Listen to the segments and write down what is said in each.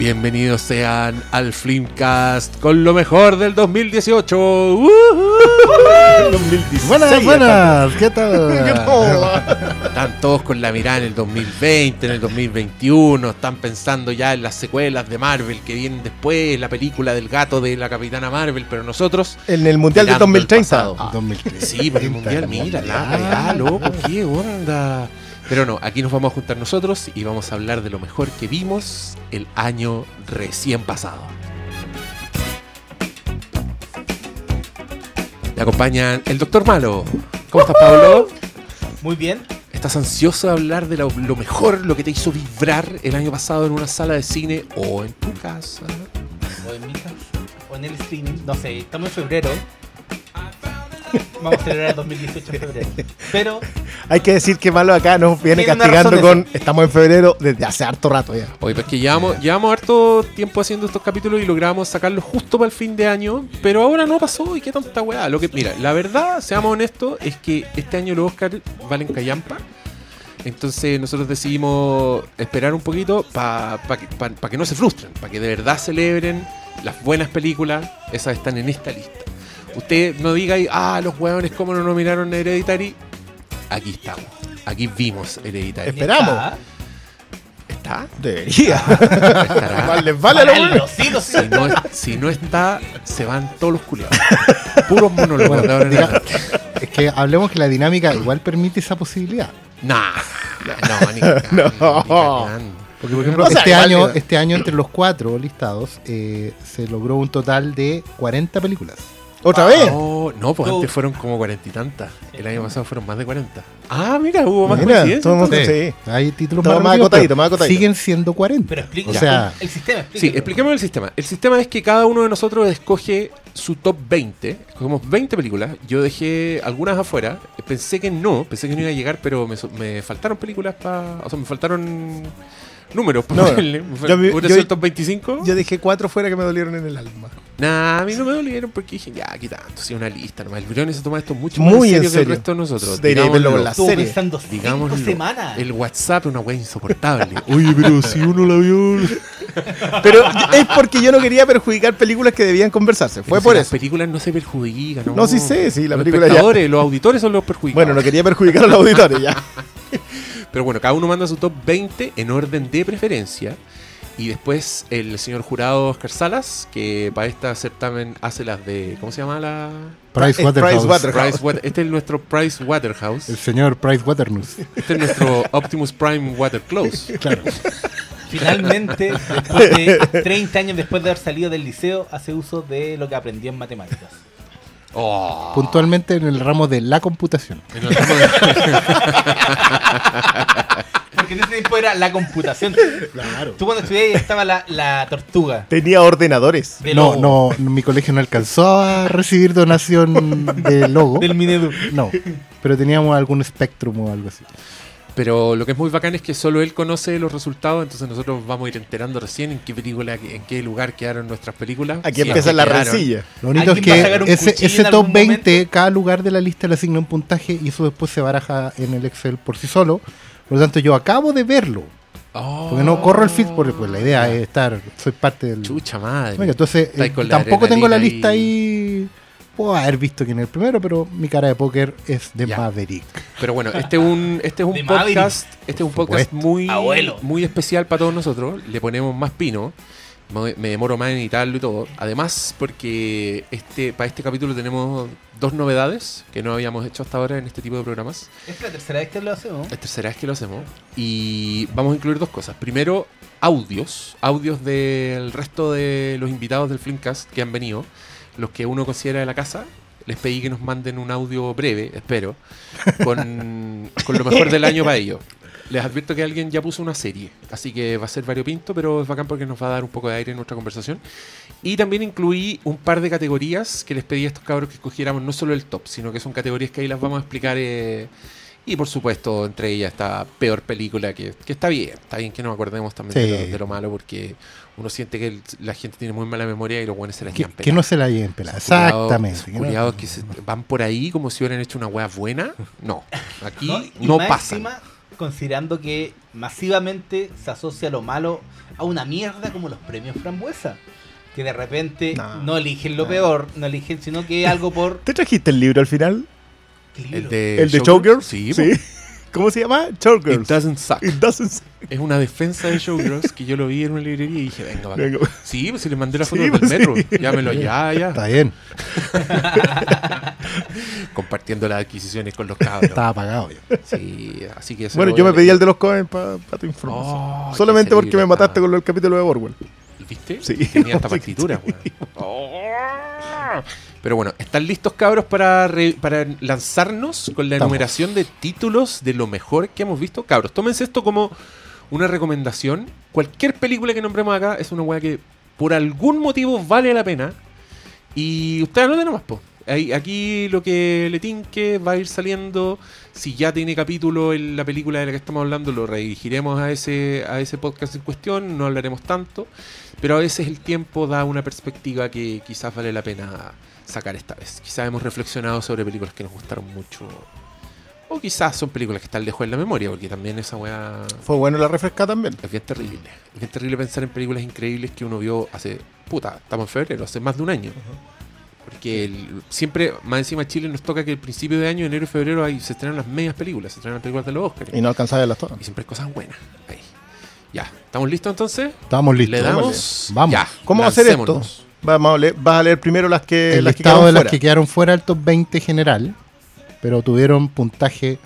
Bienvenidos sean al Flimcast con lo mejor del 2018. ¡Uh! 2016, Buenas, buenas, ¿qué tal? Están todos con la mirada en el 2020, en el 2021. Están pensando ya en las secuelas de Marvel que vienen después, la película del gato de la Capitana Marvel. Pero nosotros, En el Mundial de Mirando el 2030. pasado. Ah, 2013. sí, por el mundial, mira, la cagá, loco, qué onda. Pero no, aquí nos vamos a juntar nosotros y vamos a hablar de lo mejor que vimos el año recién pasado. Me acompañan el Doctor Malo. ¿Cómo estás, Pablo? Muy bien. ¿Estás ansioso de hablar de lo, lo mejor, lo que te hizo vibrar el año pasado en una sala de cine o en tu casa? O en mi casa, o en el streaming. No sé, estamos en febrero. Vamos a celebrar el 2018 en febrero. Pero Hay que decir que Malo acá nos viene castigando con. Estamos en febrero desde hace harto rato ya. Oye, pues que llevamos, llevamos harto tiempo haciendo estos capítulos y logramos sacarlos justo para el fin de año, pero ahora no pasó y qué tanta weá. Lo que, mira, la verdad, seamos honestos, es que este año los Oscars valen callampa. Entonces nosotros decidimos esperar un poquito para que, pa- pa que no se frustren, para que de verdad celebren las buenas películas, esas están en esta lista. Usted no diga ahí, ah, los hueones, ¿cómo no nominaron a Hereditary? Aquí estamos, aquí vimos Hereditary. Esperamos. ¿Está? Debería. ¿Estará? Vale a los Vale, hilos, sí. Si no, si no está, se van todos los culiados. Puros monólogos diga- adelante. Es que hablemos que la dinámica igual permite esa posibilidad. Nah, no, ni No. Porque, por ejemplo, O sea, este, año, este año entre los cuatro listados eh, se logró un total de 40 películas. ¿Otra vez? No, no, pues Tú- antes fueron como cuarenta y tantas. El año pasado fueron más de 40. Ah, mira, hubo más Mira, todo el. Sí. Hay títulos más, más acotadito, más acotadito. Siguen siendo 40. Pero explica O sea, el sistema. Sí, expliquemos el sistema. El sistema es que cada uno de nosotros escoge su top 20. Escogemos 20 películas. Yo dejé algunas afuera. Pensé que no, pensé que no iba a llegar, pero me, me faltaron películas para. O sea, me faltaron números No, yo vi- ¿Hubiera yo- sido el top 25? Yo dejé cuatro fuera que me dolieron en el alma. Nah, a mí no me dolieron porque dije, ya, aquí tanto, sí, una lista nomás. El Briones se toma esto mucho Muy más en en serio, que el serio. resto de nosotros. Con la serie. Digámoslo. semanas. El WhatsApp es una wea insoportable. Oye, pero si uno la vio. Pero es porque yo no quería perjudicar películas que debían conversarse. Fue Pero por si Las eso. películas no se perjudican, ¿no? No, sí sé, sí, la los película ya- los auditores son los perjudicados. Bueno, no quería perjudicar a los auditores ya. Pero bueno, cada uno manda su top 20 en orden de preferencia. Y después el señor jurado Oscar Salas, que para este certamen hace las de. ¿Cómo se llama la.? Price Eh, Waterhouse. Price Waterhouse. Price Water- este es nuestro Price Waterhouse. El señor Price Waterhouse. Este es nuestro Optimus Prime Water Close. Claro. Finalmente, después de 30 años después de haber salido del liceo, hace uso de lo que aprendió en matemáticas. Oh. Puntualmente en el ramo de la computación. En el ramo de- Porque en ese tiempo era la computación. Claro. Tú cuando estudié estaba la, la tortuga. Tenía ordenadores. De No, no, mi colegio no alcanzó a recibir donación de logo. Del Minedu. No, pero teníamos algún Spectrum o algo así. Pero lo que es muy bacán es que solo él conoce los resultados, entonces nosotros vamos a ir enterando recién en qué película, en qué lugar quedaron nuestras películas. Aquí es empieza la quedaron. rencilla. Lo bonito es ¿Alguien va a sacar que ese, ese top algún 20, momento? cada lugar de la lista le asigna un puntaje y eso después se baraja en el Excel por sí solo. Por lo tanto, yo acabo de verlo. Oh. Porque no corro el feed porque pues, la idea es estar, soy parte del... Chucha madre. Venga, entonces eh, tampoco tengo la lista ahí... Puedo haber visto que en el primero, pero mi cara de póker es de Ya. Maverick. Pero bueno, este es un, este es un podcast, este es un podcast muy, Abuelo. muy especial para todos nosotros. Le ponemos más pino. Me demoro más en editarlo y todo. Además, porque este, para este capítulo tenemos dos novedades que no habíamos hecho hasta ahora en este tipo de programas. Es la tercera vez que lo hacemos. Es tercera vez que lo hacemos. Y vamos a incluir dos cosas. Primero, audios. Audios del resto de los invitados del Flimcast que han venido. Los que uno considera de la casa. Les pedí que nos manden un audio breve, espero. Con, con lo mejor del año para ellos. Les advierto que alguien ya puso una serie. Así que va a ser variopinto, pero es bacán porque nos va a dar un poco de aire en nuestra conversación. Y también incluí un par de categorías que les pedí a estos cabros que escogiéramos no solo el top, sino que son categorías que ahí las vamos a explicar. eh, y por supuesto, entre ellas esta peor película que, que está bien. Está bien que nos acordemos también de, Sí. lo, de lo malo porque uno siente que el- la gente tiene muy mala memoria y los buenos se las Que, llevan que no se la lleven pelada. Exactamente. que no- Culiados que se van por ahí como si hubieran hecho una wea buena. No, aquí ¿no? Pasa. considerando que masivamente se asocia lo malo a una mierda como los premios frambuesa. Que de repente No. no, eligen lo No. peor, no eligen, sino que algo por. ¿Te trajiste el libro al final? El de, ¿El de? Showgirls? Sí. sí. ¿Cómo se llama? It Showgirls. doesn't suck. It doesn't Es una defensa de Showgirls que yo lo vi en una librería y dije, venga. Venga. Sí, pues si les mandé la Sí, foto del pues, metro. sí. Llámelo ya, ya. Está bien, Compartiendo las adquisiciones con los cabros. estaba apagado ya. Sí, así que eso Bueno, yo me pedí el de los Cohen para tu información. Oh, Solamente porque me mataste ah. con el capítulo de Orwell. ¿Viste? Sí. Tenía hasta partitura, weón. Pero bueno, ¿están listos, cabros, para, re- para lanzarnos con la Estamos. enumeración de títulos de lo mejor que hemos visto? Cabros, tómense esto como una recomendación. Cualquier película que nombremos acá es una weá que por algún motivo vale la pena. Y ustedes no tienen más, po. Aquí lo que le tinque va a ir saliendo. Si ya tiene capítulo en la película de la que estamos hablando, lo redirigiremos a ese, a ese podcast en cuestión. No hablaremos tanto. Pero a veces el tiempo da una perspectiva que quizás vale la pena sacar esta vez. Quizás hemos reflexionado sobre películas que nos gustaron mucho. O quizás son películas que están lejos en la memoria, porque también esa weá Fue bueno la refresca también. es bien terrible. Es bien terrible pensar en películas increíbles que uno vio hace. Puta, estamos en febrero, hace más de un año. Porque el- siempre, más encima Chile nos toca que el principio de año, enero y febrero, ahí se estrenan las medias películas, se estrenan películas de los Oscars. Y no alcanzaba a verlas todas. Y siempre hay cosas buenas. Ahí. Ya, ¿estamos listos entonces? Estamos listos. Le damos. Vamos. Ya, ¿Cómo va a ser esto? Vamos a leer- vas a leer primero las que, El las que listado de las fuera. que quedaron fuera del top 20 general, pero tuvieron puntaje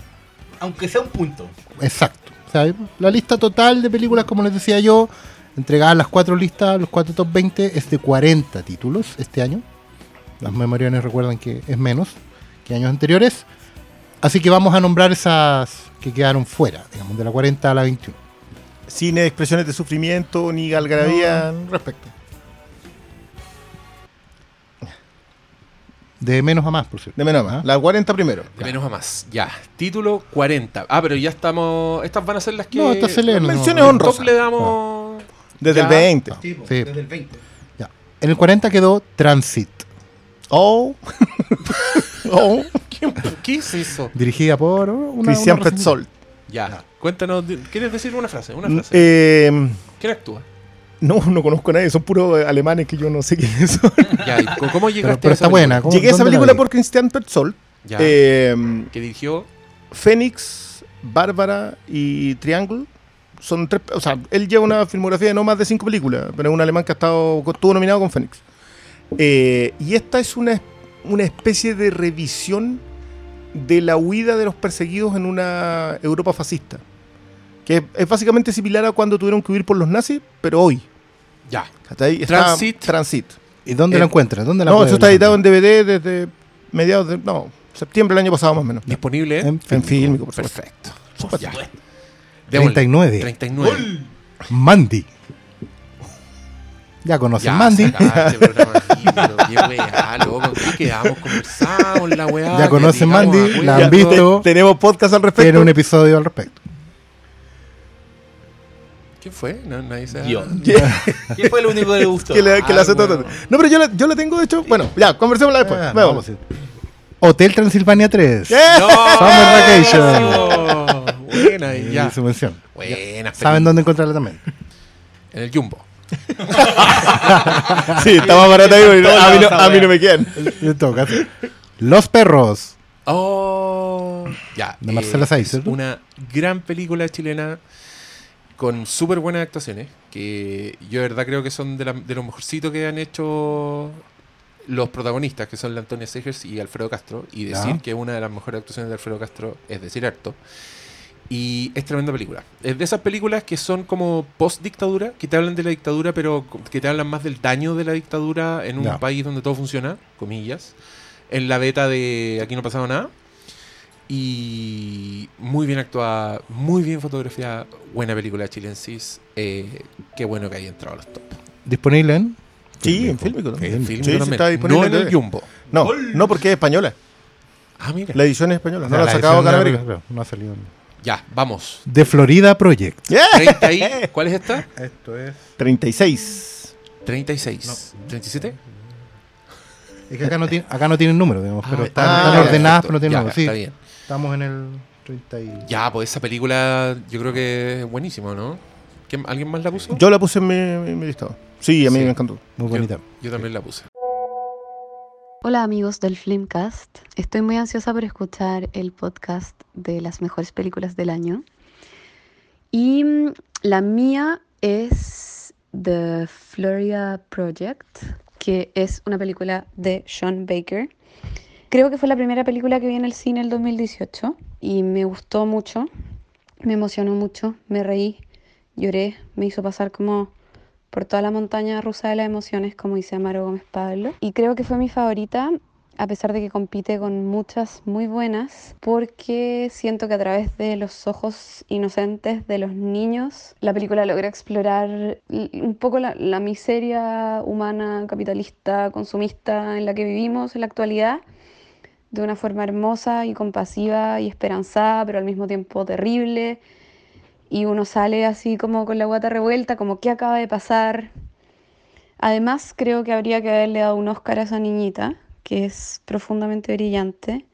Aunque sea un punto. exacto. O sea, la lista total de películas, como les decía yo, entregadas las cuatro listas, los cuatro top 20, es de 40 títulos este año. Las memorianes recuerdan que es menos que años anteriores. Así que vamos a nombrar esas que quedaron fuera, digamos, de la 40 a la 21. Sin expresiones de sufrimiento ni algarabía al respecto. De menos a más, por cierto. De menos a más. ¿Ah? La 40 primero. De menos a más. Ya. Título 40. Ah, pero ya estamos. Estas van a ser las que. No, estas se leen. No, menciones no, Top honrosas. le damos. Desde Ya. el 20. no. Sí. desde el 20. Ya. En el 40 quedó Transit, Oh. oh. ¿Qué, qué es eso? dirigida por una, Christian una Petzold. Ya. Cuéntanos. ¿Quieres decir una frase? Una Mm, frase. eh, ¿Quién actúa? no, no conozco a nadie. Son puros alemanes que yo no sé quiénes son. Ya, ¿y co- ¿Cómo llegaste Pero, pero a esa está buena. película? ¿cómo- Llegué a esa película por Christian Petzold. Ya. Eh, que dirigió. Fénix, Bárbara y Triangle son tres. O sea, él lleva una filmografía de no más de cinco películas, pero es un alemán que ha estado, estuvo nominado con Fénix. Eh, y esta es una, una especie de revisión de la huida de los perseguidos en una Europa fascista. Que es, básicamente similar a cuando tuvieron que huir por los nazis, pero hoy. Ya. ¿Cachai? Está- Transit. Transit. ¿Y dónde Eh, la encuentras? ¿Dónde la No, eso está editado en DVD desde mediados de. No, septiembre del año pasado más o menos. Disponible en. En por supuesto. Perfecto. Supuesto. Ya. Démosle. 39. 39. Mandy. Ya conocen Ya, Mandy. saca programa aquí, pero qué weá, loco. ¿en ¿Qué quedamos? Conversamos la weá. Ya conocen Mandy, a la han visto. Tenemos podcast al respecto. Tiene un episodio al respecto. ¿Quién fue? No, nadie Yo. ¿Quién fue el único que le gustó? que le, que Ah, hace todo. bueno. No, pero yo la, yo la tengo, de hecho. Bueno, ya, conversémosla después. Ah, Veamos. vamos a ir. Hotel Transilvania 3. ¡Eh! ¡No! Summer Vacation. Buena, y ya. Y su mención. Buena. ¿Saben dónde encontrarla también? En el Jumbo. Sí, está más barata ahí. Todos A mí, no, a mí no me quedan. En todo caso. Los perros. Oh, ya. De Marcela Saiz, es ¿cierto? Una gran película chilena con súper buenas actuaciones. Que yo de verdad creo que son de, la- de los mejorcitos que han hecho los protagonistas, que son la Antonia Segers y Alfredo Castro. Y decir Ya. que una de las mejores actuaciones de Alfredo Castro es decir harto. Y es tremenda película. Es de esas películas que son como post-dictadura, que te hablan de la dictadura, pero que te hablan más del daño de la dictadura en un país donde todo funciona, comillas. En la beta de Aquí no ha pasado nada. Y muy bien actuada, muy bien fotografiada, buena película chilensis. Eh, qué bueno que haya entrado a los top. Disponible en. Sí, en Fílmico también. En Sí, film sí, también. está disponible no en el. Jumbo. No, no porque es española. Ah, mira. La edición es española. o No la ha sacado edición acá en de- América. claro, No ha salido. Ya, vamos. The Florida Project. Yeah. 30 y, ¿Cuál es esta? Esto es. 36. 36. ¿37? Es que acá no, tiene, acá no tienen número, digamos, pero Ah, están, ah, están ya, ordenadas, perfecto. pero no tienen Ya, número. Sí, Está bien. estamos en el. 30 y... Ya, pues esa película yo creo que es buenísima, ¿no? ¿Quién- ¿Alguien más la puso? Yo la puse en mi, en mi listado. Sí, a mí Sí. me encantó. Muy bonita. Yo también la puse. Hola amigos del Filmcast, estoy muy ansiosa por escuchar el podcast de las mejores películas del año. Y mm, la mía es The Florida Project, que es una película de Sean Baker. Creo que fue la primera película que vi en el cine el 2018 y me gustó mucho, me emocionó mucho, me reí, lloré, me hizo pasar como por toda la montaña rusa de las emociones, como dice Amaro Gómez Pablo. Y creo que fue mi favorita, a pesar de que compite con muchas muy buenas, porque siento que a través de los ojos inocentes de los niños, la película logra explorar un poco la, la miseria humana, capitalista, consumista en la que vivimos en la actualidad de una forma hermosa y compasiva y esperanzada, pero al mismo tiempo terrible y uno sale así como con la guata revuelta, como qué acaba de pasar. Además, creo que habría que haberle dado un Oscar a esa niñita, que es profundamente brillante.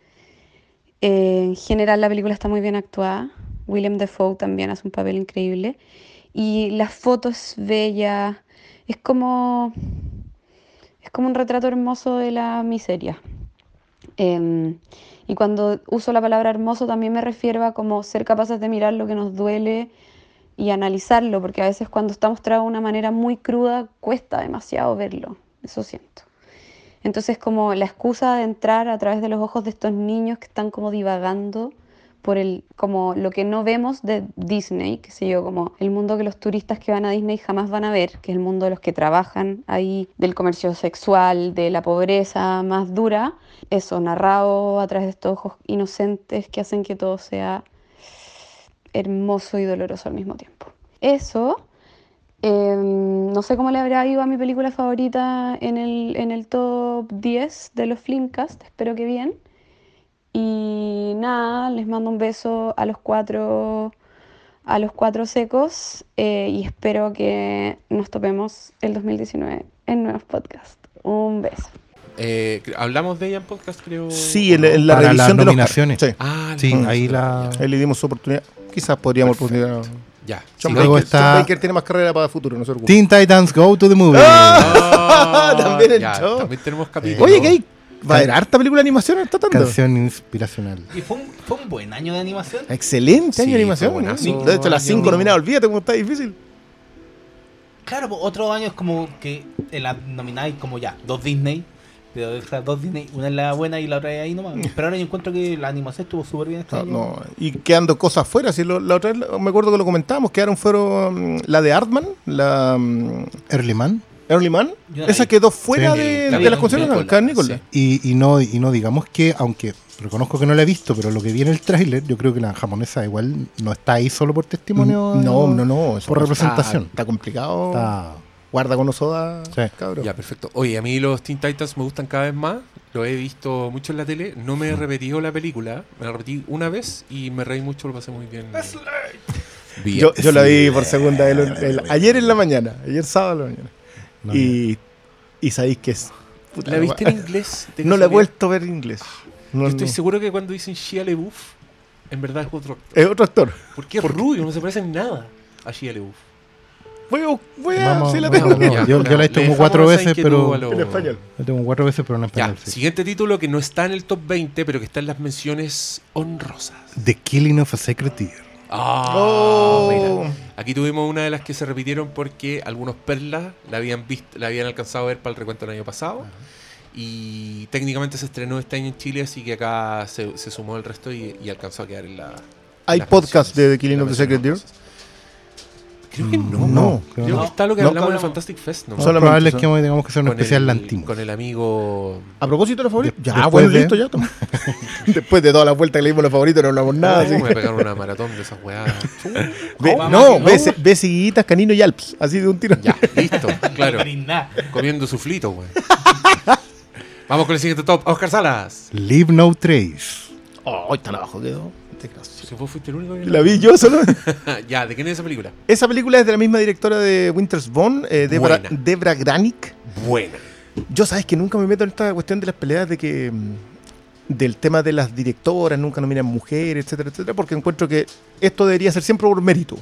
Eh, en general, la película está muy bien actuada. William Defoe también hace un papel increíble. Y la foto es bella. Es como, es como un retrato hermoso de la miseria. Em, y cuando uso la palabra hermoso también me refiero a como ser capaces de mirar lo que nos duele y analizarlo, porque a veces cuando está mostrado de una manera muy cruda cuesta demasiado verlo, eso siento. Entonces como la excusa de entrar a través de los ojos de estos niños que están como divagando por el como lo que no vemos de Disney, que sé yo, como el mundo que los turistas que van a Disney jamás van a ver, que es el mundo de los que trabajan ahí, del comercio sexual, de la pobreza más dura, eso narrado a través de estos ojos inocentes que hacen que todo sea hermoso y doloroso al mismo tiempo. Eso, eh, no sé cómo le habrá ido a mi película favorita en el, en el top 10 de los Filmcast, espero que bien. Y nada, les mando un beso a los cuatro, a los cuatro secos eh, y espero que nos topemos el 2019 en nuevos podcasts. Un beso. Eh, hablamos de ella en podcast, creo. Sí, ¿o en, en la Para las revisión de los nominaciones. Sí. Ah, Sí, no, ahí la- Ahí le dimos su oportunidad. Quizás podríamos oportunidad. ya. John, Sí, Baker, está- John Baker tiene más carrera para el futuro, no se preocupe. Teen Titans Go to the Movie. Ah, También el ya, show. También tenemos capítulo. Oye, que hay, va a haber harta película de animación en tratando. Canción inspiracional. Y fue un, fue un buen año de animación. Excelente Sí, año de animación. De hecho, las año. cinco nominadas, olvídate cómo está difícil. Claro, pues, otro año es como que en la nominada hay como ya, dos Disney. Pero de esas dos Disney, una es la buena y la otra es ahí nomás. Pero ahora yo encuentro que la animación estuvo súper bien este No, año. no, y quedando cosas fuera. Si lo- la otra vez me acuerdo que lo comentábamos, quedaron fueron mm, la de Artman, la mm, Early Man. Early Man. Yo la Esa vi. quedó fuera Sí. de, La de vi las con sí. Y, y no, y no digamos que, aunque reconozco que no la he visto, pero lo que vi en el tráiler, yo creo que la japonesa igual no está ahí solo por testimonio. No, no, no. eso Por no- representación. Está, está complicado. Está- Guarda con Osoda, Sí. cabrón. Ya, perfecto. Oye, a mí los Teen Titans me gustan cada vez más. Lo he visto mucho en la tele. No me he repetido la película. Me la repetí una vez y me reí mucho. Lo pasé muy bien. Bien. Yo, yo la vi por segunda vez el- el- ayer en la mañana, ayer sábado en la mañana. No, y, y sabéis que es. puta ¿La viste en inglés? No la he vuelto a ver en inglés. No, Yo estoy no. seguro que cuando dicen Shia LaBeouf, en verdad es otro actor. Es otro actor. Porque es rubio, no se parece en nada a Shia LaBeouf. Voy a, voy a Vamos, sí la tengo. Ya, yo, yo la he visto como cuatro veces, pero. lo- En español. La tengo cuatro veces, pero en Ya, español. sí. siguiente título que no está en el top 20, pero que está en las menciones honrosas. The Killing of a Sacred Deer. Ah, Oh. mira. Aquí tuvimos una de las que se repitieron porque algunos perlas la habían visto, la habían alcanzado a ver para el recuento del año pasado. Y técnicamente se estrenó este año en Chile, así que acá se, se sumó el resto y, y alcanzó a quedar en la. ¿Hay podcast de The Killing of the Sacred Deer? Creo que no. No, Creo creo que no. está lo que No, hablamos en el Fantastic Fest, ¿no? Lo Solamente probable es que tengamos que hacer un Con especial Lantimos. Con el amigo. A propósito de los favoritos. De- Ya, después bueno, de- listo, ya. toma. Después de todas las vueltas que le dimos los favoritos, no hablamos nada. Ah, así. me voy a pegar una maratón de esas Vamos, no, seguiditas, canino y alps. Así de un tiro. Ya, listo, claro. No. Comiendo suflito, güey. Vamos con el siguiente top. Oscar Salas. Leave No Trace. Oh, tan abajo quedó. Si vos fuiste el único que La vi yo solo. ya, ¿de quién es esa película? Esa película es de la misma directora de Winter's Bone, eh, Debra. Debra Granik. Buena. Yo sabes que nunca me meto en esta cuestión de las peleas de que mm, del tema de las directoras, nunca nominan mujeres, etcétera, etcétera, porque encuentro que esto debería ser siempre por mérito.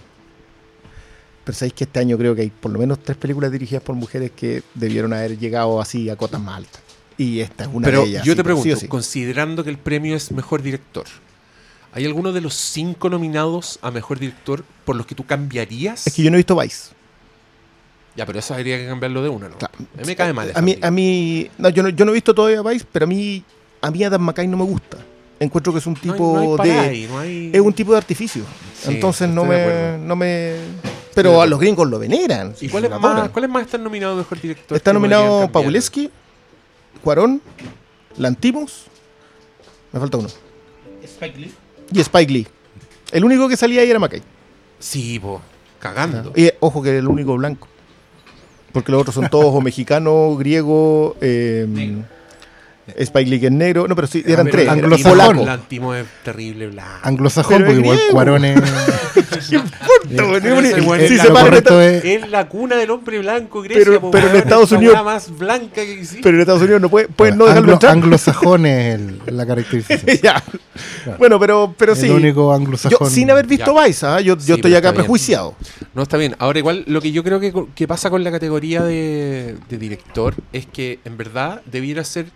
Pero sabéis que este año creo que hay por lo menos tres películas dirigidas por mujeres que debieron haber llegado así a cotas más altas. Y esta es una Pero de ellas. yo sí, te pero sí pregunto, sí. considerando que el premio es mejor director, ¿hay alguno de los cinco nominados a mejor director por los que tú cambiarías? Es que yo no he visto Vice. Ya, pero eso habría que cambiarlo de una, ¿no? Claro. A mí me cae mal. A mí, película. a mí no, yo, no, yo no he visto todavía Vice, pero a mí, a mí Adam McKay no me gusta. Encuentro que es un No hay- tipo no hay de... ahí, no hay- Es un tipo de artificio. Sí, Entonces no me, no me... Pero a los gringos lo veneran. ¿Y cuáles lo más, cuáles más están nominados a mejor director? Está nominado? Pawleski, Cuarón, Lantimos, me falta uno, Spike Lee. Y Spike Lee. El único que salía ahí era McKay. Sí, po, cagando. Y ojo que el único blanco. Porque los otros son todos o mexicanos, griego, eh, Spike Lee que es negro. No, pero sí, eran Pero tres. el Era anglosajón. Lantimo es terrible blanco. Anglosajón, Pero porque igual griego. Cuarón es. No, Pero ni un- ese weón si es se la la cuna del hombre blanco, Grecia. Pero- pero en Estados es la Unidos- weá más blanca que existe. Pero en Estados Unidos no pueden pueden no dejarlo Anglo- entrar. anglosajón es el- la caracterización. Ya. Bueno, pero, pero el sí. único Yo, anglosajón. sin haber visto. Vice, ¿ah? yo, yo Sí, estoy acá prejuiciado. No, está bien. Ahora, igual, lo que yo creo que, que pasa con la categoría de, de director es que, en verdad, debiera ser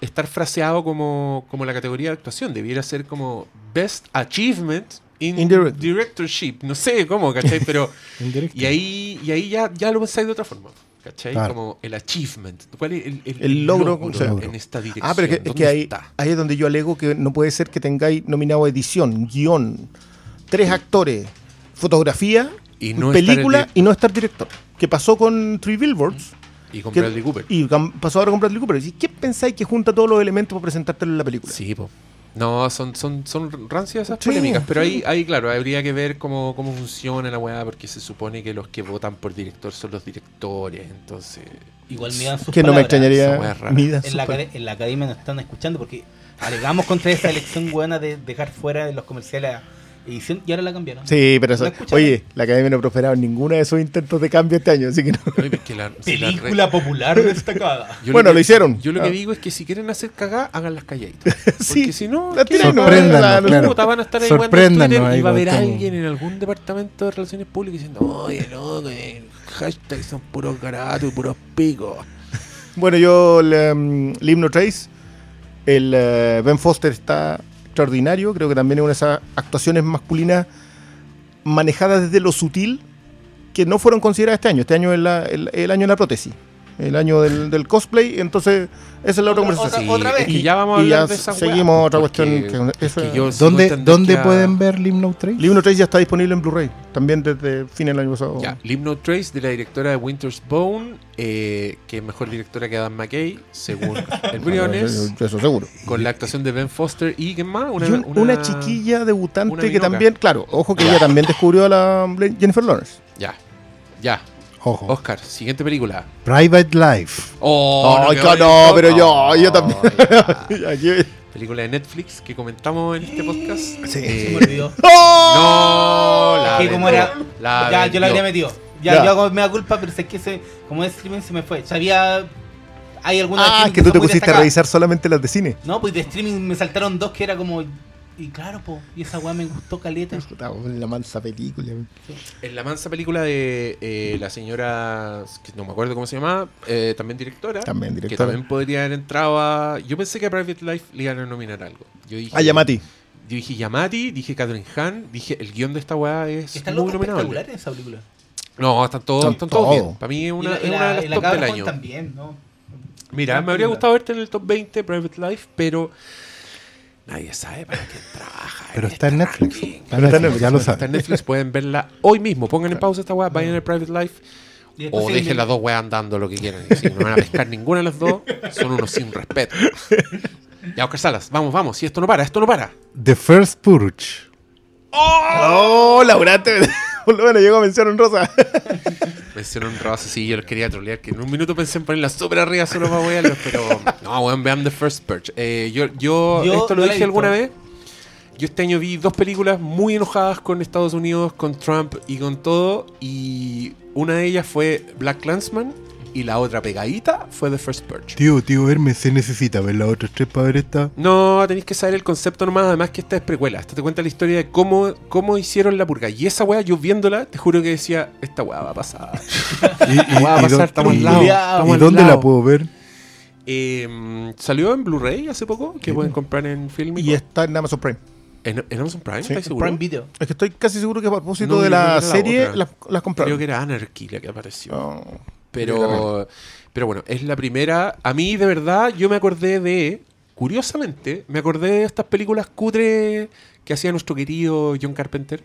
estar fraseado como, como la categoría de actuación. Debiera ser como Best Achievement in, In direct- Directorship. No sé cómo, ¿cachai? Pero... Y ahí, y ahí ya, ya lo pensáis de otra forma. ¿Cachai? Claro. Como el achievement. ¿Cuál es el, El logro, o sea, en esta dirección? Ah, pero es que, es ¿Dónde que ahí, ahí es donde yo alego que no puede ser que tengáis nominado edición, guion, tres actores, fotografía, Y no película el y no estar director. Que pasó con Three Billboards Y con que- Bradley Cooper. y pasó ahora con Bradley Cooper. ¿Y qué pensáis que junta todos los elementos para presentártelo en la película? Sí, po. No, son, son, son rancias esas Sí, polémicas, pero ahí, sí. ahí, claro, habría que ver cómo, cómo funciona la weá, porque se supone que los que votan por director son los directores, entonces... Igual me dan sus Que no me extrañaría. En la, en la academia nos están escuchando porque alegamos contra esa elección buena de dejar fuera de los comerciales a edición y ahora la cambiaron. Sí, pero eso, oye, la academia no ha prosperado en ninguno de esos intentos de cambio este año, así que no. Oye, la- si la Película popular destacada. yo Bueno, que- lo hicieron. Yo lo que Ah. digo es que si quieren hacer cagá, háganlas calladitas. Sí, Porque si no, no, Sorpréndanos, la- claro. Van a estar ahí Twitter y va a haber alguien en algún departamento de relaciones públicas diciendo, oye, loco, el hashtag son puros garatos y puros picos. Bueno, yo el, em, el himno Trace, el eh, Ben Foster está extraordinario, creo que también es una de esas actuaciones masculinas manejadas desde lo sutil que no fueron consideradas este año. Este año es la- el, el año de la prótesis, el año del, del cosplay, entonces esa es la otra, Otra- conversación. otra- vez. Es que ya vamos a Y hablar ya de esa seguimos weá, otra porque- cuestión que- eso yo ¿Dónde, entender ¿dónde que a- pueden ver Limno Trace? El himno Trace ya está disponible en Blu-ray, también desde fines del año pasado. Ya, Leave No Trace de la directora de Winter's Bone, eh, que es mejor directora que Adam McKay, según el Briones, Eso, seguro. con la actuación de Ben Foster y ¿quién más? Y un- una, chiquilla debutante una que también, claro, ojo que ella también descubrió a la Jennifer Lawrence. Ya, ya. Ojo. Oscar, siguiente película. Private Life. Oh, no, bonito. pero yo- yo también. Aquí- Película de Netflix que comentamos en este podcast. Sí. Eh, Se me olvidó. no, la que como era. la ya, yo la habría metido. Ya, Ya. yo hago me da culpa, pero sé que se, como es streaming se me fue. Sabía. Hay algunas Ah, que tú te pusiste a revisar solamente las de cine. No, pues de streaming me saltaron dos que era como. Y claro, po, y esa weá me gustó caleta. La mansa película. En la mansa película de eh, la señora, que no me acuerdo cómo se llama, eh, también directora. También Que directora. también podría haber entrado a. Yo pensé que a Private Life le iban a nominar algo. Yo dije, Ah, Yamati. Yo dije Yamati, dije Catherine Hahn, dije el guion de esta weá es Están muy nominable. en esa película. No, están todos, Están están todos bien. Para mí es una, la- es una de las la top del año. también, ¿no? Mira, me habría gustado verte en el top 20 Private Life, pero nadie sabe para quién trabaja. Pero en está en Netflix. ranking. Está en Netflix, ya lo Está en saben. Netflix, pueden verla hoy mismo. Pongan en pausa esta weá, vayan al Private Life o dejen las dos weas andando lo que quieran. Si no van a pescar ninguna de las dos, son unos sin respeto. Ya, Oscar Salas, vamos, vamos. Si esto no para, esto no para. The First Purge. ¡Oh! Por lo menos llegó a mencionar un rosa. Mencionó un rosa, sí, yo los quería trolear. Que en un minuto pensé en ponerla súper arriba solo para wearlos, pero no, weón, vean The First Purge. Eh, yo, yo, Yo esto lo dije alguna vez. Yo este año vi dos películas muy enojadas con Estados Unidos, con Trump y con todo. Y una de ellas fue Black Clansman. Y la otra pegadita fue The First Purge. Tío, tío Hermes, se necesita ver las otras tres para ver esta. No, tenéis que saber el concepto nomás, además que esta es precuela. Esta te cuenta la historia de cómo, cómo hicieron la purga. Y esa weá, yo viéndola, te juro que decía, esta weá va a pasar. ¿Y, y- va a pasar, estamos y- al lado. ¿y estamos al dónde lado. la puedo ver? Eh, salió en Blu-ray hace poco, que pueden comprar en Film Y está en Amazon Prime. ¿En, en Amazon Prime, Sí, ¿estáis seguro? Prime Video. Es que estoy casi seguro que a propósito No, de la la serie las, las compraron. Creo que era Anarchy la que apareció. No. Pero, pero bueno, es la primera. A mí, de verdad, yo me acordé de. Curiosamente, me acordé de estas películas cutres que hacía nuestro querido John Carpenter.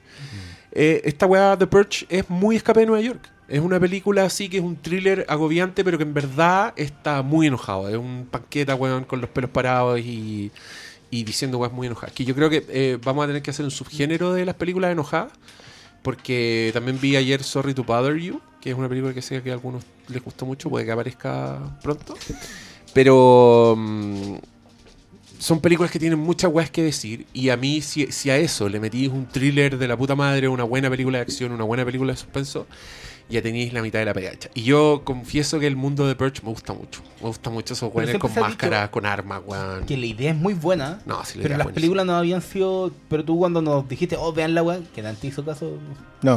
Eh, esta weá, The Purge, es muy escape de Nueva York. Es una película así que es un thriller agobiante, pero que en verdad está muy enojado. Es un panqueta, weón, con los pelos parados y, y diciendo weas muy enojadas. Que yo creo que eh, vamos a tener que hacer un subgénero de las películas enojadas. Porque también vi ayer Sorry to Bother You, que es una película que sé que a algunos les gustó mucho, puede que aparezca pronto. Pero mm, son películas que tienen muchas weas que decir. Y a mí, si, si a eso le metís un thriller de la puta madre, una buena película de acción, una buena película de suspenso, ya tenéis la mitad de la pegacha. Y yo confieso que el mundo de Perch me gusta mucho. Me gusta mucho esos weones con máscaras, con armas, weón. Que la idea es muy buena. No, si la idea pero las películas no habían sido. Pero tú cuando nos dijiste, oh, vean la weá, que nadie te hizo caso. No,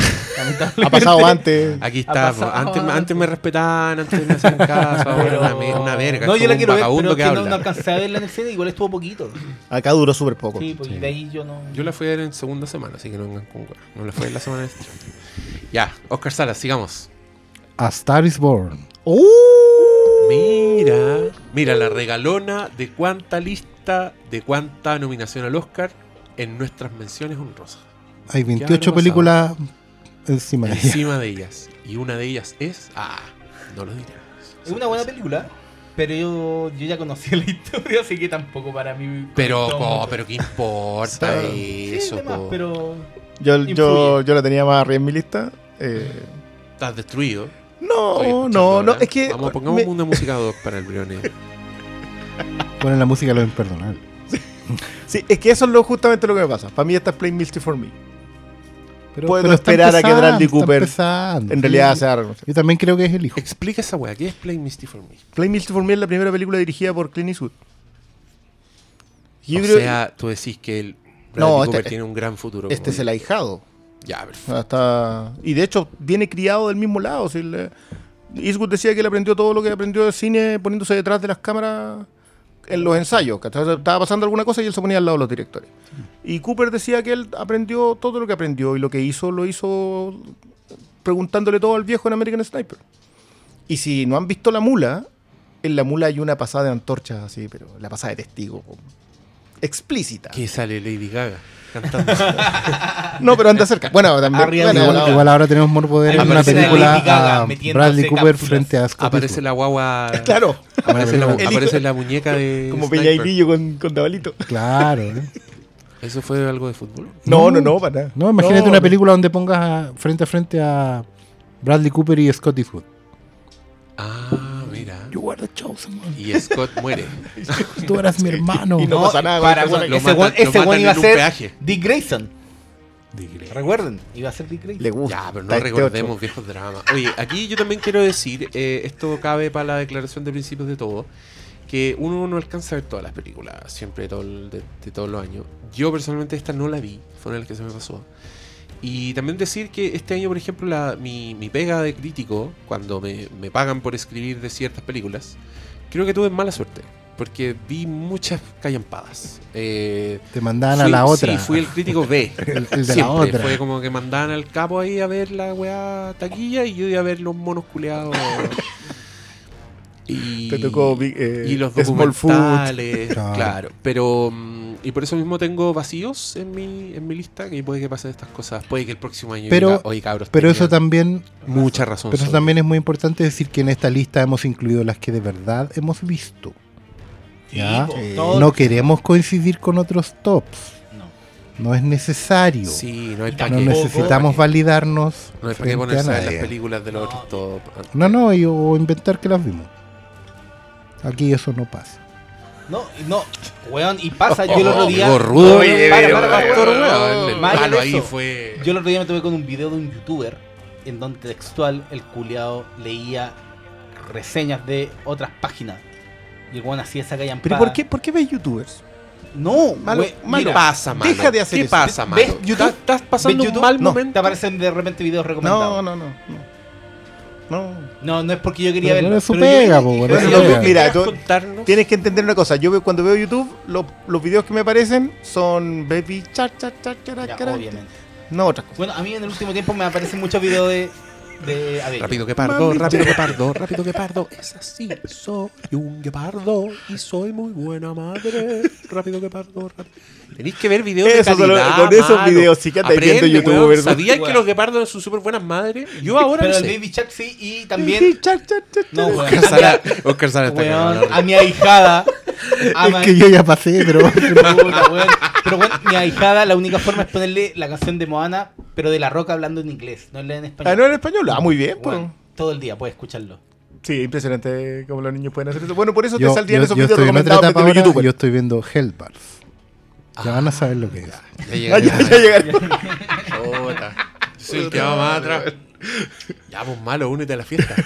ha pasado antes. Aquí Ha está, antes, antes. antes me respetaban, antes me hacían caso, ahora Pero- una, una verga. No, yo la quiero ver, pero que que no, habla. no alcancé a verla en el cine, igual estuvo poquito. Acá duró súper poco. Sí, y de ahí yo no. Yo la fui a ver en segunda semana, así que no vengan con hueá. No la fui a ver la semana de. Ya, Oscar Salas, sigamos. A Star is Born. ¡Uh! Mira, mira la regalona de cuánta lista, de cuánta nominación al Oscar en nuestras menciones honrosas. Hay habrá 28 pasado? películas encima de ella. Encima de ellas. Y una de ellas es. Ah, no lo diré. Es una buena película, pero yo, yo ya conocía la historia, así que tampoco para mí. Pero, co, pero ¿qué importa Sí, eso? demás, co? pero. Yo, yo, yo la tenía más arriba en mi lista. Eh, Estás destruido. no, no, no. Es que. Vamos, pongamos me- una música ad hoc para el Brione. Ponen la música lo imperdonable. sí, es que eso es lo, justamente lo que me pasa. Para mí esta es Plain Misty for Me. Pero, Puedo pero esperar a que Bradley Cooper empezando, En sí. realidad se va a reconocer. Yo también creo que es el hijo. Explica esa weá. ¿Qué es Play Misty for Me? Plain Misty for Me es la primera película dirigida por Clint Eastwood. Y o sea, tú decís que el No, este- Cooper tiene un gran futuro. este es el ahijado. Ya, perfecto. Ah, está- Y de hecho, viene criado del mismo lado. si le- Eastwood decía que él aprendió todo lo que aprendió de cine poniéndose detrás de las cámaras en los ensayos. que Estaba pasando alguna cosa y él se ponía al lado de los directores. Y Cooper decía que él aprendió todo lo que aprendió y lo que hizo, lo hizo preguntándole todo al viejo en American Sniper. Y si no han visto La Mula, en La Mula hay una pasada de antorchas así, pero la pasada de testigo. Explícita. ¿Qué sale Lady Gaga cantando? No, pero anda cerca. Bueno, también. Arriba bueno, Igual, ahora tenemos morbo de una película Lady Gaga a metiéndose Bradley Cooper cápsulas. frente a Scott aparece la guagua. Claro. Aparece la, aparece la muñeca de. Como Sniper. Peñailillo con, con Dabalito. Claro. ¿eh? ¿Eso fue algo de fútbol? No, no, no, para nada. No, imagínate No, una película donde pongas a- frente a frente a Bradley Cooper y Scott Eastwood. Ah. You are the chosen one. Y Scott muere. Tú eras mi hermano. Y no pasa nada, Para, bueno, ese lo ese buen iba a ser peaje. Dick Grayson. Recuerden, iba a ser Dick Grayson. Le gusta. Ya, pero no este recordemos otro. viejos dramas. Oye, aquí yo también quiero decir, eh, esto cabe para la declaración de principios de todo, que uno no alcanza a ver todas las películas, siempre de, todo el- de- de todos los años. Yo personalmente esta no la vi, fue una de las que se me pasó. Y también decir que este año, por ejemplo, la, mi, mi pega de crítico, cuando me, me pagan por escribir de ciertas películas, creo que tuve mala suerte. Porque vi muchas callampadas. Eh, Te mandaban a fui- la otra. Sí, fui el crítico B. El, el de la otra. Fue como que mandaban al capo ahí a ver la weá taquilla y yo iba a ver los monos culeados. y, Te tocó Big- eh, y los documentales, Claro. claro. Pero mm, y por eso mismo tengo vacíos en mi en mi lista que puede que pasen estas cosas. Puede que el próximo año Pero- diga, oye cabros, Pero eso también, mucha razón. pero eso sobre". también es muy importante decir que en esta lista hemos incluido las que de verdad hemos visto. ¿ya? Eh, No queremos coincidir con otros tops. No. No es necesario. Sí, no hay Y necesitamos validarnos No hay para qué ponerse a las películas de los No. otros top. No, no, y- o inventar que las vimos. Aquí eso no pasa. No, no, weón, y pasa, yo el otro día. Llegó rudo ahí fue. Yo el otro día me tuve con un video de un youtuber en donde textual el culiao leía reseñas de otras páginas. Y el weón hacía esa callampada. ¿Pero por qué, por qué ves youtubers? No, Malo- we- malo. ¿Qué mira, pasa, mano? deja de hacer ¿Qué eso. pasa. YouTube? ¿Estás- ¿Estás pasando ¿Ves un YouTube? mal No. momento? Te aparecen de repente videos recomendados. No, no, no. No. No. No, no es porque yo quería verlo. no es su pega, po, mira, ¿Quieres tú-? Tienes que entender una cosa. Yo veo- cuando veo YouTube, lo- los videos que me aparecen son baby char, char, char, char, Ya, char, obviamente. No otras cosas. Bueno, a mí en el último tiempo me aparecen muchos videos de. De Rápido que pardo, rápido que pardo, rápido que pardo. Es así, soy un guepardo y soy muy buena madre. Rápido que pardo, rápido. Tenéis que ver videos de Eso, solo- calidad, con esos mano. videos sí que andáis viendo YouTube, weón. ¿verdad? ¿Sabías que Weón. los guepardos son súper buenas madres? Yo ahora Pero no el sé. Baby Shark sí, y también. Baby char, char, char, No, weón. Oscar Sara, Oscar Sara está Weón, cagado. a mi ahijada. A Es ma- que yo ya pasé, pero. Puta, weón. Pero bueno, mi ahijada, la única forma es ponerle la canción de Moana, pero de la roca hablando en inglés, no en español. Ah, no en español. Ah, muy bien, pues. Todo el día puedes escucharlo. Sí, impresionante cómo los niños pueden hacer eso. Bueno, por eso Yo, te saldrían yo- esos yo videos recomendados de youtubers. yo estoy viendo Hellbars. Ya van a saber lo que es. Ya Ah, ya, ya. Soy el que va más atrás. Ya, pues malo, únete a la fiesta.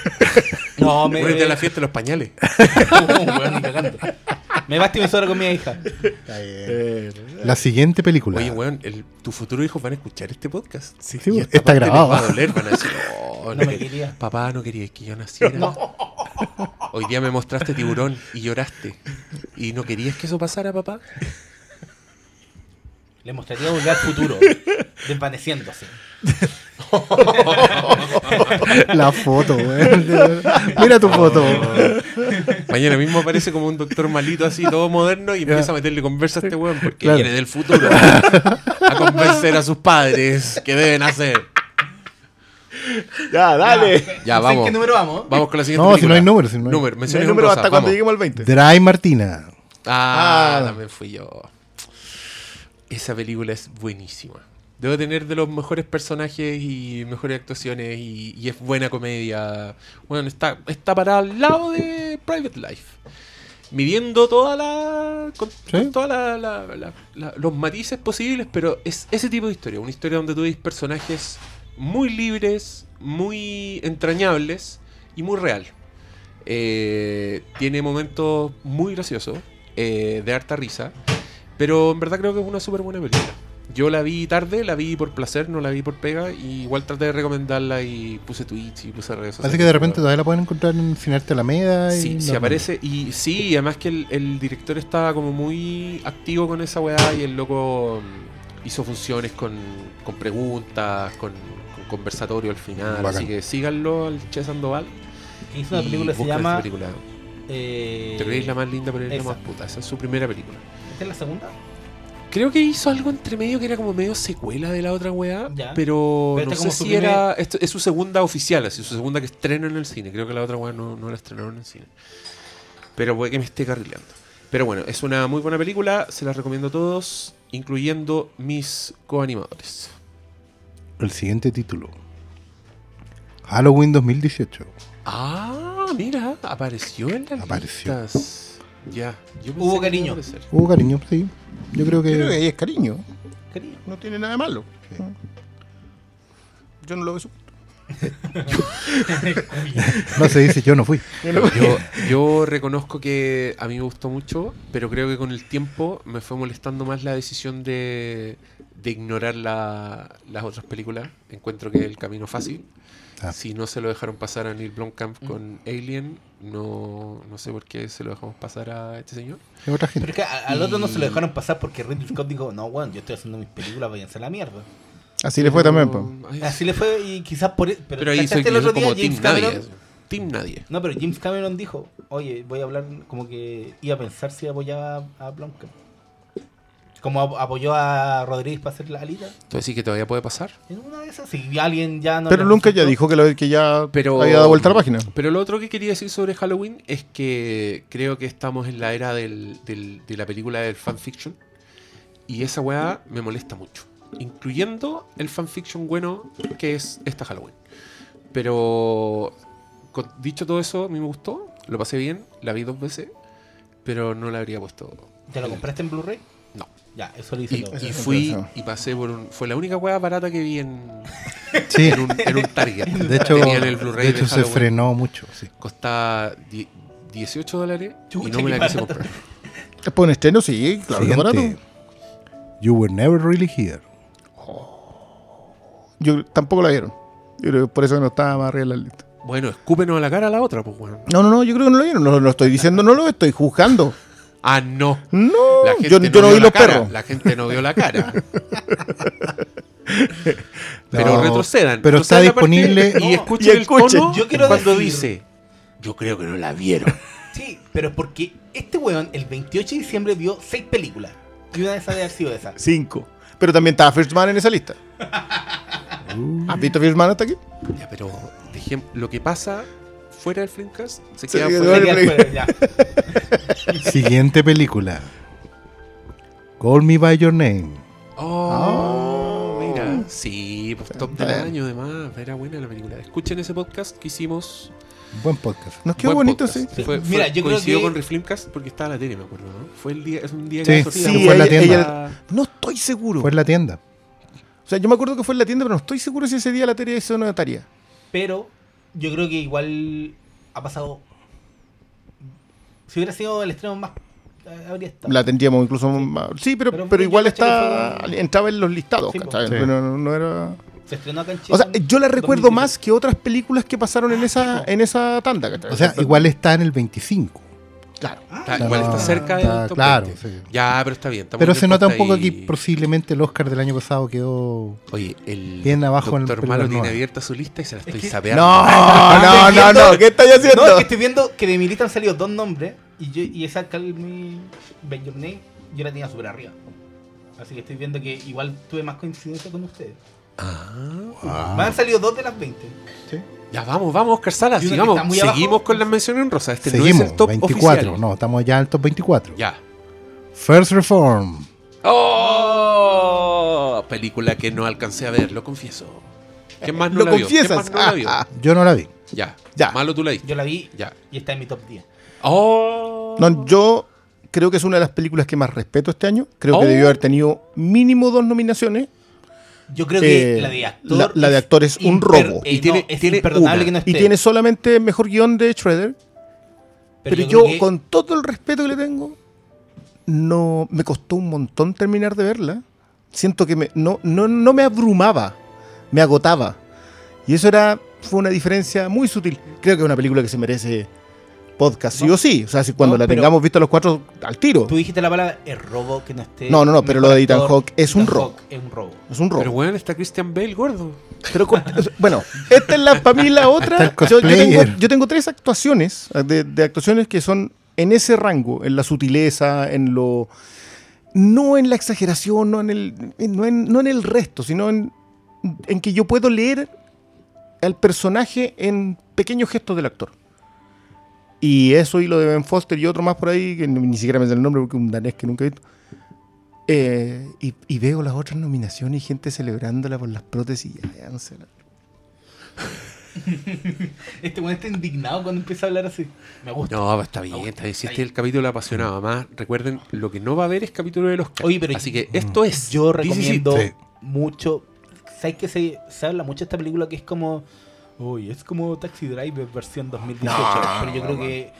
No, me. Únete a la fiesta de los pañales. Ni cagando. Me basta y me sobra con mi hija. Eh, La siguiente película. Oye, weón, el, tu futuro hijo van a escuchar este podcast. Sí, Y weón, esta está parte les grabado. Va a doler, van a decir, oh, No me quería. Papá, no querías que yo naciera. Hoy día me mostraste tiburón y lloraste. ¿Y no querías que eso pasara, papá? Le mostraría al futuro, desvaneciéndose. La foto, weón. Mira tu foto. Mañana mismo aparece como un doctor malito así, todo moderno, y empieza a meterle conversa a este weón, porque Claro. viene del futuro a convencer a sus padres que deben hacer. Ya, dale. Ya, ¿En vamos. qué número vamos? Vamos con la siguiente No, si película. no hay número, si no hay- Número, No hay número hasta cuando lleguemos al 20. Dry Martina. Ah, Ah. también fui yo. Esa película es buenísima. Debe tener de los mejores personajes y mejores actuaciones y, y es buena comedia. Bueno, está, está para al lado de Private Life. Midiendo toda la, con, con toda la- la- la- la- los matices posibles, pero es ese tipo de historia. Una historia donde tú ves personajes muy libres, muy entrañables y muy real. Eh, tiene momentos muy graciosos, eh, de harta risa, pero en verdad creo que es una súper buena película. Yo la vi tarde, la vi por placer, no la vi por pega, y igual traté de recomendarla y puse tweets y puse redes sociales. Parece que de repente todavía la pueden encontrar en Cinearte Alameda. y Sí, no- sí aparece. Y sí, y además que el, el director estaba como muy activo con esa weá y el loco mm, hizo funciones con, con preguntas, con, con conversatorio al final. Bacán. Así que síganlo al Che Sandoval. Hizo una película que se llama. película. Eh, Te creéis la más linda, pero es la más puta. Esa es su primera película. ¿Esta es la segunda? Creo que hizo algo entre medio que era como medio secuela de la otra weá, pero, Pero no sé si era. Esto es su segunda oficial, así, su segunda que estrena en el cine. Creo que la otra weá no, no la estrenaron en el cine. Pero puede que me esté carrileando. Pero bueno, es una muy buena película, se la recomiendo a todos, incluyendo mis coanimadores. El siguiente título. Halloween 2018. Ah, mira, apareció en las Apareció. listas. Ya, yo pensé Hubo que cariño. Hubo cariño, sí. Yo creo que. Creo que ahí es cariño. Cariño. No tiene nada de malo. Yo no lo veo. No se dice, yo no fui. Yo, yo reconozco que a mí me gustó mucho, pero creo que con el tiempo me fue molestando más la decisión de, de ignorar la- las otras películas. Encuentro que es el camino fácil. Ah. Si no se lo dejaron pasar a Neil Blomkamp con Alien, no, no sé por qué se lo dejamos pasar a este señor. Es otra Pero gente. es que a- al otro no se lo dejaron pasar porque Ridley Scott dijo: No, weón, yo estoy haciendo mis películas, váyanse a la mierda. Así le fue también, po. Así le fue y quizás por. e-, Pero, pero ahí soy, ¿cachaste el otro día como Team James Nadie. Cameron? Team Nadie. No, pero James Cameron dijo: Oye, voy a hablar como que iba a pensar si apoyaba a Blomkamp. Como ap- apoyó a Rodríguez para hacer la alita. Entonces sí que todavía puede pasar. En una de esas, si alguien ya no. Pero nunca ya dijo que, lo, que ya Pero- había dado vuelta a la página. Pero lo otro que quería decir sobre Halloween es que creo que estamos en la era del- del- de la película del fanfiction. Y esa weá me molesta mucho. Incluyendo el fanfiction bueno que es esta Halloween. Pero con- dicho todo eso, a mí me gustó. Lo pasé bien. La vi dos veces. Pero no la habría puesto. ¿Te lo compraste en Blu-ray? No. Ya, eso lo hice Y, todo. y es fui y pasé por un. Fue la única hueá barata que vi en, Sí, en, un, en un Target. de hecho, Tenían el Blu-ray de de hecho se Halloween. frenó mucho. Sí. Costaba die- 18 dólares y no me la quise comprar. ¿Es por un estreno? Sí, claro, que barato. You were never really here. Yo tampoco la vieron. Yo creo que por eso no estaba más arriba en la lista. Bueno, escúpenos a la cara a la otra, pues bueno. No, no, no, yo creo que no la vieron. No lo estoy diciendo, no lo estoy juzgando. Ah, no. No, La gente yo, no, yo no vi la los cara. perros. La gente no vio la cara. Pero No, retrocedan. pero está disponible- Y No, escuchen y el tono Yo quiero cuando decir- dice. Yo creo que no la vieron. Sí, pero porque este weón el 28 de diciembre vio seis películas. Y una de esas debe haber sido esa. Cinco. Pero también estaba First Man en esa lista. ¿Has visto First Man hasta aquí? Ya, pero lo que pasa fuera del Flimcast se Se queda fuera. fuera, ya. Siguiente película. Call Me By Your Name. Oh, mira. Sí, pues top del año además. Era buena la película. Escuchen ese podcast que hicimos. Buen podcast. Nos quedó Buen bonito, podcast. sí. Fue, Mira, fue- yo creo coincidió que- con Reflimcast porque estaba la tele, me acuerdo, ¿no? Fue el día, es un día Sí, que Sofía sí, fue en la ella- tienda. No estoy seguro. Fue en la tienda. O sea, yo me acuerdo que fue en la tienda, pero no estoy seguro si ese día la tarea hizo una tarea. Pero yo creo que igual ha pasado. Si hubiera sido el estreno más. Habría estado. La tendríamos incluso más. Sí, pero, Pero pero, igual está. fue- Entraba en los listados, Sí. ¿cachai? Sí. Pero no, no era. Se estrenó acá en Chile. O sea, yo la recuerdo 2017. más que otras películas que pasaron en esa, en esa tanda, ¿cachai? O sea, igual está en el 25. Claro. Está- No, igual está cerca del está- top claro, 20. sí. Ya, pero está bien. Pero se nota un poco ahí. que posiblemente el Oscar del año pasado quedó. Oye, el Bien abajo en el doctor Malo tiene abierta su lista y se la estoy que- sapeando. No, no, no, no. ¿Qué estáis haciendo? No, es que estoy viendo que de mi lista han salido dos nombres. Y, yo, y esa Call Me Name yo la tenía súper arriba. Así que estoy viendo que igual tuve más coincidencia con ustedes. Ah. Me han salido dos de las 20. Ya vamos, vamos, Oscar Salas. Sigamos, seguimos abajo. con las menciones en rosa. Este no Seguimos, es el top 24. oficial. No, estamos ya en el top 24. Ya. First Reform. ¡Oh! Película que no alcancé a ver, lo confieso. ¿Quién más no Lo la vio? ¿Quién confiesas. más no la vio? Ah, Yo no la vi. Ya. Ya. Malo tú la viste. Yo la vi Ya. y está en mi top 10. ¡Oh! No, yo creo que es una de las películas que más respeto este año. Creo Oh. que debió haber tenido mínimo dos nominaciones. Yo creo que Eh, la de actor. la- la de actor es un robo. eh, Y tiene- no, es tiene imperdonable una. que no esté. Y tiene solamente mejor guion de Shredder. Pero, yo, que- con todo el respeto que le tengo, no me costó un montón terminar de verla. Siento que me, no, no, no me abrumaba, me agotaba. Y eso era fue una diferencia muy sutil. Creo que es una película que se merece podcast, sí No. o sí. O sea, si cuando No, la tengamos vista los cuatro al tiro. Tú dijiste la palabra el robo que no esté. No, no, no, pero lo de Ethan Hawke es un robo. Es un robo. Es un robo. Pero bueno, está Christian Bale gordo. Pero con- bueno, esta es la para mí la otra. Yo, yo tengo, yo tengo tres actuaciones de, de actuaciones que son en ese rango, en la sutileza, en lo no en la exageración, no en el no en, no en el resto, sino en, en que yo puedo leer al personaje en pequeños gestos del actor. Y eso y lo de Ben Foster y otro más por ahí, que ni siquiera me sé el nombre porque es un danés que nunca he visto. Eh, y, y veo las otras nominaciones y gente celebrándola por las prótesis. Ya, ya no sé. Este weón está indignado cuando empieza a hablar así. Me gusta. No, pues está bien, está bien. Si este es el capítulo apasionado. Además, recuerden, lo que no va a haber es capítulo de los. Oye, pero Así que esto es. Yo This is it. recomiendo Sí. mucho. ¿Sabes que se, se habla mucho de esta película que es como. Uy, es como Taxi Driver versión 2018. pero yo creo que.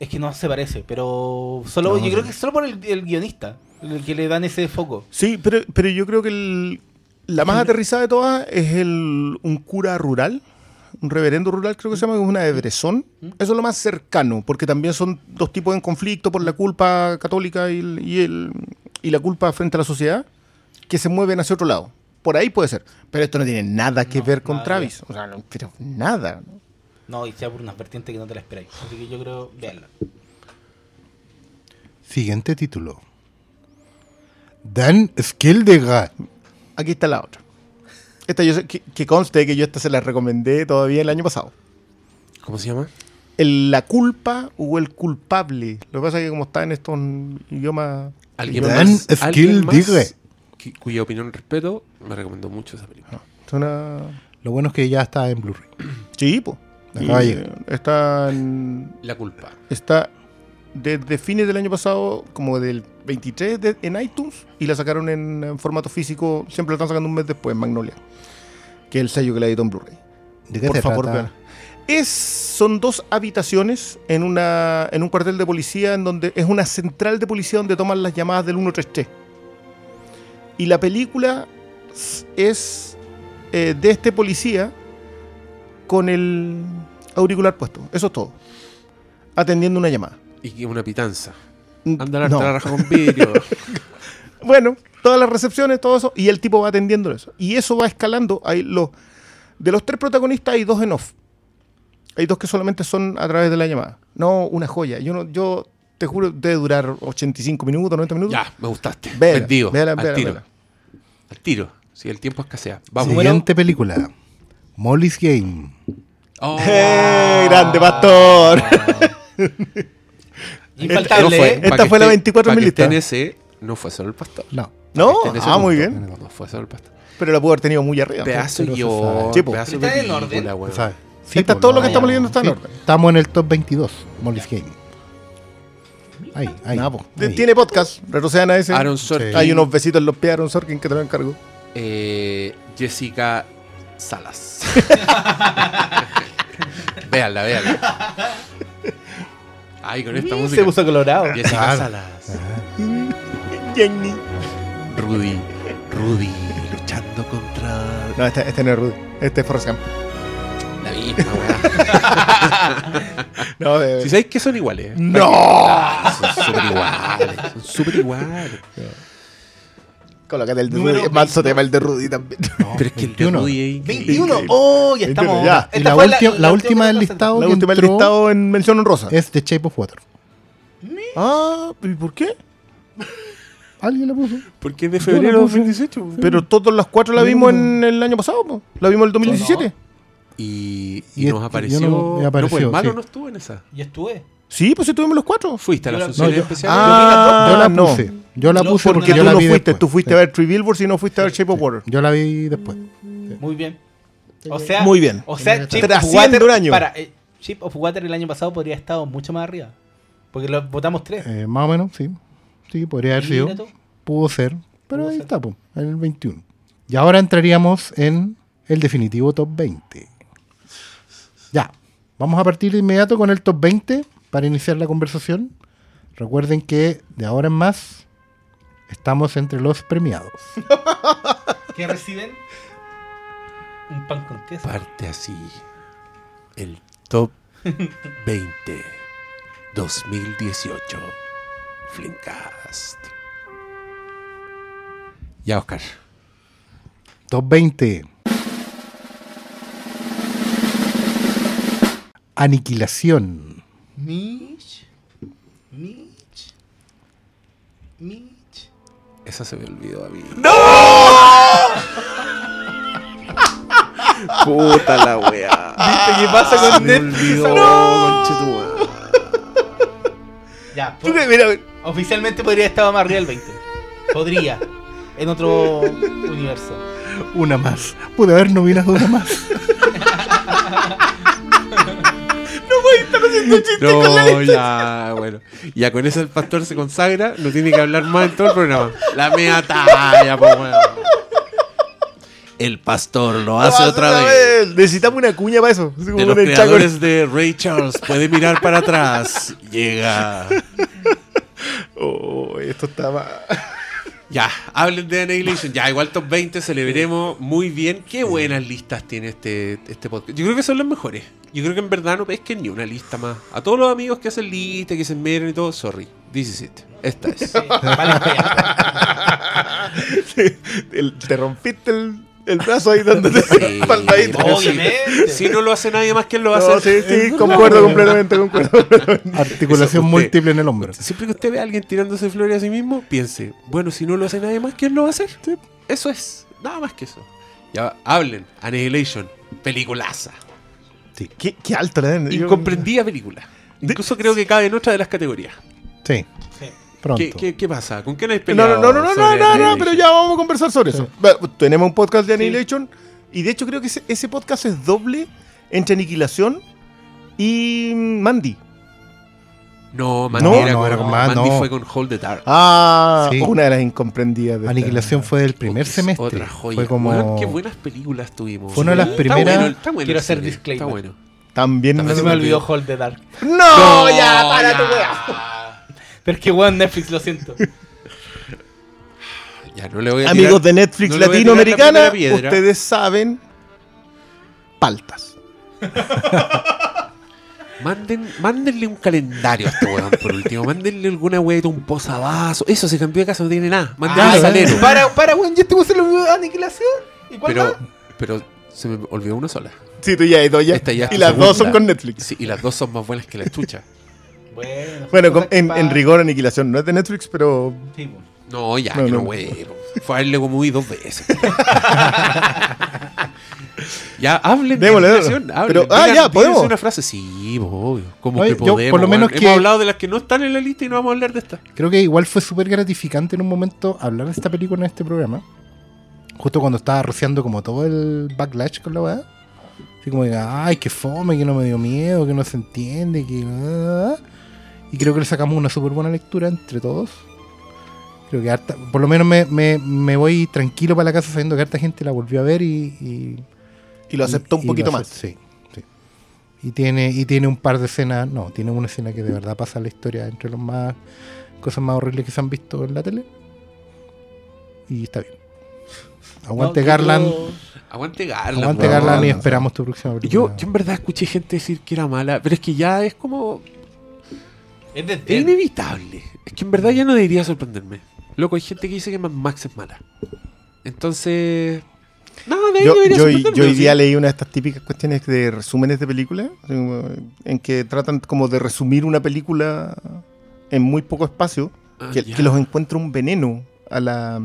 Es que no se parece, pero solo No, yo creo que solo por el, el guionista, el que le dan ese foco. Sí, pero, pero yo creo que el- la más aterrizada de todas es el, un cura rural, un reverendo rural creo que se llama, que es una de Bresson. Eso es lo más cercano, porque también son dos tipos en conflicto por la culpa católica y, el- y, el- y la culpa frente a la sociedad, que se mueven hacia otro lado. Por ahí puede ser. Pero esto no tiene nada que No, ver con que Travis. O sea, no, pero nada. ¿no? No, y sea por unas vertientes que no te la esperáis. Así que yo creo, veanla. Siguiente título. Dan Skildegard. Aquí está la otra. Esta yo sé, que, que conste que yo esta se la recomendé todavía el año pasado. ¿Cómo se llama? el- la culpa o el culpable. Lo que pasa es que como está en estos idiomas... ¿Alguien más, Skill ¿alguien más cuya opinión respeto me recomendó mucho esa película. Suena... Lo bueno es que ya está en Blu-ray. Sí, eh, Está en- La culpa. Está desde fines del año pasado, como del 23 de- en iTunes, y la sacaron en, en formato físico. Siempre la están sacando un mes después, en Magnolia. Que es el sello que la editó en Blu-ray. ¿De qué Por se favor, trata? vean. Es, son dos habitaciones en, una, en un cuartel de policía en donde es una central de policía donde toman las llamadas del 133. Y la película es eh, de este policía con el auricular puesto. Eso es todo. Atendiendo una llamada. Y una pitanza. Mm, Anda no. la raja con vidrio. Bueno, todas las recepciones, todo eso, y el tipo va atendiendo eso. Y eso va escalando. Hay los, de los tres protagonistas hay dos en off. Hay dos que solamente son a través de la llamada. No, una joya. Yo no, yo te juro, debe durar 85 minutos, 90 minutos. ya, me gustaste. Véala, Vendido. véala, al tiro. Al tiro. Si el tiempo escasea. Vamos. Siguiente película. Molly's Game. Oh. ¡Eh, grande pastor! Infaltable, No fue. ¿eh? Esta fue la esté- 24 pa' que mil esté en ese, no fue solo el pastor. No. ¿No? Ah, muy bien. No fue solo el pastor. Pero la pudo haber tenido muy arriba. Pedazo de Sí, po. pedazo ¿Está de en orden? ¿Sabes? Está todo lo que estamos leyendo está en sí, orden. Estamos en el top 22, Molly's Game. Ahí, ahí. Tiene podcast. Retrocedan a ese. Aaron Sorkin. Sí. Hay unos besitos en los pies a Aaron Sorkin que te lo encargo. Eh, Jessica Salas. véanla, véanla. Ay, con esta música. Se puso colorado. Jessica Claro. Salas. Jenny. Rudy. Rudy luchando contra No, este, este no es Rudy. Este es Forrest Gump. la misma, weá. No, eh, Si sabéis que son iguales. ¿eh? ¡No! Ah, son súper iguales. Son súper iguales. Colócate el de Número Rudy. Manso tema el de Rudy también. No, Pero es que el de 21. Rudy es increíble. 21. Oh, ya 21, estamos. ya. Y Esta la, fue ulti- la última del que listado La que última del entró listado en mención honrosa. es The Shape of Water. Ah, ¿y por qué? ¿Alguien la puso? Porque es de febrero de la puse. 2018. Pero todas las cuatro la vimos en el año pasado, po. La vimos en el 2017. Y, Y y nos este- apareció. yo no- me No, apareció, pues el malo sí. no estuvo en esa. Ya estuve. Sí, pues sí tuvimos los cuatro. Fuiste a Yo la la- función no, yo- especial. Ah, yo la no. puse. Yo la puse Porque porque tú yo la no vi fuiste, después. tú fuiste Sí. a ver Three Billboards y no fuiste a ver Shape of Water. Yo la vi después. Muy bien. O sea, Muy bien. O sea, Chip of Water. un año. Para, eh, Chip of Water el año pasado podría haber estado mucho más arriba. Porque lo votamos tres. Eh, más o menos, sí. Sí, podría haber sido. Pudo ser. Pero Pudo ahí ser. está, po, en el 21. Y ahora entraríamos en el definitivo top 20. Ya. Vamos a partir de inmediato con el top 20 para iniciar la conversación. Recuerden que de ahora en más estamos entre los premiados. ¿Qué reciben? Un pan con queso. Parte así. El top 20 2018. Flinkcast. Ya, Oscar. Top 20. Aniquilación. Mitch. Mitch. Mitch. Esa se me olvidó a mí. ¡No! Puta la weá. ¿Viste qué pasa Se con me Netflix? olvidó, conchetumare. Ya, mira, oficialmente podría estar más arriba del 20. Podría. En otro universo. Una más. Pude haber nominado una más. No, ya, bueno. Ya con eso el pastor se consagra, no tiene que hablar más en todo el programa. La mea talla, po, weón. El pastor lo hace otra vez. Necesitamos una cuña para eso. Así como De los creadores de Ray Charles, puede mirar para atrás. Llega. Oh, esto está más. Ya, hablen de Annihilation. Ya, igual top 20 celebremos muy bien. Qué buenas listas tiene este, este podcast. Yo creo que son las mejores. Yo creo que en verdad no pesquen ni una lista más. A todos los amigos que hacen listas, que se miran y todo, sorry. This is it. Esta es. Sí, vale, te rompiste el, el brazo ahí dándote Sí, palmadita. Obviamente. Si no lo hace nadie más, ¿quién lo va a hacer? sí, sí, concuerdo completamente, concuerdo. Articulación Eso, usted- múltiple en el hombro. Siempre que usted ve a alguien tirándose flores a sí mismo, piense, bueno, si no lo hace nadie más, ¿quién lo va a hacer? Eso es, nada más que eso. Ya, hablen, Annihilation, peliculaza. Qué, qué alto la Incomprendida película. Incluso creo que cabe en otra de las categorías. Sí, Sí. Pronto. ¿Qué, qué, qué pasa? ¿Con hay No, peleado? no, no, no, no, no, no, no, pero ya vamos a conversar sobre eso. Bueno, tenemos un podcast de Annihilation y de hecho creo que ese, ese podcast es doble entre Aniquilación y Mandy. No, Mandy, No, era, no, con, era con más, Mandy no. fue con Hold the Dark. Ah, Sí. una de las incomprendidas. de esta- Aniquilación fue del primer Es semestre. Otra joya. Fue como. Qué buenas películas tuvimos. Fue una de las primeras- bueno, está bueno Quiero hacer disclaimer. Está bueno. También. También Se me me olvidó. Hold the Dark. No, ya, para tu wea. Pero es que weón Netflix, lo siento. Ya, no le voy a Amigos tirar- de Netflix no le voy a tirar la latinoamericana, primera piedra. ustedes saben. Paltas. Manden, mándenle un calendario a este weón, por último. Mándenle alguna weá, un posavasos. Eso, se cambió de casa, no tiene nada. Mándenle Ah, un salero. para, para, weón, ya te puse la aniquilación. ¿Y cuál Pero, más? pero se me olvidó una sola. Sí, tú ya hay dos ya. Esta ya es y tu las dos son segunda. con Netflix. Sí, y las dos son más buenas que la chucha. Bueno, Bueno, en, rigor, Aniquilación no es de Netflix, pero. Sí, po. No, ya, No, que no, no. güey. Fue a verle como muy dos veces. ya, hablen Démosle, de inflación, hablen. Pero- ah, Digan- ya, podemos. una frase, sí, obvio. Como Oye, que yo, podemos. por lo menos que- Hemos hablado de las que no están en la lista y no vamos a hablar de estas. Creo que igual fue súper gratificante en un momento hablar de esta película en este programa. Justo cuando estaba rociando como todo el backlash con la weá. Así como que, ay, que fome, que no me dio miedo, que no se entiende, que... ah". Y creo que le sacamos una súper buena lectura entre todos. Creo que harta, por lo menos me, me- me voy tranquilo para la casa sabiendo que harta gente la volvió a ver y... y- Y lo aceptó un poquito más. Sí, sí. Y tiene, y tiene un par de escenas, no, tiene una escena que de verdad pasa la historia entre las más cosas más horribles que se han visto en la tele. Y está bien. Aguante No, Garland, yo- Aguante Garland. aguante. Garland y no, esperamos tu próxima película. Yo, yo en verdad escuché gente decir que era mala, pero es que ya es como. Es de Es inevitable. Es que en verdad ya no debería sorprenderme. Loco, hay gente que dice que Mad Max es mala. Entonces. No, de ahí Yo, debería yo, sorprenderme, yo hoy sí. día leí una de estas típicas cuestiones de resúmenes de películas, en que tratan como de resumir una película en muy poco espacio, Ah, que, los encuentra un veneno a la,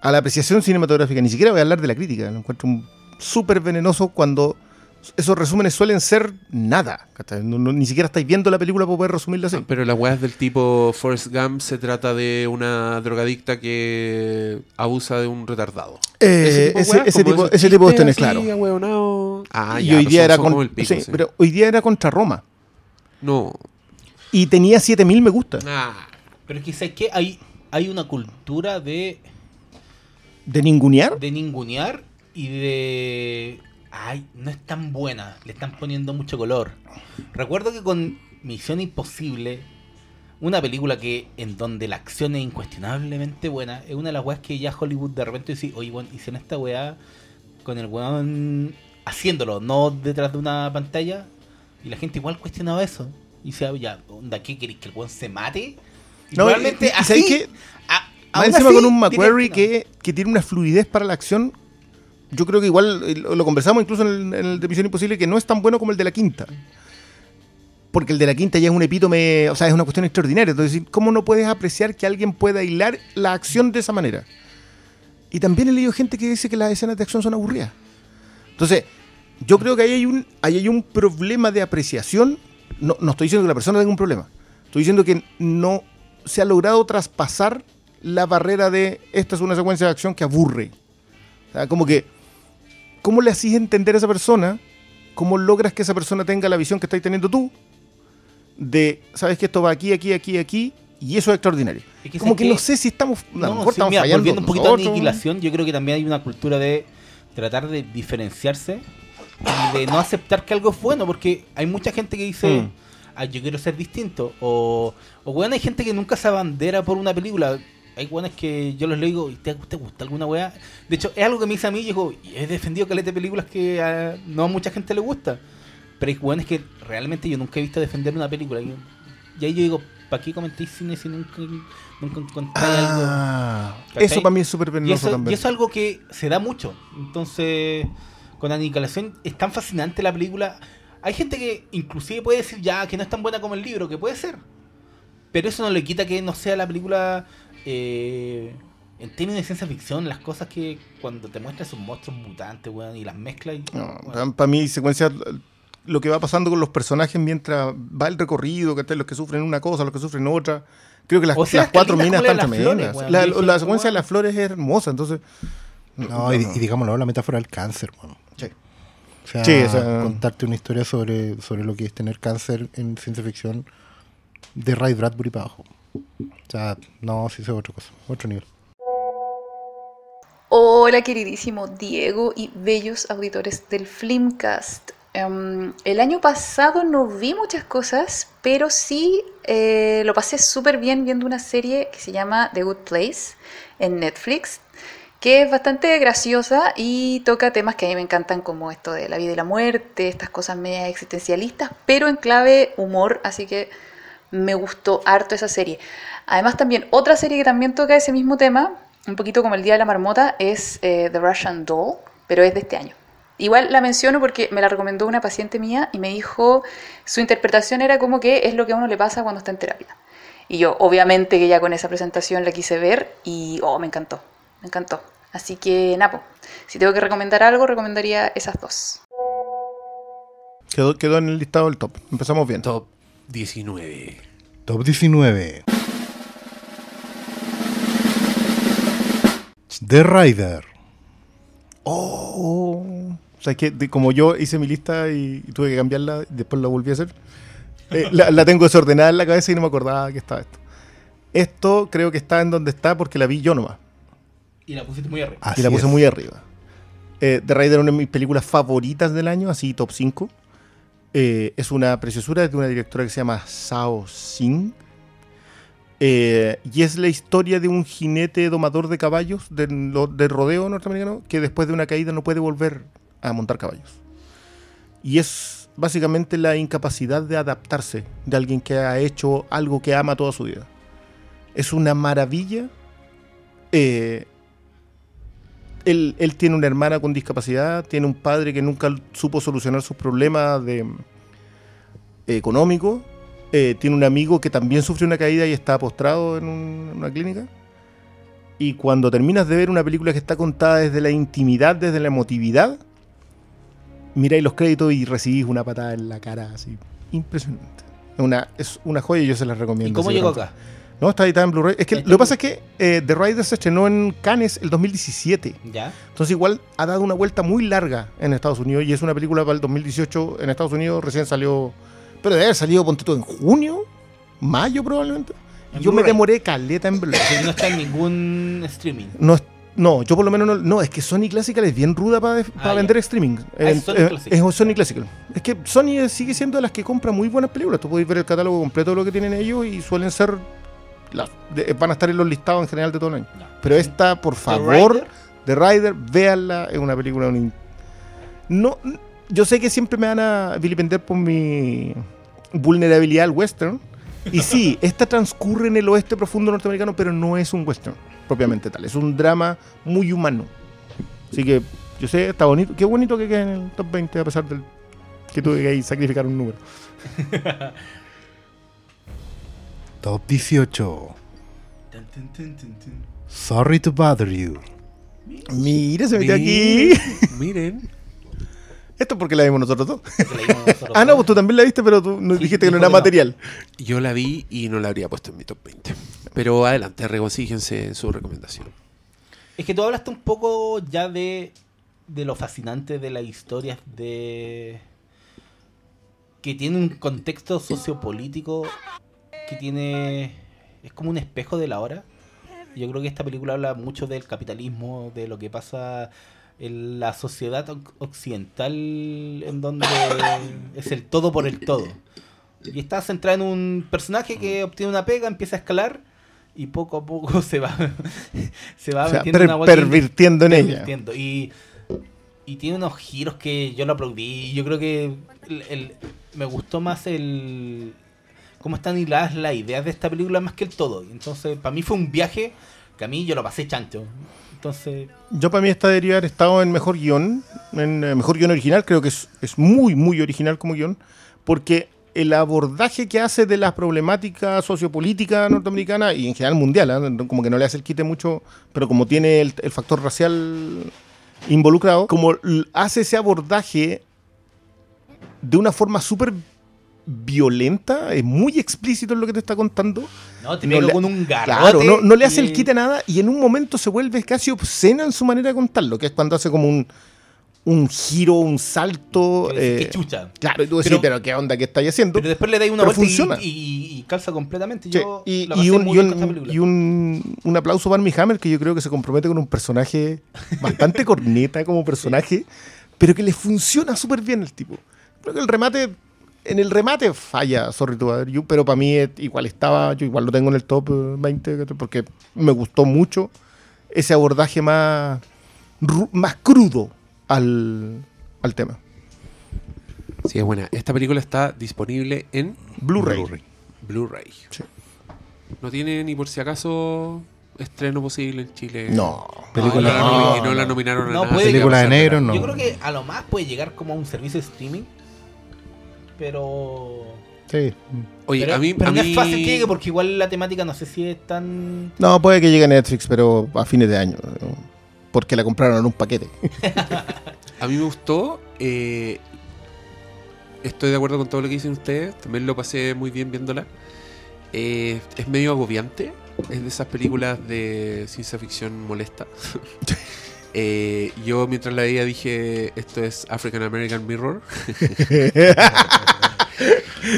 a la apreciación cinematográfica. Ni siquiera voy a hablar de la crítica, lo encuentro un súper venenoso cuando esos resúmenes suelen ser nada. No- no- ni siquiera estáis viendo la película para poder resumirla así. Ah, Pero la weá es del tipo Forrest Gump se trata de una drogadicta que abusa de un retardado. Eh, ese, como tipo, ese tipo de cuestiones, claro. ahueonao. Ah, y ya, hoy día son- era son con- como el pico, sí, sí. pero hoy día era contra Roma No. y tenía 7000 me gusta. Ah, Pero es que ¿sabes qué? Hay, hay una cultura de, De ningunear. de ningunear y de... Ay, no es tan buena. Le están poniendo mucho color. Recuerdo que con Misión Imposible, una película que en donde la acción es incuestionablemente buena, es una de las weas que ya Hollywood de repente dice, oye, bueno, hicieron esta wea con el weón haciéndolo, no detrás de una pantalla. Y la gente igual cuestionaba eso. Y decía, ya, onda, ¿qué queréis? ¿Que el weón se mate? Y No, y así... a- Más encima así, con un McQuarrie que no. que, que tiene una fluidez para la acción. Yo creo que igual eh, lo, conversamos incluso en el, en de Misión Imposible, que no es tan bueno como el de la quinta. Porque el de la quinta ya es un epítome, o sea, es una cuestión extraordinaria. Entonces, ¿cómo no puedes apreciar que alguien pueda hilar la acción de esa manera? Y también he leído gente que dice que las escenas de acción son aburridas. Entonces, yo creo que ahí hay un, ahí hay un problema de apreciación. No, no estoy diciendo que la persona tenga un problema. Estoy diciendo que no se ha logrado traspasar la barrera de esta es una secuencia de acción que aburre. O sea, como que, ¿cómo le hacís entender a esa persona? ¿Cómo logras que esa persona tenga la visión que estáis teniendo tú? De, sabes que esto va aquí, aquí, aquí, aquí, y eso es extraordinario. Es que como ¿sabes que no sé si estamos. a lo No, mejor sí, estamos mira, fallando volviendo un poquito a nosotros. aniquilación, yo creo que también hay una cultura de tratar de diferenciarse y de no aceptar que algo es bueno, porque hay mucha gente que dice, Mm. "Ah, yo quiero ser distinto, o, o bueno, hay gente que nunca se abandera por una película. Hay buenas que yo les digo, ¿y te, te gusta alguna weá? De hecho, es algo que me dice a mí, y digo, he defendido caleta de películas que a no a mucha gente le gusta. Pero hay buenas que realmente yo nunca he visto defender una película. Y, y ahí yo digo, ¿para qué comentéis cine si nunca, nunca encontráis algo? Ah, ¿Cachai? eso para mí es súper Y eso, también. y eso es algo que se da mucho. Entonces, con Aniquilación es tan fascinante la película. Hay gente que inclusive puede decir ya que no es tan buena como el libro, que puede ser. Pero eso no le quita que no sea la película eh, en términos de ciencia ficción, las cosas que cuando te muestra esos monstruos mutantes, weón, y las mezclas. y- No, bueno. para mí, secuencia, lo que va pasando con los personajes mientras va el recorrido, que los que sufren una cosa, los que sufren otra. Creo que las, O sea, las cuatro minas ¿cómo están tremendas. flores, la, secuencia de las flores es hermosa, entonces. No, y, y digámoslo, la metáfora del cáncer, bueno. Sí. O sea, Sí, o sea- contarte una historia sobre, sobre lo que es tener cáncer en ciencia ficción De Ray Bradbury para abajo. O sea, no, sí es otra cosa, otro nivel. Hola queridísimo Diego y bellos auditores del Flimcast. Em, el año pasado no vi muchas cosas, pero sí eh, lo pasé súper bien viendo una serie que se llama The Good Place en Netflix, que es bastante graciosa y toca temas que a mí me encantan como esto de la vida y la muerte, estas cosas medias existencialistas, pero en clave humor, así que me gustó harto esa serie. Además también otra serie que también toca ese mismo tema, un poquito como el Día de la Marmota, es eh, The Russian Doll, pero es de este año. Igual la menciono porque me la recomendó una paciente mía y me dijo, su interpretación era como que es lo que a uno le pasa cuando está en terapia. Y yo, obviamente que ya con esa presentación la quise ver y, oh, me encantó, me encantó. Así que, Napo, si tengo que recomendar algo, recomendaría esas dos. Quedó, quedó en el listado del top. Empezamos bien. Top 19. Top 19. The Rider. Oh. O sea, es que de- como yo hice mi lista y, y tuve que cambiarla, y después la volví a hacer. eh, la, la tengo desordenada en la cabeza y no me acordaba que estaba esto. Esto creo que está en donde está porque la vi yo nomás. Y la pusiste muy arriba. Así y la puse es. muy arriba. Eh, The Rider es una de mis películas favoritas del año, así top 5. Eh, es una preciosura de una directora que se llama Sao Singh. Eh, y es la historia de un jinete domador de caballos de, lo- de rodeo norteamericano que después de una caída no puede volver a montar caballos. Y es básicamente la incapacidad de adaptarse de alguien que ha hecho algo que ama toda su vida. Es una maravilla. Eh, él, él tiene una hermana con discapacidad, tiene un padre que nunca supo solucionar sus problemas de, económicos, eh, tiene un amigo que también sufrió una caída y está postrado en, un- en una clínica. Y cuando terminas de ver una película que está contada desde la intimidad, desde la emotividad, miráis los créditos y recibís una patada en la cara así. Impresionante. Es una, es una joya y yo se las recomiendo. ¿Y cómo llegó acá? No, está editada en Blu-ray. Es que lo que pasa es que eh, The Rider se estrenó en Cannes el 2017. ¿Ya? Entonces igual ha dado una vuelta muy larga en Estados Unidos y es una película para el 2018 en Estados Unidos. Recién salió... Pero debe haber salido, ponte tú, en junio, mayo probablemente. En Yo me demoré caleta en Blu-ray. No está en ningún streaming. No, no, yo por lo menos no. No, es que Sony Classical es bien ruda para Ah, vender streaming. Ah, es En- Sony eh, es Sony Classical. Es que Sony sigue siendo de las que compra muy buenas películas. Tú podéis ver el catálogo completo de lo que tienen ellos y suelen ser. De- van a estar en los listados en general de todo el año. No. Pero esta, por favor? The Rider, véanla. Es una película. un in- No, yo sé que siempre me van a vilipender por mi vulnerabilidad al western. Y sí, esta transcurre en el oeste profundo norteamericano, pero no es un western propiamente tal. Es un drama muy humano. Así que, yo sé, está bonito. Qué bonito que quede en el top 20 a pesar del que tuve que ahí sacrificar un número. Top 18. Tun, tun, tun, tun, tun. Sorry to bother you. Mira, se metió aquí. Miren. Esto es porque la vimos nosotros dos. Que la vimos nosotros Ah, no, pues tú también la viste, pero tú nos Sí, dijiste que no dijo era material. Yo la vi y no la habría puesto en mi top 20. Pero adelante, regocíjense en su recomendación. Es que tú hablaste un poco ya de, de lo fascinante de las historias de que tiene un contexto sociopolítico que tiene es como un espejo de la hora. Yo creo que esta película habla mucho del capitalismo, de lo que pasa en la sociedad oc- occidental en donde es el todo por el todo. Y está centrada en un personaje que obtiene una pega, empieza a escalar y poco a poco se va se va O sea, metiendo per- una pervirtiendo en ella. Y, y tiene unos giros que yo lo aplaudí. Yo creo que el- el- me gustó más el cómo están hiladas las ideas de esta película más que el todo. Entonces, para mí fue un viaje que a mí yo lo pasé chancho. Entonces, Yo para mí esta debería haber estado en mejor guion, en eh, mejor guion original, creo que es, es muy, muy original como guion, porque el abordaje que hace de las problemáticas sociopolíticas norteamericanas y en general mundial, ¿eh? como que no le hace el quite mucho, pero como tiene el, el factor racial involucrado, como hace ese abordaje de una forma súper violenta, es muy explícito en lo que te está contando. no, te No le- con un garrote. Claro, no, no le hace el quite a nada y en un momento se vuelve casi obscena en su manera de contarlo, que es cuando hace como un, un giro, un salto. Que eh, "Qué chucha. claro, y tú decís, Pero- pero, ¿qué onda? ¿Qué estáis haciendo? Pero después le dais una Pero vuelta y- y, y- calza completamente. Sí, Yo y, la y un, muy bien un- esta y un- un aplauso para Armie Hammer, que yo creo que se compromete con un personaje bastante corneta como personaje, pero que le funciona súper bien el tipo. Creo que el remate, en el remate falla Sorry to Bother You, pero para mí igual estaba, yo igual lo tengo en el top eh, 20, porque me gustó mucho ese abordaje más, más crudo al, al tema. Sí, es buena. Esta película está disponible en Blu-ray. Blu-ray. Sí. No tiene ni por si acaso estreno posible en Chile. No. Película- no, la no, y no la no. nominaron a No nada. puede- Película de negro, no. Yo creo que a lo más puede llegar como a un servicio de streaming. Pero. Sí. Oye, pero a mí. pero a no mí- es fácil que llegue porque igual la temática no sé si es tan. No, puede que llegue a Netflix, pero a fines de año. ¿no? Porque la compraron en un paquete. A mí me gustó. eh, estoy de acuerdo con todo lo que dicen ustedes. También lo pasé muy bien viéndola. Eh, es medio agobiante. Es de esas películas de ciencia ficción molesta. Eh, yo mientras la veía dije, esto es African American Mirror.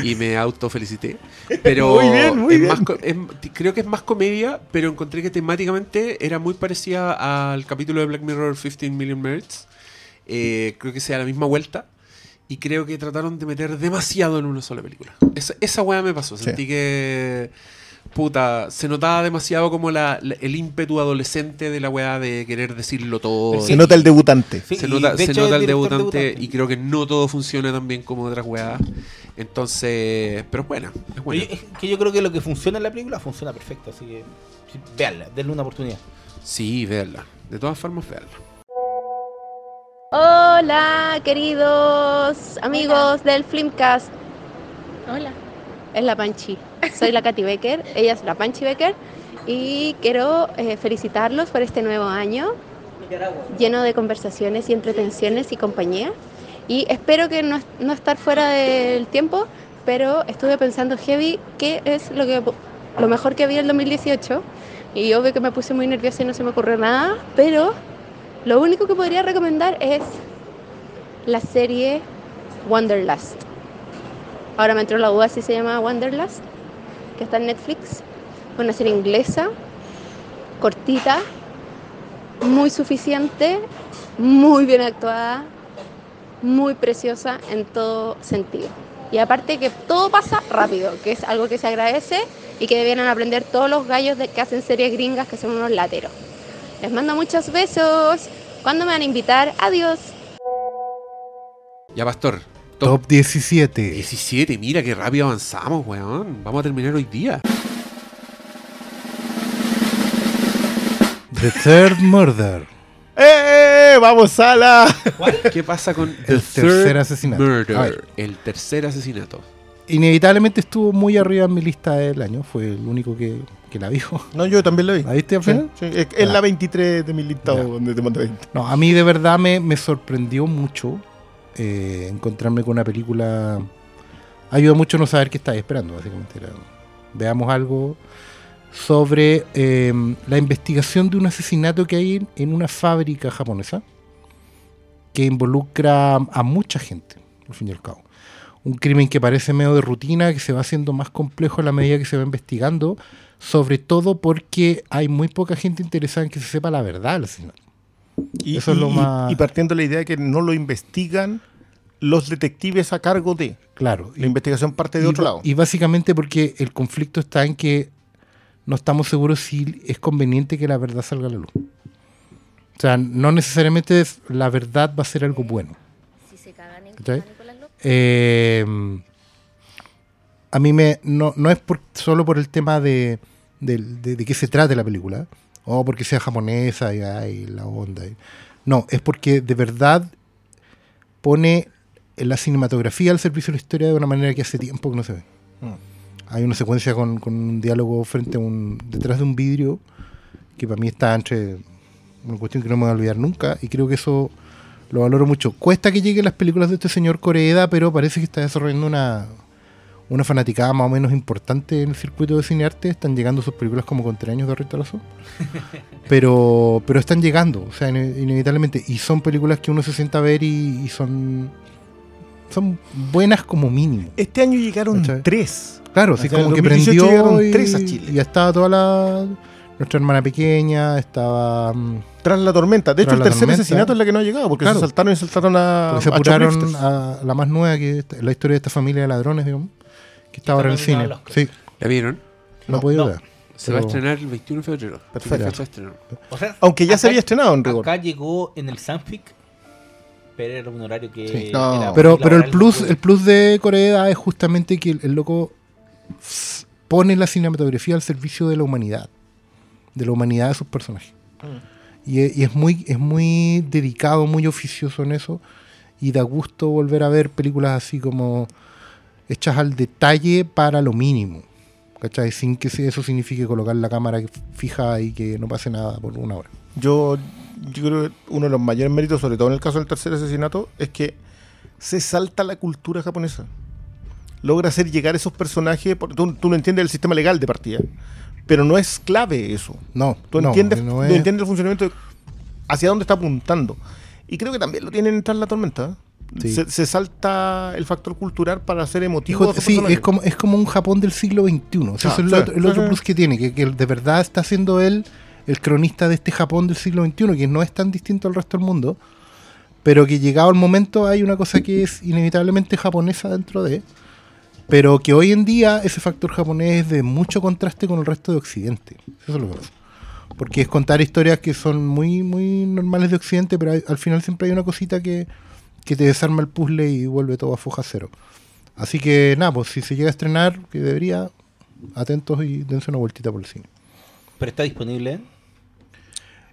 y me autofelicité. Pero Muy bien, muy es bien. más co- es- creo que es más comedia, pero encontré que temáticamente era muy parecida al capítulo de Black Mirror 15 Million Merits. Eh, creo que sea la misma vuelta. Y creo que trataron de meter demasiado en una sola película. Esa, esa weá me pasó. Sí. Sentí que. Puta, se notaba demasiado como la, la- el ímpetu adolescente de la weá de querer decirlo todo. Se nota el debutante. Sí, se y nota, de se hecho nota es el debutante, y creo que no todo funciona tan bien como otras weas. Entonces, pero es buena, es buena. yo- es que yo creo que lo que funciona en la película funciona perfecto. Así que. sí, Véanla, denle una oportunidad. Sí, véanla. De todas formas, véanla. Hola, queridos amigos del Flimcast. Hola. Es la Panchi. Soy la Katy Becker, ella es la Panchi Becker y quiero eh, felicitarlos por este nuevo año lleno de conversaciones y entretenciones y compañía. Y espero que no, no estar fuera del tiempo, pero estuve pensando heavy qué es lo, que, lo mejor que vi el 2018 y obvio que me puse muy nerviosa y no se me ocurrió nada, pero lo único que podría recomendar es la serie Wanderlust. Ahora me entró la duda si se llama Wanderlust, que está en Netflix. Una serie inglesa, cortita, muy suficiente, muy bien actuada, muy preciosa en todo sentido. Y aparte que todo pasa rápido, que es algo que se agradece y que debieran aprender todos los gallos de que hacen series gringas que son unos lateros. Les mando muchos besos. ¿Cuándo me van a invitar? Adiós. Ya, Pastor. Top Top 17. 17, mira qué rápido avanzamos, weón. Vamos a terminar hoy día. The Third Murder. ¡Eh! ¡Vamos a la! ¿Qué pasa con El The tercer Third asesinato. Murder? El tercer asesinato. Inevitablemente estuvo muy arriba en mi lista del año. Fue el único que, que la vio. No, yo también lo vi. ¿La viste al Sí, final? sí, es, la 23 de mi listado Ya. donde te mandé 20. No, a mí de verdad me, me sorprendió mucho eh, encontrarme con una película. Ayuda mucho no saber qué estáis esperando, básicamente. Veamos algo sobre eh, la investigación de un asesinato que hay en, en una fábrica japonesa que involucra a mucha gente, al fin y al cabo. Un crimen que parece medio de rutina, que se va haciendo más complejo a la medida que se va investigando, sobre todo porque hay muy poca gente interesada en que se sepa la verdad del asesinato. Y, Eso es lo y- más- y partiendo de la idea de que no lo investigan los detectives a cargo de. Claro. La investigación parte de y, otro lado. y básicamente porque el conflicto está en que no estamos seguros si es conveniente que la verdad salga a la luz. O sea, no necesariamente es- la verdad va a ser algo bueno. ¿Cachai? Eh, a mí me no, no es por, solo por el tema de, del- de, de qué se trate la película, o porque sea japonesa y, ay, la onda. y- no, es porque de verdad pone la cinematografía al servicio de la historia de una manera que hace tiempo que no se ve. Mm. Hay una secuencia con, con un diálogo frente a un. detrás de un vidrio que para mí está entre. una cuestión que no me voy a olvidar nunca y creo que eso lo valoro mucho. Cuesta que lleguen las películas de este señor Coreeda, pero parece que está desarrollando una, una fanaticada más o menos importante en el circuito de cinearte. Están llegando sus películas como con tres años de retraso. pero, pero están llegando, o sea, ine- inevitablemente. Y son películas que uno se sienta a ver y, y son, son buenas como mínimo. Este año llegaron tres. Claro, sí, O sea, en como que 2018 prendió llegaron y, tres a Chile. y estaba toda la... Nuestra hermana pequeña, estaba... mm, Tras la tormenta. De hecho, el tercer tormenta. asesinato es la que no ha llegado, porque Claro. se saltaron y saltaron a. Porque se apuraron a la más nueva, que es la historia de esta familia de ladrones, digamos, que está ahora en el cine. Sí, ¿La vieron? no, he No, podido no. ver. Se va a estrenar el 21 de febrero. Perfecto. O sea, Aunque ya se había estrenado en rigor. Acá llegó en el Sanfic, pero era un horario que. Sí. No. era Pero, pero el plus, el plus de Corea es justamente que el, el loco pone la cinematografía al servicio de la humanidad, de la humanidad de sus personajes. Y, e- y es muy, es muy dedicado, muy oficioso en eso. Y da gusto volver a ver películas así como hechas al detalle para lo mínimo. ¿Cachai? Sin que eso signifique colocar la cámara fija y que no pase nada por una hora. Yo, yo creo que uno de los mayores méritos, sobre todo en el caso del tercer asesinato, es que se salta la cultura japonesa. Logra hacer llegar esos personajes. por- Tú, tú no entiendes el sistema legal de partida, pero no es clave eso. No, Tú no, entiendes, no tú es- entiendes el funcionamiento de hacia dónde está apuntando. Y creo que también lo tienen en Tras la tormenta. Sí. Se, se salta el factor cultural para hacer emotivo. Hijo, sí, es como, es como un Japón del siglo XXI. O sea, Ah, eso es el otro, el otro plus que tiene, que, que de verdad está siendo él el cronista de este Japón del siglo XXI, que no es tan distinto al resto del mundo, pero que llegado el momento hay una cosa que es inevitablemente japonesa dentro de, pero que hoy en día ese factor japonés es de mucho contraste con el resto de Occidente. Eso es lo que pasa. Porque es contar historias que son muy, muy normales de Occidente, pero hay- al final siempre hay una cosita que, que te desarma el puzzle y vuelve todo a foja cero. Así que nada, pues si se llega a estrenar, que debería, atentos y dense una vueltita por el cine. Pero está disponible.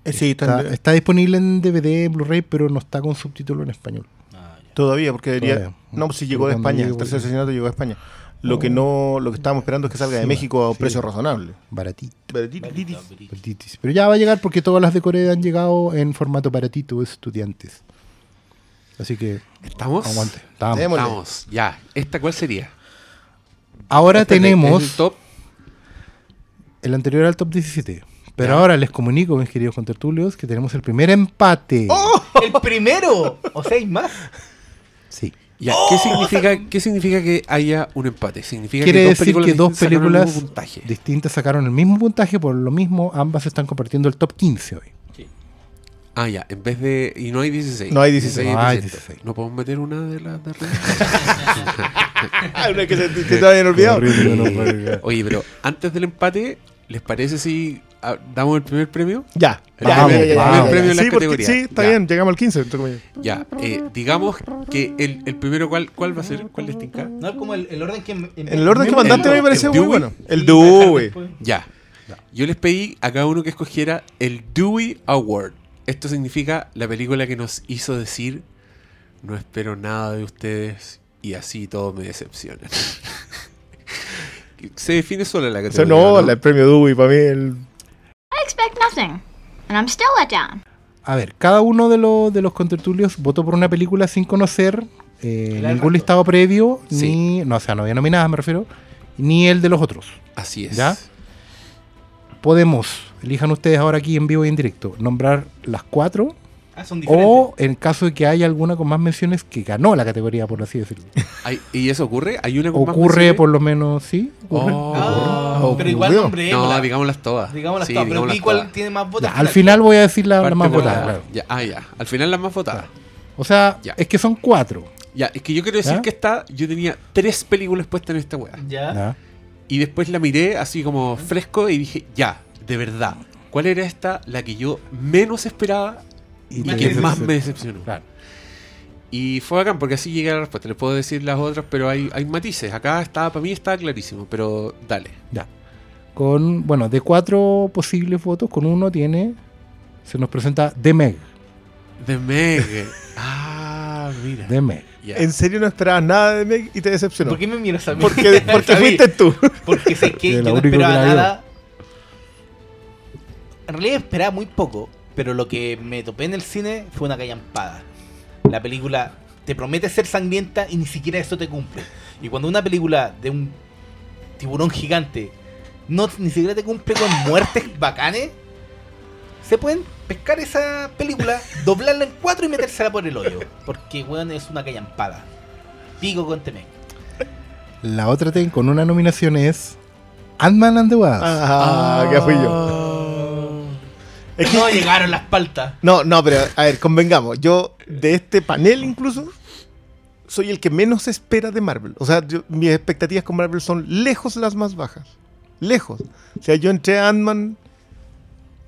¿eh? Sí, está- Está, está disponible en DVD, en Blu-ray, pero no está con subtítulo en español. Ah, ya. Todavía, porque debería. Todavía. No, pues si llegó de España. El tercer asesinato llegó de España. Lo que no, lo que estábamos esperando es que salga de México a un sí. precio razonable. Baratito. Barito, baratitis. Pero ya va a llegar porque todas las de Corea han llegado en formato baratito estudiantes. Así que ¿Estamos? aguante. Estamos. Ya. ¿Esta cuál sería? Ahora Este tenemos es el top. el anterior al top 17. Pero Ya. ahora les comunico, mis queridos contertulios, que tenemos el primer empate. ¡Oh! El primero. O hay más. Sí. Ya, ¿qué, significa, ¿Qué significa que haya un empate? Significa Quiere que dos decir películas que dos distintas sacaron el películas mismo puntaje. distintas sacaron el mismo puntaje, por lo mismo ambas están compartiendo el top 15 hoy. Ah, ya, en vez de. Y no hay 16. No hay 16. y No hay 17. 16. ¿No podemos meter una de las de? Ah, una que se que te habían olvidado. Oye, pero antes del empate, ¿les parece si ah, damos el primer premio? Ya, El ya, ya, ya, ya. Premio en la Sí, porque- categoría. sí, está Ya. bien, llegamos al 15. entre comillas. Ya, eh, digamos que el, el primero, ¿cuál, ¿cuál va a ser? ¿Cuál les tinca? No es como el, el orden que. En El orden que mandaste me pareció muy bueno. El Dewey. Ya. Yo les pedí a cada uno que escogiera el Dewey Award. Esto significa la película que nos hizo decir no espero nada de ustedes y así todo me decepciona. Se define sola la O sea, categoría. no, ¿no? el premio Dewey para mí. El... I expect nothing, and I'm still let down. A ver, cada uno de, los de los contertulios votó por una película sin conocer eh, ningún listado previo, Sí. ni, no, o sea, no había nominadas, me refiero, ni el de los otros. Así es. ¿Ya? Podemos, elijan ustedes ahora aquí en vivo y en directo, nombrar las cuatro, Ah, son diferentes. o en caso de que haya alguna con más menciones que ganó la categoría, por así decirlo. ¿Y eso ocurre? ¿Hay una con Ocurre por lo menos, sí. ocurre. Oh. Ah, pero igual nombre. No, digámoslas todas. Digámoslas Sí, todas. Pero digámoslas ¿y cuál todas. tiene más votos? al final voy a decir la, más votada, claro. Ya, ah, ya. Al final las más votadas. O sea, Ya. es que son cuatro. Ya, es que yo quiero decir ¿Ya? que esta, yo tenía tres películas puestas en esta weá. Ya. ¿ya? Y después la miré así como fresco y dije, ya, de verdad, ¿cuál era esta la que yo menos esperaba y, que más me decepcionó? Claro. Y fue bacán porque así llegué a la respuesta. Les puedo decir las otras, pero hay, hay matices. Acá estaba, para mí estaba clarísimo, pero dale. Ya. Con, bueno, de cuatro posibles votos, con uno tiene. Se nos presenta The Meg. The Meg. ah, mira. The Meg. En serio no esperabas nada de Meg y te decepcionó. ¿Por qué me miras a mí? Porque, porque fuiste tú. Porque sé que yo no esperaba nada. En realidad esperaba muy poco, pero lo que me topé en el cine fue una callampada. La película te promete ser sangrienta y ni siquiera eso te cumple. Y cuando una película de un tiburón gigante no ni siquiera te cumple con muertes bacanes, se pueden pescar esa película, doblarla en cuatro y metérsela por el hoyo. Porque, weón, es una callampada. Pico con Temec. La otra ten- con una nominación es Ant-Man and the Wasp. Ah, que fui yo. Es que- No llegaron las paltas. No, no, pero a ver, convengamos. Yo, de este panel incluso, soy el que menos espera de Marvel. O sea, yo- mis expectativas con Marvel son lejos las más bajas. Lejos. O sea, yo entré a Ant-Man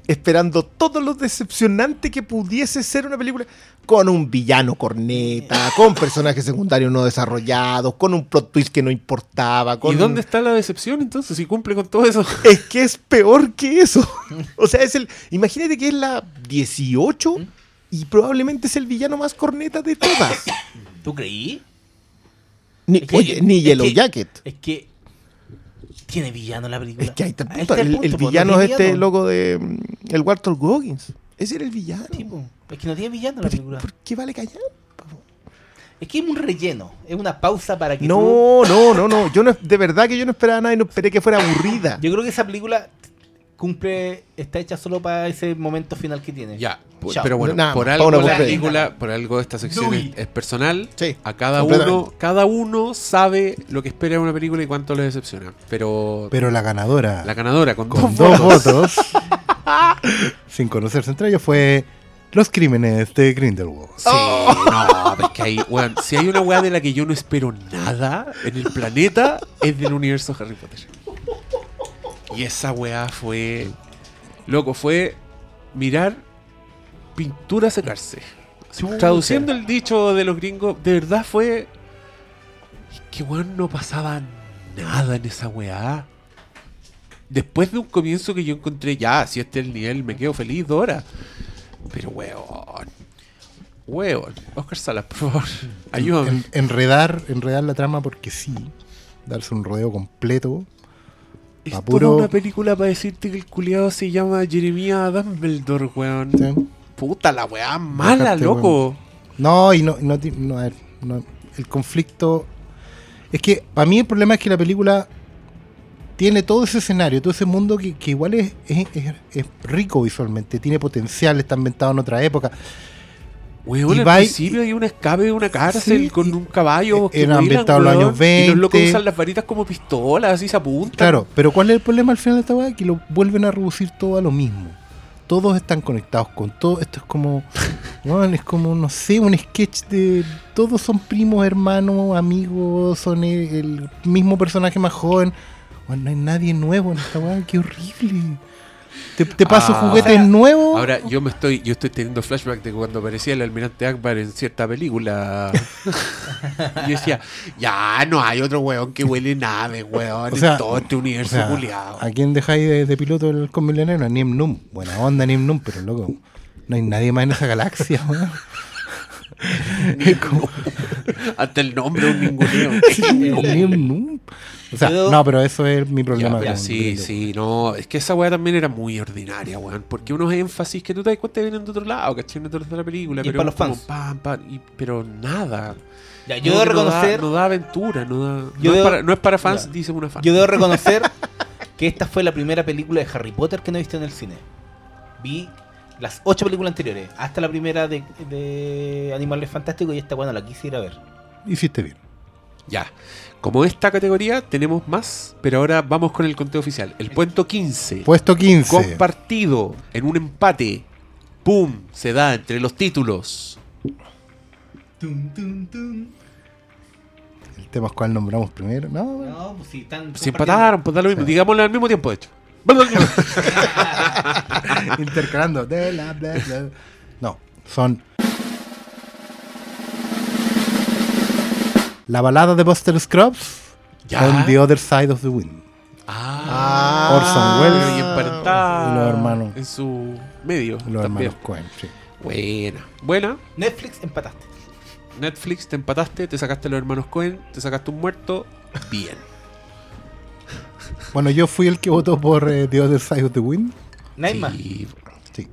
esperando todo lo decepcionante que pudiese ser una película con un villano corneta, con personajes secundarios no desarrollados, con un plot twist que no importaba. Con ¿Y dónde está la decepción entonces? Si cumple con todo eso. es que es peor que eso. O sea, es el. Imagínate que es la 18 y probablemente es el villano más corneta de todas. ¿Tú creí? Ni, Es que- oye, ni es Yellow que- Jacket. Es que. ¿Tiene villano la película? Es que ahí está el punto. está El, punto, villano es este loco de. mm, El Walter Goggins. Ese era el villano. Sí. Es que no tiene villano la ¿Por, película. por qué vale callar? Es que es un relleno. Es una pausa para que tú- No, no, no, no. Yo no, de verdad que yo no esperaba nada y no esperé que fuera aburrida. Yo creo que esa película cumple. Está hecha solo para ese momento final que tiene. Ya, Chao. pero bueno, Nada por algo la película, por algo esta sección es, personal. Sí, A cada uno, cada uno sabe lo que espera de una película y cuánto le decepciona. Pero, Pero la ganadora, la ganadora con, con dos dos votos, sin conocerse entre ellos, fue Los Crímenes de Grindelwald. Sí, no, pero es que hay, weón, si hay una weá de la que yo no espero nada en el planeta, es del universo Harry Potter. Y esa weá fue. Loco, fue mirar pintura secarse. Así, Traduciendo el dicho de los gringos, de verdad fue. es Que weón no pasaba nada en esa weá. Después de un comienzo que yo encontré, ya, si este es el nivel, me quedo feliz, Dora. Pero weón. Weón. Oscar Salas, por favor. Ayúdame. En- enredar, enredar la trama porque sí, darse un rodeo completo. Es toda puro- una película para decirte que el culiado se llama Jeremiah Dumbledore, weón. ¿sí? Puta la weá mala, Dejarte, loco. No, y no, no, no, a ver, no, el conflicto. Es que para mí el problema es que la película tiene todo ese escenario, todo ese mundo que, que igual es, es- es- rico visualmente, tiene potencial, está ambientado en otra época. Weón, Y al principio hay un escape de una cárcel Sí, con un caballo que era ambientado en los años Y los locos 20. usan las varitas como pistolas, así se apuntan. Claro, pero ¿cuál es el problema al final de esta weá? Que lo vuelven a reducir todo a lo mismo. Todos están conectados con todo. Esto es como, weón, es como, no sé, un sketch de. Todos son primos, hermanos, amigos, son el, el mismo personaje más joven. No hay nadie nuevo en esta weá, qué horrible. Te, te paso Ah. juguetes O sea, nuevos. Ahora yo me estoy, yo estoy teniendo flashback de cuando aparecía el almirante Akbar en cierta película. y decía, ya no hay otro weón que huele nave, weón, O sea, en todo este o universo sea, culiado. ¿A quién dejáis de, de piloto el con milenio? A Niem Num. Buena onda, Niem Num, pero loco, no hay nadie más en esa galaxia, weón. Como- Hasta el nombre un ninguneo. Num. O sea, no, pero eso es mi problema. ya, sí, sí, no, es que esa weá también era muy ordinaria, weón, porque unos énfasis que tú te das cuenta vienen de otro lado, ¿cachai? No de la película, Y pero para los como fans. pam, pam, y- pero nada. Ya, yo No, debo no da- reconocer. No da, aventura, no da. Yo no, es debo- para, no es para fans, Ya. dice una fan. Yo debo reconocer que esta fue la primera película de Harry Potter que no he visto en el cine. Vi las ocho películas anteriores, hasta la primera de, de Animales Fantásticos y esta bueno la quise ir a ver. Hiciste bien. Ya. Como esta categoría tenemos más, pero ahora vamos con el conteo oficial. El puento 15, Puesto 15. compartido en un empate. ¡Pum! Se da entre los títulos. El tema es cuál nombramos primero. No. No, pues si están. Se empataron, pues da lo mismo. Digámoslo al mismo tiempo, de hecho. intercalando. De la, bla, bla. No, son. La balada de Buster Scrubs Ya. con The Other Side of the Wind. Ah, Orson Welles y los hermanos. en su medio. Los también. hermanos Cohen. sí. Buena. Buena. Netflix empataste. Netflix, te empataste, te sacaste a los hermanos Cohen, te sacaste un muerto. Bien. Bueno, yo fui el que votó por eh, The Other Side of the Wind. Nadie más. Sí. Sí.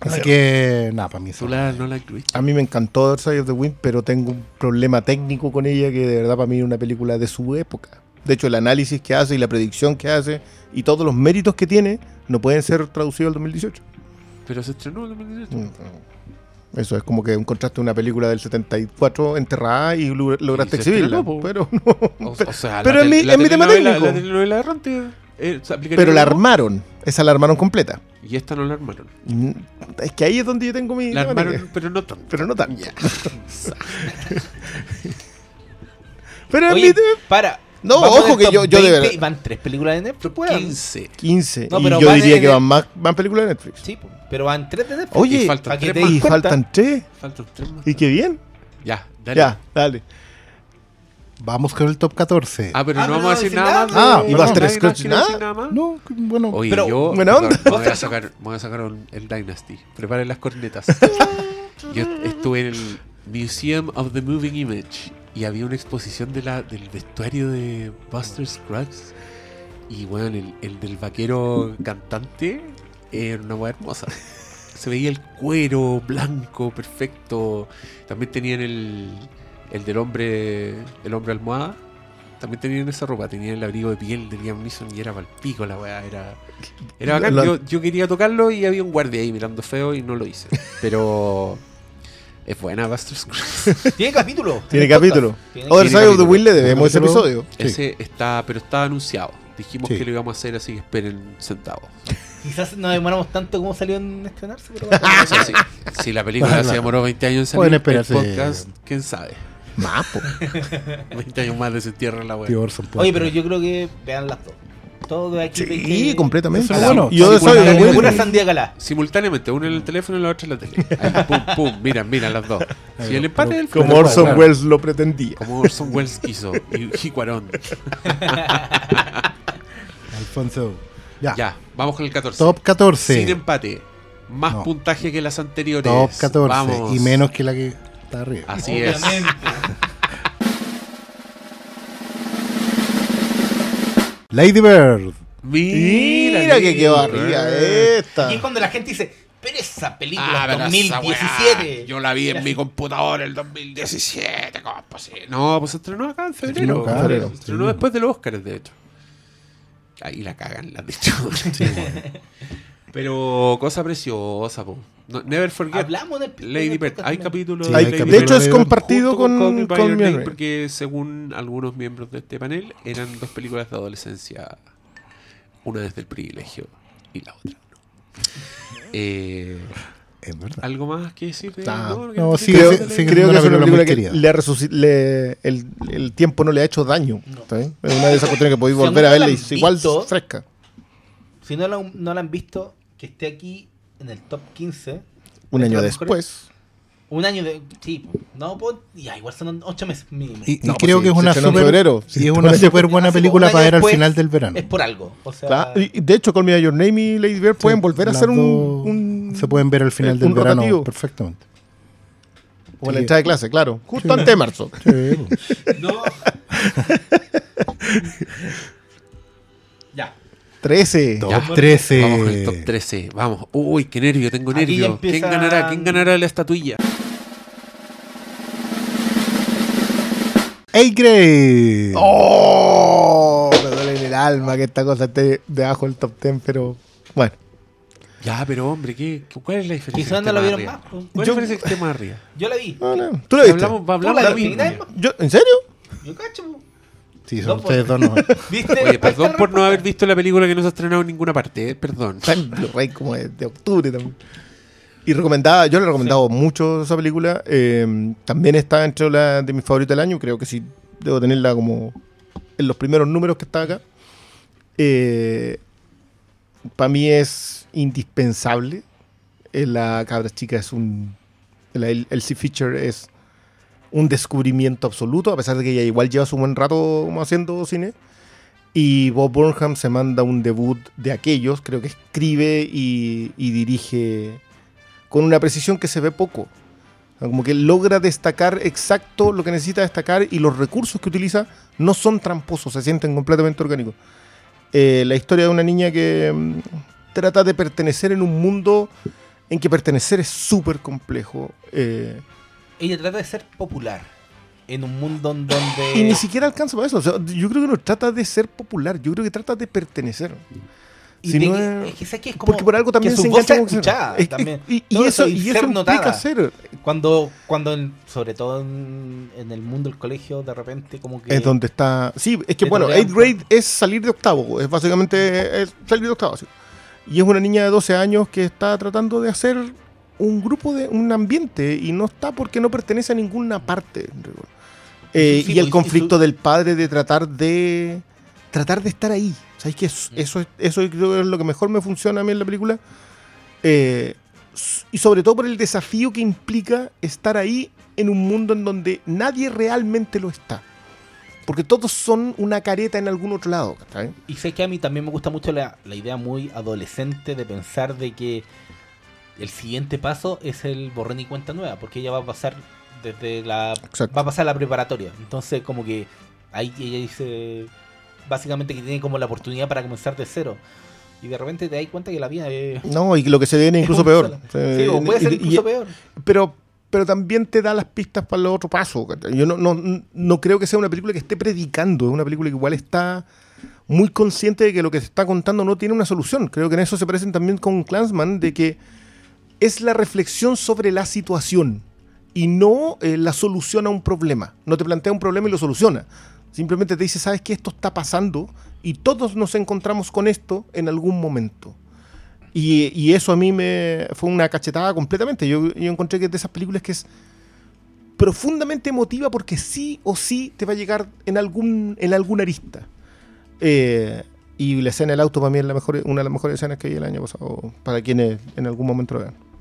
Así que, nada, para mí. Tú la, no la incluiste. A mí me encantó Dark Side of the Wind, pero tengo un problema técnico con ella que de verdad para mí es una película de su época. De hecho, el análisis que hace y la predicción que hace y todos los méritos que tiene no pueden ser traducidos al 2018. Pero se estrenó en 2018. Mm, Eso es como que encontraste una película del 74 enterrada y lo- lograste Y exhibirla. estrenó. Pero no. O, o sea, Pero la en mi- la mi tema técnico. La errante eh, Pero la de armaron. Esa la armaron completa. Y esta no la armaron. Mm, Es que ahí es donde yo tengo mi. La armaron, pero no tanto. Pero no tanto. Ya. Pero Oye, mi- para. No, Vamos ojo que yo- yo de 20 verdad- Van tres películas de Netflix, weón. 15. 15. No, y yo van diría que van más, más películas de Netflix. Sí, pero van tres de Netflix. Oye, Y faltan tres más. y faltan tres. Faltan tres más. Y qué bien. Ya, dale. Ya, dale. Vamos con el top 14. Ah, pero Ah, no pero vamos a no decir decir nada más. Ah, ¿y vas a ¿Nadie tener más Scratch quiere nada? decir nada más? No, bueno. Oye, Pero, yo buena onda. me voy a sacar, me voy a sacar un- el Dynasty. Preparen las cornetas. yo estuve en el Museum of the Moving Image y había una exposición de la, del vestuario de Buster Scruggs. Y bueno, el, el del vaquero cantante era una hueá hermosa. Se veía el cuero blanco, perfecto. También tenían el, el del hombre, el hombre almohada. También tenían esa ropa, tenían el abrigo de piel de Liam Neeson y era palpico la weá, era, era bacán. Yo, yo quería tocarlo y había un guardia ahí mirando feo y no lo hice. Pero es buena Buster Scruggs. Tiene capítulo. Tiene capítulo. Other Side of the. Wind le debemos ese episodio. Sí. Ese está, pero está anunciado. Dijimos Sí. que lo íbamos a hacer así que esperen sentados. Quizás no demoramos tanto como salió en estrenarse, pero Eso sí, si la película se demoró 20 años en salir, Pueden el esperarse. podcast, quién sabe. Más, po. 20 años más de la Orson Oye, pero yo creo que vean las dos. Todo de aquí. Sí, que- completamente. Eso es bueno. Yo Sí, Wind- Pura sandía calá. Simultáneamente, una en el teléfono y la otra en la tele. Ahí, pum, pum, mira, mira las dos. Si el empate el como fútbol, Orson claro. Welles lo pretendía. Como Orson Welles quiso. Y, y Cuarón. Alfonso. Ya. Ya, vamos con el 14. Top 14. Sin empate. Más No. puntaje que las anteriores. Top 14. Vamos. Y menos que la que está arriba. Así es. Lady Bird. Mira, Mira que quedó arriba esta. Y es cuando la gente dice, pero esa película Ah, es pero esa 2017. weá, Yo la vi en mi computadora el 2017. ¿Cómo es posible? No, pues se estrenó acá en febrero. estrenó acá, Se estrenó sí. después de los Oscars, de hecho. Ahí la cagan, la han dicho. Pero cosa preciosa, po. No- never forget. Hablamos del Lady Bird. Hay capítulos Sí, de hay Lady De Bird hecho, es compartido con, con Henry. porque según algunos miembros de este panel eran dos películas de adolescencia, una desde el privilegio y la otra no. Eh, Es verdad. ¿Algo más que decir? de- Está. no, No, sí, creo, sí, creo que es una película que le ha resuci- le- el, el tiempo no le ha hecho daño. Es una de esas cuestiones que podéis Si volver a verla la y igual visto- fresca. Si no la, no la han visto, que esté aquí en el top 15. Un año después. Un año de. Sí, no, pues, ya, igual son 8 meses mínimo. Y, y No, creo pues que es una super, febrero. y Sí, es un una super buena película para ver al final del verano. Es por algo. O sea, Claro, y de hecho, Call Me Your Name y Lady Bird pueden Sí, volver a hacer un, Se pueden ver al final un del verano rotativo. perfectamente. En la entrada de clase, claro. Justo Sí. antes de marzo. Sí, pues. no. ya. 13. Top Ya. 13. Vamos con el top 13. Vamos. Uy, qué nervio, tengo nervio. empieza- ¿Quién ganará? ¿Quién ganará la estatuilla? A grade. ¡Oh! Me duele en el alma que esta cosa esté debajo del top 10, pero bueno. Ya, pero hombre, ¿qué, ¿cuál es la diferencia? Quizás no la vieron arriba? más, pues. ¿Cuál es Yo- la diferencia que esté más arriba? Yo la vi. No, no. ¿Tú la viste? Hablamos, ¿Tú hablamos la de lo viste? mismo. Yo, ¿En serio? Yo cacho. Sí, son ustedes dos no. ¿Viste? Oye, perdón por no haber visto la película que no se ha estrenado en ninguna parte, eh, perdón. Blu-ray como de, de octubre también. Y recomendada, yo le he recomendado mucho esa película. eh, también está entre las de mis favoritas del año. Creo que sí debo tenerla como en los primeros números que está acá. Para mí es indispensable. Eh, la cabra chica es un. La El- Elsie Fisher es un descubrimiento absoluto, a pesar de que ella igual lleva su buen rato haciendo cine. Y Bob Burnham se manda un debut de aquellos, creo que escribe y, dirige con una precisión que se ve poco. Como que logra destacar exacto lo que necesita destacar y los recursos que utiliza no son tramposos, se sienten completamente orgánicos. Eh, la historia de una niña que mm, trata de pertenecer en un mundo en que pertenecer es súper complejo. eh, Ella trata de ser popular en un mundo donde. y ni siquiera alcanza para eso. O sea, yo creo que no trata de ser popular, yo creo que trata de pertenecer. y si de no que- es- es que, ¿sabes qué? es como Porque por algo también que su se voz con escuchada Es- también. Y, eso, y eso implica ser. Cuando, cuando en- sobre todo en, en el mundo del colegio, de repente, como que. Es donde está. Sí, es que bueno, torean 8th grade es salir de octavo. Es básicamente es salir de octavo. sí. Y es una niña de 12 años que está tratando de hacer un grupo de un ambiente y no está porque no pertenece a ninguna parte. Eh, Sí, y el y conflicto su- del padre de tratar de tratar de estar ahí. Es- Mm. Eso, es- eso creo que es lo que mejor me funciona a mí en la película. Eh, y sobre todo por el desafío que implica estar ahí en un mundo en donde nadie realmente lo está. Porque todos son una careta en algún otro lado. Y sé que a mí también me gusta mucho la, la idea muy adolescente de pensar de que el siguiente paso es el borrón y cuenta nueva, porque ella va a pasar desde la Exacto. va a pasar la preparatoria. Entonces como que ahí ella dice básicamente que tiene como la oportunidad para comenzar de cero. Y de repente te das cuenta que la vida es No, y lo que se viene incluso peor. una O sea, Sí, o puede ser incluso y- peor. pero pero también te da las pistas para el otro paso. Yo no, no, no creo que sea una película que esté predicando, es una película que igual está muy consciente de que lo que se está contando no tiene una solución. Creo que en eso se parecen también con Clansman, de que es la reflexión sobre la situación y no eh, la solución a un problema. No te plantea un problema y lo soluciona. Simplemente te dice, sabes que esto está pasando y todos nos encontramos con esto en algún momento. Y, eso a mí me fue una cachetada completamente. Yo, yo encontré que es de esas películas que es profundamente emotiva porque sí o sí te va a llegar en algún en alguna arista. Eh, y la escena del auto para mí es una de las mejores escenas que vi el año pasado, para quienes en algún momento lo vean.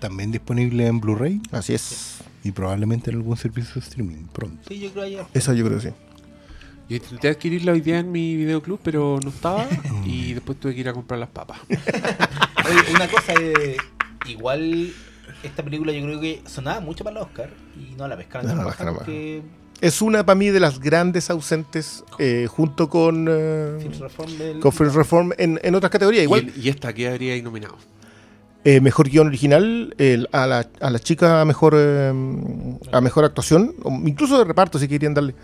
También disponible en Blu-ray Así es. y probablemente en algún servicio de streaming pronto. Sí, yo creo ayer. Eso yo creo que sí. Yo intenté adquirirla hoy día en mi videoclub, pero no estaba. y después tuve que ir a comprar las papas. Oye, una cosa eh, igual esta película yo creo que sonaba mucho para el Oscar y no la pescaron No, la pescaron porque Es una para mí de las grandes ausentes eh, junto con, eh, Films Reform del- con Film Reform en, en otras categorías. Igual, Y, y esta que habría nominado. Eh, mejor guion original, el- a, la, a la chica a mejor, eh, a mejor actuación, incluso de reparto si querían darle.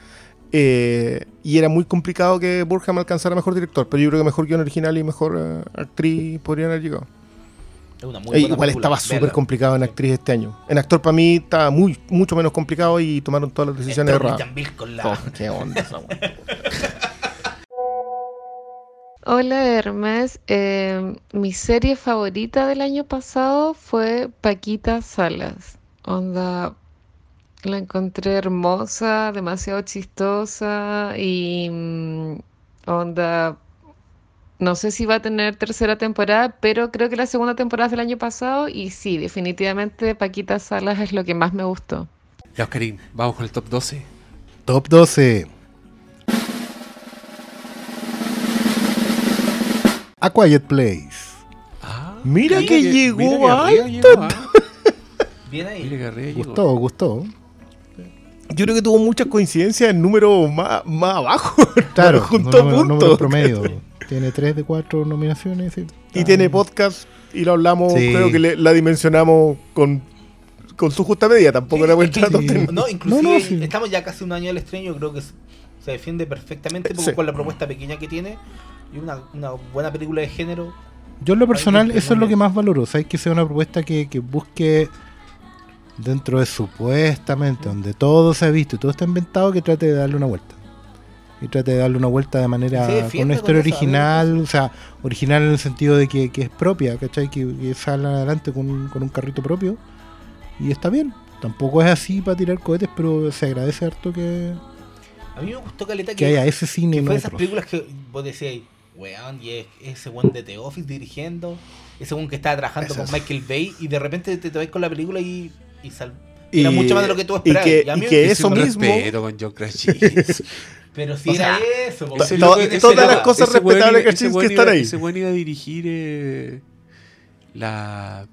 Eh, y era muy complicado que Burham alcanzara mejor director, pero yo creo que mejor guion original y mejor eh, actriz podrían haber llegado. una muy Eh, buena igual estaba súper complicado en actriz este año. En actor para mí estaba muy, mucho menos complicado y tomaron todas las decisiones erradas. Oh, qué onda. Hola Hermes, Eh, mi serie favorita del año pasado fue Paquita Salas. Onda, la encontré hermosa, demasiado chistosa y mm, onda, no sé si va a tener tercera temporada, pero creo que la segunda temporada es del año pasado y sí, definitivamente Paquita Salas es lo que más me gustó. Ya, Oscarín, vamos con el top 12. Top 12. A Quiet Place. Ah, Mira que llegó mira que alto. llegó, ah. Bien ahí. Mira que arriba llegó. Gustó, gustó. Yo creo que tuvo muchas coincidencias en número más, más abajo. Claro, juntó número, número puntos. promedio. Tiene 3 de 4 nominaciones. Y tiene podcast y lo hablamos, Sí. creo que le- la dimensionamos con, con su justa medida. Tampoco era buen Sí, trato. sí. No, inclusive No, no, sí. estamos ya casi un año del estreno, yo creo que se defiende perfectamente porque Sí. con la propuesta pequeña que tiene y una, una buena película de género. Yo en lo personal, eso es lo que más valoro. ¿Sabes? Que sea una propuesta que, que busque dentro de supuestamente, donde todo se ha visto y todo está inventado, que trate de darle una vuelta. Y trate de darle una vuelta de manera con una historia original, o sea, original en el sentido de que, que es propia, ¿cachai? Que, que sale adelante con, un- con un carrito propio. Y está bien. Tampoco es así para tirar cohetes, pero se agradece harto que, A mí me gustó Caleta que que, haya ese cine que fue esas películas que vos decías, weón, y es ese weón de The Office dirigiendo, ese weón que estaba trabajando con. Michael Bay y de repente te, te vas con la película y, y sal- Y- era mucho más de lo que tú y esperabas. que- a mí y que eso un mismo- respeto con John. Pero si o era sea, eso. Ese To- ese todas las cosas respetables que weón están ahí. Ese weón iba a dirigir eh, la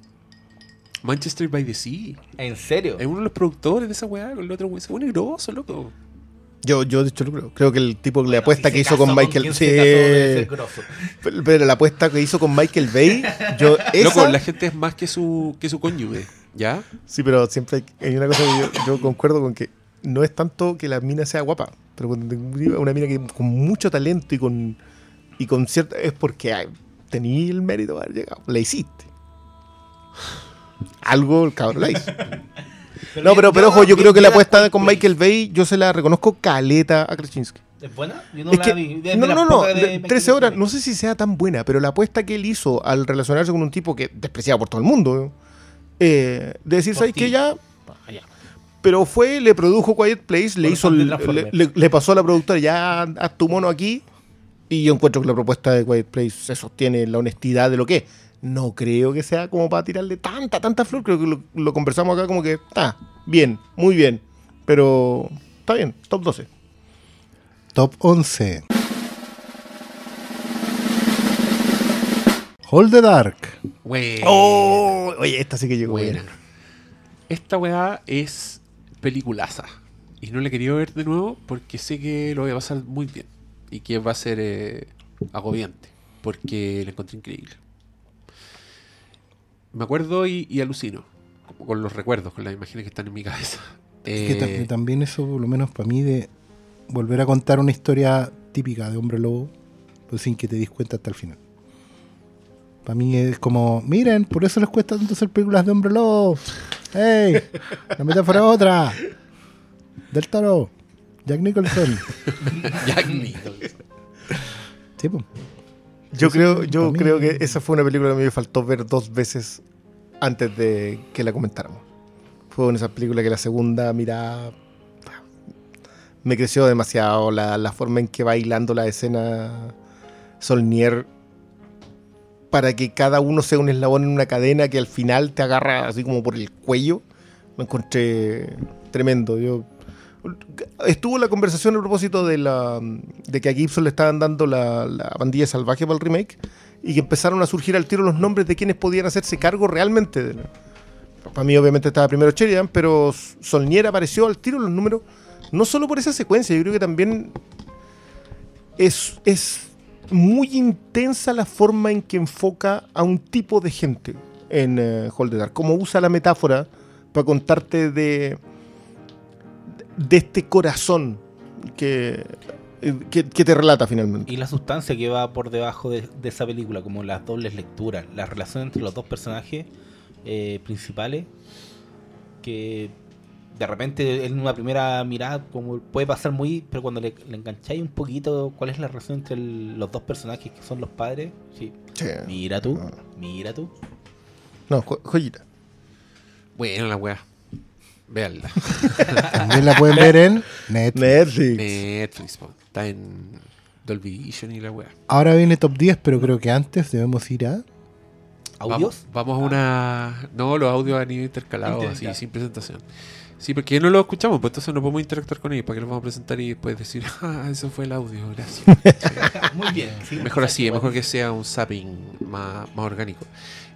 Manchester by the Sea. ¿En serio? Es uno de los productores de esa weá con el otro. Ese es grosso, loco. Yo, yo de hecho creo. Creo que el tipo, la Bueno, apuesta si que hizo con Michael. quien sí. pero, pero la apuesta que hizo con Michael Bay. Yo, esa, Loco, la gente es más que su, que su cónyuge. ¿Ya? Sí, pero siempre hay, hay una cosa que yo, yo concuerdo con que no es tanto que la mina sea guapa, pero cuando te- una mina que con mucho talento y con y con cierta es porque ay, tenía el mérito de haber llegado, la hiciste. Algo el cabrón la hizo. No, pero, pero ojo, yo creo que la apuesta con Michael Bay, yo se la reconozco caleta a Krasinski. ¿Es buena? Yo no Es la que- vi. Es de no, no, no, pocas de de- Michael 13 horas, no sé si sea tan buena, pero la apuesta que él hizo al relacionarse con un tipo que despreciado por todo el mundo, eh, de decir, ¿sabes qué? Ya, Ah, ya. pero fue, le produjo Quiet Place, le hizo el- le- le pasó a la productora, ya haz tu mono aquí. Y yo encuentro que la propuesta de Quiet Place se sostiene en la honestidad de lo que es. No creo que sea como para tirarle tanta, tanta flor. Creo que lo, lo conversamos acá como que está bien, muy bien. Pero está bien, top 12. Top 11. Hold the Dark. Buena. Oh, oye, esta sí que llegó Buena. buena. Esta weá es peliculaza. Y no la he querido ver de nuevo porque sé que lo voy a pasar muy bien. Y que va a ser eh, agobiante. Porque la encontré increíble. Me acuerdo y, y alucino. Con los recuerdos, con las imágenes que están en mi cabeza. Es que Eh, tam- también eso, por lo menos para mí, de volver a contar una historia típica de hombre lobo, pues sin que te des cuenta hasta el final. Para mí es como, miren, por eso les cuesta tanto hacer películas de hombre lobo. ¡Ey! La metáfora es otra. Del toro. Jack Nicholson. Jack Nicholson. Sí, pues. Yo Sí, creo, yo creo que esa fue una película que a mí me faltó ver dos veces antes de que la comentáramos. Fue una de esas películas que la segunda mirada me creció demasiado. La, la forma en que va hilando la escena Solnier para que cada uno sea un eslabón en una cadena que al final te agarra así como por el cuello. Lo encontré tremendo. Yo estuvo la conversación a propósito de la de que a Gibson le estaban dando la, la bandilla salvaje para el remake y que empezaron a surgir al tiro los nombres de quienes podían hacerse cargo realmente. de la- para mí obviamente estaba primero Sheridan, pero Solnier apareció al tiro los números no solo por esa secuencia, yo creo que también es, es muy intensa la forma en que enfoca a un tipo de gente en eh, Hold the Dark. Cómo usa la metáfora para contarte de, de este corazón que, que, que te relata finalmente. Y la sustancia que va por debajo de, de esa película, como las dobles lecturas, la relación entre los dos personajes eh, principales, que de repente en una primera mirada como puede pasar muy, pero cuando le, le engancháis un poquito cuál es la relación entre el- los dos personajes que son los padres, sí. Sí. Mira tú, Ah. mira tú. No, jo- joyita. Bueno, la weá. Veanla. También la pueden ver en Netflix. Netflix. Netflix, po. está en Dolby Vision y la weá. Ahora viene top 10, pero creo que antes debemos ir a. ¿Audios? Vamos, vamos a una. No, los audios han ido intercalados, así, sin presentación. Sí, porque no lo escuchamos, pues entonces no podemos interactuar con ellos. ¿Para qué los vamos a presentar y después decir, ah, eso fue el audio, gracias? Muy bien. sí. mejor así, es mejor que sea un zapping más, más orgánico.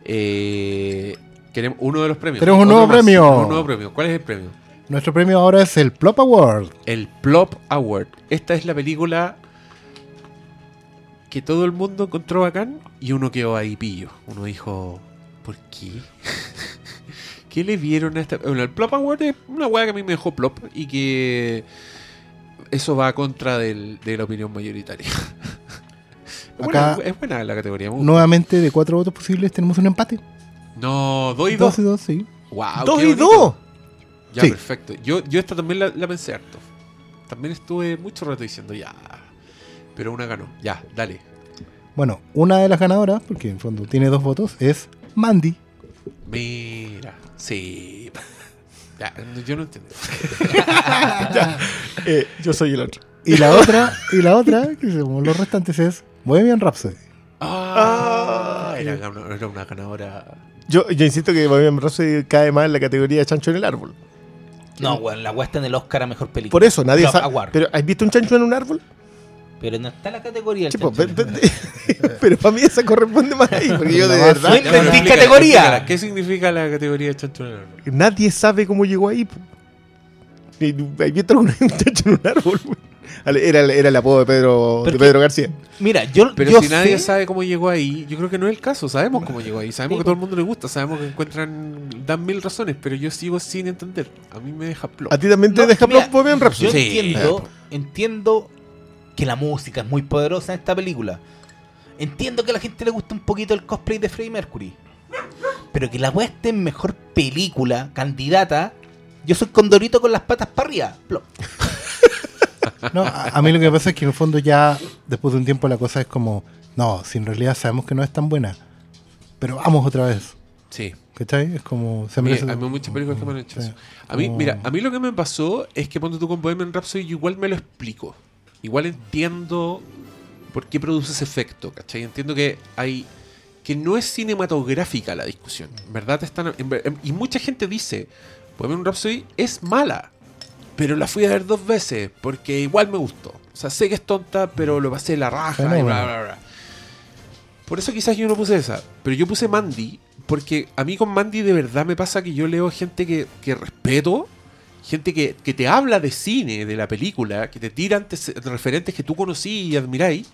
Eh, queremos uno de los premios. Tenemos un nuevo más. premio. Un nuevo premio. ¿Cuál es el premio? Nuestro premio ahora es el Plop Award. El Plop Award. Esta es la película que todo el mundo encontró bacán y uno quedó ahí pillo. Uno dijo, ¿por qué? ¿Qué le vieron a esta? Bueno, el Plop Award es una weá que a mí me dejó plop y que eso va a contra del- de la opinión mayoritaria. Acá- buena, es buena la categoría. Nuevamente, de cuatro votos posibles, tenemos un empate. No, dos y Dos dos. y dos, sí. Wow, ¡Dos qué y bonito. dos! Ya, Sí. perfecto. Yo, yo esta también la, la pensé harto. También estuve mucho rato diciendo ya. Pero una ganó. Ya, dale. Bueno, una de las ganadoras, porque en fondo tiene dos votos, es Mandy. Mira. Sí. Ya, yo no entiendo. Eh, yo soy el otro. Y la otra, y la otra, que somos los restantes, es Bohemian Rhapsody. Ah, era, gana- era una ganadora. Yo, yo insisto que Bohemian Rhapsody cae más en la categoría de chancho en el árbol. No, weón, la weá está en el Oscar a mejor película. Por eso, nadie sabe. Award. Pero, ¿has visto un chancho en un árbol? Pero no está la categoría. del pues, chancho. pero para mí esa corresponde más ahí, porque yo de verdad No categoría. ¿Qué significa la categoría de chancho en el árbol? nadie sabe cómo llegó ahí. po. Y ahí visto algún muchacho en un árbol. Ale- Era, era el apodo de Pedro, de Pedro García. Mira, yo, Pero yo si nadie sabe cómo llegó ahí, yo creo que no es el caso. Sabemos cómo llegó ahí. Sabemos Sí, que todo el mundo le gusta. Sabemos que encuentran. Dan mil razones, pero yo sigo sin entender. A mí me deja plop. ¿A ti también te No, deja mira, Plop Bohemian Rhapsody? Yo Sí. entiendo, entiendo que la música es muy poderosa en esta película. Entiendo que a la gente le gusta un poquito el cosplay de Freddie Mercury. Pero que la weá esté en mejor película, candidata. Yo soy Condorito con las patas para arriba. Plop. No, a, a mí lo que pasa es que en el fondo ya, después de un tiempo, la cosa es como, no, si en realidad sabemos que no es tan buena, pero vamos otra vez. Sí. ¿Cachai? Es como, se hay muchas películas que me han hecho Sí. eso. A mí, Como- mira, a mí lo que me pasó es que cuando tú con Bohemian Rhapsody yo igual me lo explico. Igual entiendo por qué produce ese efecto, ¿cachai? Entiendo que hay que no es cinematográfica la discusión. En verdad están en y mucha gente dice, Bohemian Rhapsody es mala, pero la fui a ver dos veces porque igual me gustó. O sea, sé que es tonta, pero lo pasé la raja y bla bla bla. Por eso quizás yo no puse esa. Pero yo puse Mandy, porque a mí con Mandy de verdad me pasa que yo leo gente que, que respeto, gente que, que te habla de cine, de la película, que te tira antes referentes que tú conocí y admiráis,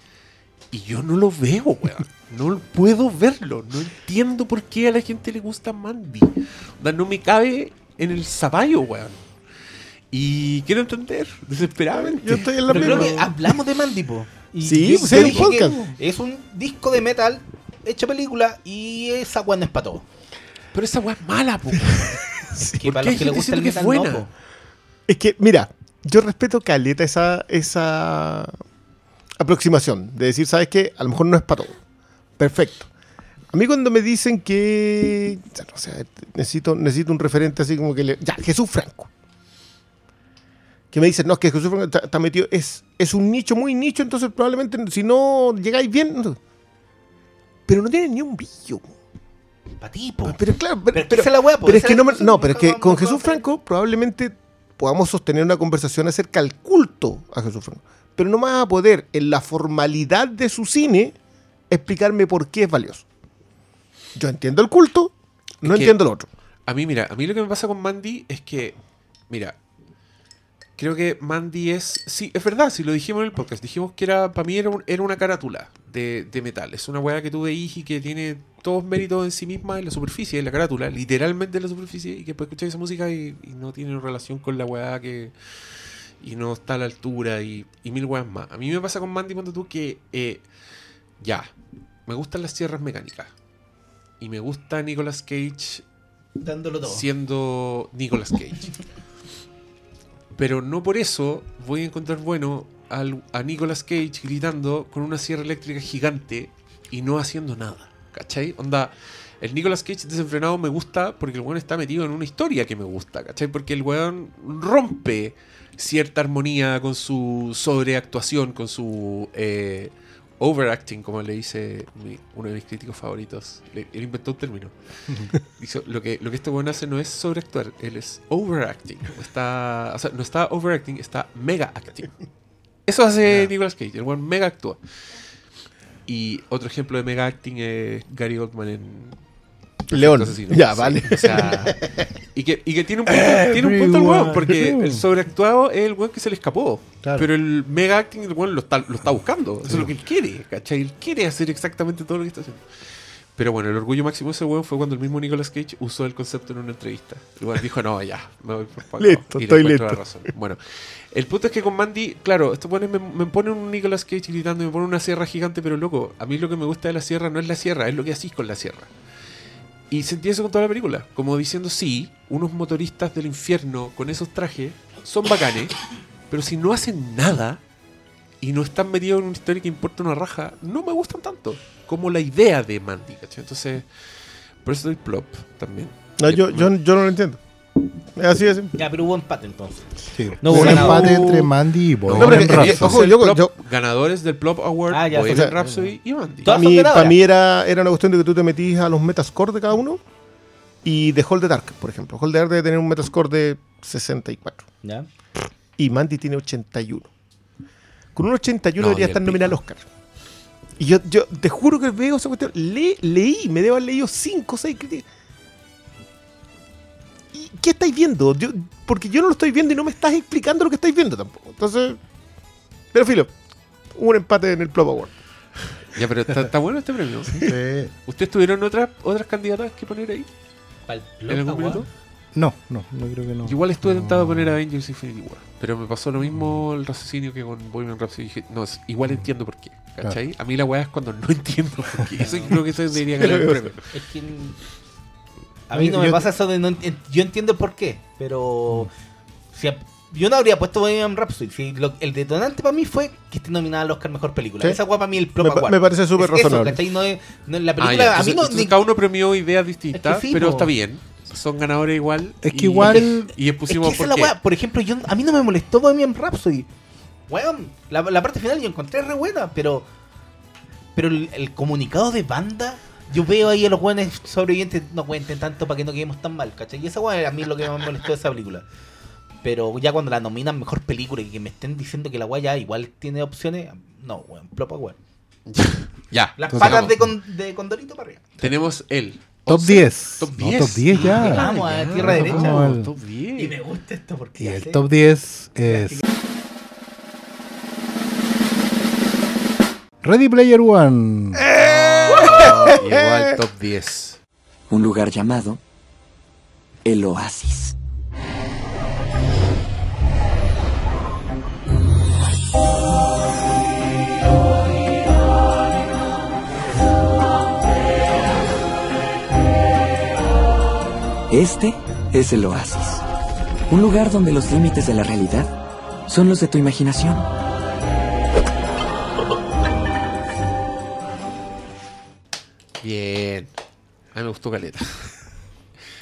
y yo no lo veo, weón. No puedo verlo. No entiendo por qué a la gente le gusta Mandy. O sea, no me cabe en el zapallo, weón. Y quiero entender, desesperadamente. Yo estoy en la Pero creo que hablamos de Mandipo. Y Sí, yo- pues yo hay un que podcast. Es un disco de metal hecho película y esa weá no es para todo. Pero esa weá es mala, po. Que ¿Por para los que les gusta el que es metal, buena? no. Es que, mira, yo respeto caleta esa, esa aproximación de decir, ¿sabes qué? A lo mejor no es para todo. Perfecto. A mí cuando me dicen que, o sea, necesito, necesito un referente así como que le... Ya, Jesús Franco. Que me dicen, no, es que Jesús Franco está, está metido, es, es un nicho muy nicho, entonces probablemente si no llegáis bien... no. Pero no tiene ni un brillo. Pa' ti, po. Pero claro, pero, Pero es que pero- la po. pero es que no, me- pero es que con Jesús Franco probablemente podamos sostener una conversación acerca del culto a Jesús Franco. Pero no vas a poder, en la formalidad de su cine, explicarme por qué es valioso. Yo entiendo el culto, no Es que- entiendo el otro. A mí, mira, a mí lo que me pasa con Mandy es que, mira, creo que Mandy es, sí, es verdad, si lo dijimos en el podcast, dijimos que era, para mí era, un- era una carátula de, de metal, es una weá que tú veís y que tiene todos méritos en sí misma en la superficie, en la carátula, literalmente en la superficie, y que puedes escuchar esa música y, y no tiene relación con la weá que... Y no está a la altura y, y mil weas más. A mí me pasa con Mandy cuando tú que, eh, ya, me gustan las sierras mecánicas. Y me gusta Nicolas Cage Dándolo todo. siendo Nicolas Cage. Pero no por eso voy a encontrar bueno al- a Nicolas Cage gritando con una sierra eléctrica gigante y no haciendo nada. ¿Cachai? Onda, el Nicolas Cage desenfrenado me gusta porque el weón está metido en una historia que me gusta. ¿Cachai? Porque el weón rompe cierta armonía con su sobreactuación, con su eh, overacting, como le dice mi- uno de mis críticos favoritos. Le- él inventó un término. Dice, lo que, lo que este weón hace no es sobreactuar, él es overacting. Está, o sea, no está overacting, está mega acting. Eso hace Nicolas Cage, el weón mega actúa. Y otro ejemplo de mega acting es Gary Oldman en León. Asesino. Ya, vale. o sea, y, que, y que tiene un punto, tiene un punto el weón, porque el sobreactuado es el weón que se le escapó. Claro. Pero el mega acting, el weón lo está, lo está buscando. Eso es lo que él quiere, ¿cachai? Él quiere hacer exactamente todo lo que está haciendo. Pero bueno, el orgullo máximo de ese weón fue cuando el mismo Nicolas Cage usó el concepto en una entrevista. El weón dijo, no, ya, me voy por Paco". Listo, Y estoy listo. la razón. Bueno, el punto es que con Mandy, claro, estos weones me, me ponen un Nicolas Cage gritando, me ponen una sierra gigante, pero loco, a mí lo que me gusta de la sierra no es la sierra, es lo que hacís con la sierra. Y sentí eso con toda la película, como diciendo, sí, unos motoristas del infierno con esos trajes son bacanes, pero si no hacen nada y no están metidos en una historia que importa una raja, no me gustan tanto como la idea de Mandy, ¿cachai? Entonces, por eso doy plop también. No, Eh, yo, me- yo, yo no lo entiendo. Es así, así. Ya, pero hubo empate entonces. Sí. No un hubo ganador. empate entre Mandy y No, Bohemian pero es que- Rhapsody. ojo, yo- Plop- yo- ganadores del Plop Award, Ah, ya, Bohemian o sea, Rhapsody y Mandy. Para mí, para mí era, era una cuestión de que tú te metís a los metascore de cada uno y de Hold the Dark, por ejemplo. Hold the Dark debe tener un metascore de 64 Ya. y Mandy tiene 81. Con un 81 No, debería estar nominado al Oscar. Y yo, yo te juro que veo esa cuestión. Le- leí, me debo haber leído 5 o 6 críticas. ¿Qué estáis viendo? Yo- porque yo no lo estoy viendo y no me estás explicando lo que estáis viendo tampoco. Entonces, pero filo, hubo un empate en el Plop Award. Ya, pero está, está bueno este premio. ¿Ustedes tuvieron otras otras candidatas que poner ahí? ¿En algún minuto? No, no, no creo que no. Igual estuve tentado a poner Avengers Infinity War. Pero me pasó lo mismo el raciocinio que con Bohemian Rhapsody. Dije, no, igual entiendo por qué. ¿Cachai? A mí la weá es cuando no entiendo por qué. Eso creo que eso debería ganar el premio. Es que a mí no me pasa eso de no ent- yo entiendo el por qué, pero si a- yo no habría puesto Bohemian Rhapsody. Si lo- el detonante para mí fue que esté nominada al Oscar mejor película. Sí. Esa guapa para mí el Plop Me me parece súper Es razonable. ¿cachai? No es- no es la Ah, película ya, a mí entonces- ni- cada uno premió ideas distintas, Es que sí, pero po. está bien. Son ganadores igual. Es que y- igual- Y es pusimos que por qué. Por ejemplo, yo, a mí no me molestó Bohemian Rhapsody. Weón, la, la parte final yo encontré re buena, pero. Pero el, el comunicado de banda, yo veo ahí a los buenos sobrevivientes, no cuenten tanto para que no quedemos tan mal, ¿cachai? Y esa weá a mí es lo que más me molestó de esa película. Pero ya cuando la nominan mejor película y que me estén diciendo que la weá ya igual tiene opciones, no, weón, plopa weón. Ya. Las patas de, con, de Condorito para arriba. Tenemos el Top 11. 10. Top No, 10. top 10 ya. Ah, Vamos a tierra derecha. Top 10. Y me gusta esto porque Y el sé- top 10 es. Ready Player One. Llegó al top 10. Un lugar llamado el Oasis. Este es el Oasis. Un lugar donde los límites de la realidad son los de tu imaginación. Bien. A mí me gustó Caleta.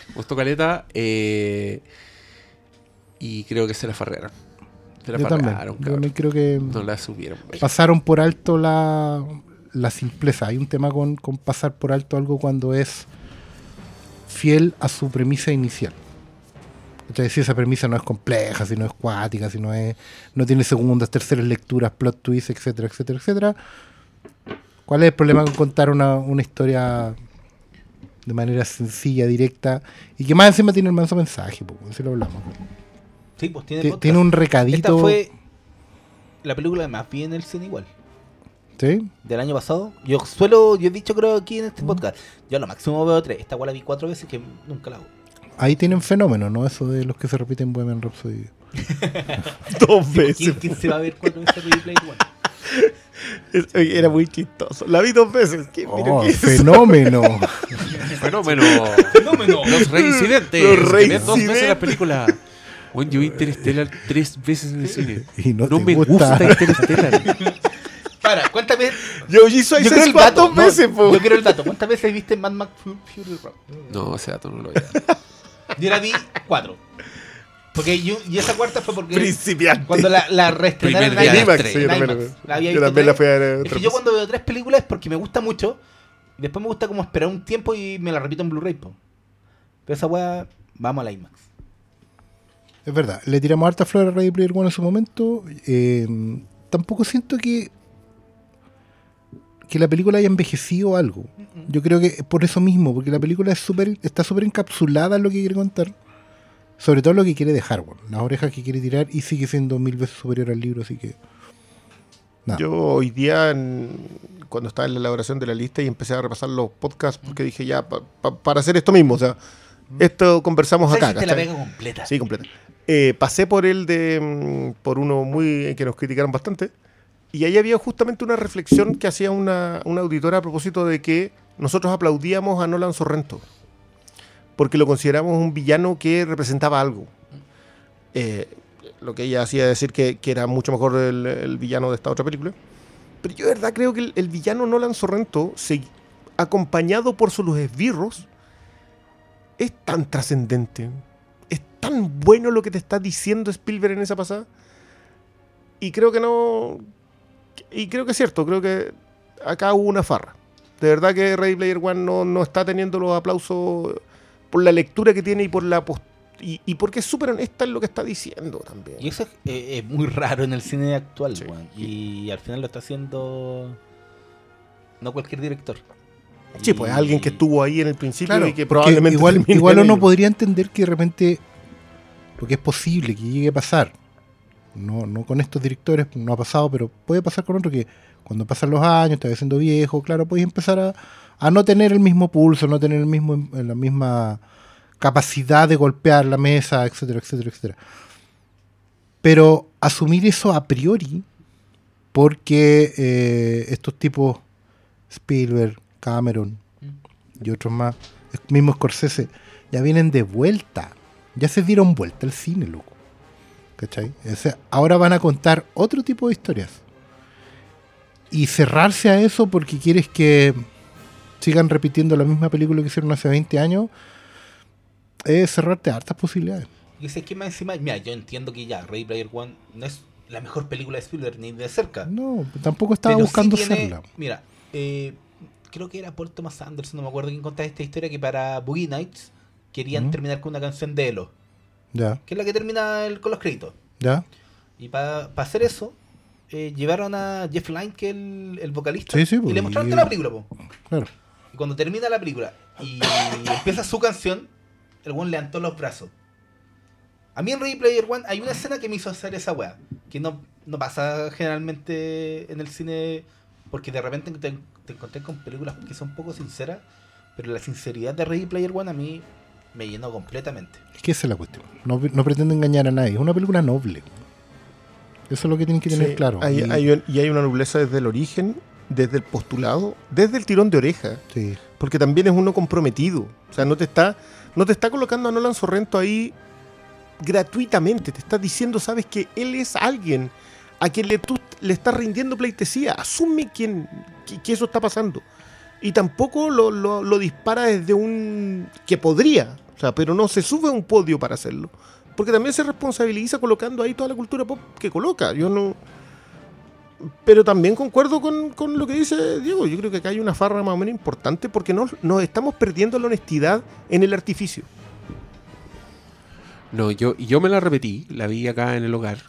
me gustó Caleta. eh, y creo que se la farrearon. Se la Yo también. farrearon, Yo cabrón. también creo que No la subieron. güey. pasaron por alto la, la simpleza. Hay un tema con, con pasar por alto algo cuando es fiel a su premisa inicial. Entonces, si esa premisa no es compleja, si no es cuática, si no es no tiene segundas, terceras lecturas, plot twists, etcétera, etcétera, etcétera. ¿Cuál es el problema con contar una, una historia de manera sencilla, directa y que más encima tiene el manso mensaje? po, si lo hablamos. Sí, pues tiene tiene un Esta recadito. fue la película que más vi en el cine igual. ¿Sí? Del año pasado. Yo suelo, yo he dicho creo aquí en este podcast. Yo a lo máximo veo tres. Esta igual la vi cuatro veces que nunca la hago. Ahí tienen fenómeno, ¿no? Eso de los que se repiten Bohemian Rhapsody. Dos ¿Quién, veces. quién se va a ver cuatro veces One? Es- Era muy chistoso. La vi dos veces. ¿Qué- mira Oh, qué es? fenómeno. Fenómeno. ¡Fenómeno! Los reincidentes. Los ven dos reincidentes. veces la película. Bueno, yo vi Interstellar tres veces en el cine. Y no, No te me gusta. gusta Interstellar. Para, ¿cuántas veces? Yo Squad dato. dos no, veces, po. yo quiero el dato. ¿Cuántas veces viste Mad Max Fu- Fury Road? No, ese dato no lo voy a dar. Yo la vi cuatro. Porque yo, y esa cuarta fue porque Principiante. cuando la, la reestrenaron en IMAX. Sí, yo en también, IMAX. La había yo visto también la tres. fui a ver Es que yo cuando veo tres películas es porque me gusta mucho. Y después me gusta como esperar un tiempo y me la repito en Blu-ray. Pero esa weá, vamos a la IMAX. Es verdad, le tiramos harta flor a Ready Player One en su momento. eh, tampoco siento que que la película haya envejecido algo. Yo creo que por eso mismo, porque la película es súper está súper encapsulada en lo que quiere contar. Sobre todo lo que quiere dejar, bueno, las orejas que quiere tirar y sigue siendo mil veces superior al libro, así que... nada. Yo hoy día, en- cuando estaba en la elaboración de la lista y empecé a repasar los podcasts, porque dije ya, pa- pa- para hacer esto mismo, o sea, esto conversamos acá. te la pega completa. Sí, completa. Eh, pasé por el de. mm, por uno muy. que nos criticaron bastante. Y ahí había justamente una reflexión que hacía una, una auditora a propósito de que nosotros aplaudíamos a Nolan Sorrento. Porque lo consideramos un villano que representaba algo. Eh, lo que ella hacía decir que, era mucho mejor el, el villano de esta otra película. Pero yo de verdad creo que el, el villano Nolan Sorrento, se- acompañado por sus esbirros, es tan trascendente. Es tan bueno lo que te está diciendo Spielberg en esa pasada. Y creo que no. Y creo que es cierto, creo que acá hubo una farra. De verdad que Ready Player One no, no está teniendo los aplausos por la lectura que tiene y por la post- y, y porque es súper honesta en lo que está diciendo también. Y eso es, eh, es muy raro en el cine actual, weón. Y al final lo está haciendo no cualquier director. Sí, pues alguien que estuvo ahí en el principio Claro, y que probablemente. igual, igual uno podría entender que de repente lo que es posible que llegue a pasar, no, no con estos directores, no ha pasado, pero puede pasar con otro que cuando pasan los años, te vas siendo viejo, claro, puedes empezar a, a no tener el mismo pulso, no tener el mismo, la misma capacidad de golpear la mesa, etcétera, etcétera, etcétera. Pero asumir eso a priori, porque eh, estos tipos, Spielberg, Cameron y otros más, el mismo Scorsese, ya vienen de vuelta. Ya se dieron vuelta al cine, loco. ¿Cachai? O sea, ahora van a contar otro tipo de historias. Y cerrarse a eso porque quieres que sigan repitiendo la misma película que hicieron hace 20 años, es cerrarte a hartas posibilidades. Y que más encima, mira, yo entiendo que ya Ready Player One no es la mejor película de Spielberg ni de cerca. No, tampoco estaba Pero sí buscando tiene- serla. Mira, eh, creo que era Paul Thomas Anderson, no me acuerdo quién contaba esta historia, que para Boogie Nights querían terminar con una canción de Elo, Ya, que es la que termina el- con los créditos. ya. Y para hacer eso, eh, llevaron a Jeff Lynne, que es el, el vocalista, Sí, sí, y pues, le mostraron y- toda la película. po. Claro. Cuando termina la película y empieza su canción, el one levantó los brazos. A mí en Ready Player One hay una escena que me hizo hacer esa weá, que no, no pasa generalmente en el cine, porque de repente te, te encontré con películas que son poco sinceras, pero la sinceridad de Ready Player One a mí me llenó completamente. Es que esa es la cuestión. No, no pretende engañar a nadie. Es una película noble. Eso es lo que tienen que tener Sí, claro. hay- Y- hay un- y hay una nobleza desde el origen, desde el postulado, desde el tirón de oreja. sí. Porque también es uno comprometido. O sea, no te está, no te está colocando a Nolan Sorrento ahí gratuitamente. Te está diciendo, sabes, que él es alguien a quien le, tú le estás rindiendo pleitesía. Asume quien, que, que eso está pasando. Y tampoco lo, lo- lo dispara desde un... que podría. O sea, pero no se sube a un podio para hacerlo. Porque también se responsabiliza colocando ahí toda la cultura pop que coloca. Yo no... Pero también concuerdo con, con lo que dice Diego. Yo creo que acá hay una farra más o menos importante porque nos, nos estamos perdiendo la honestidad en el artificio. No, yo, yo me la repetí, la vi acá en el hogar.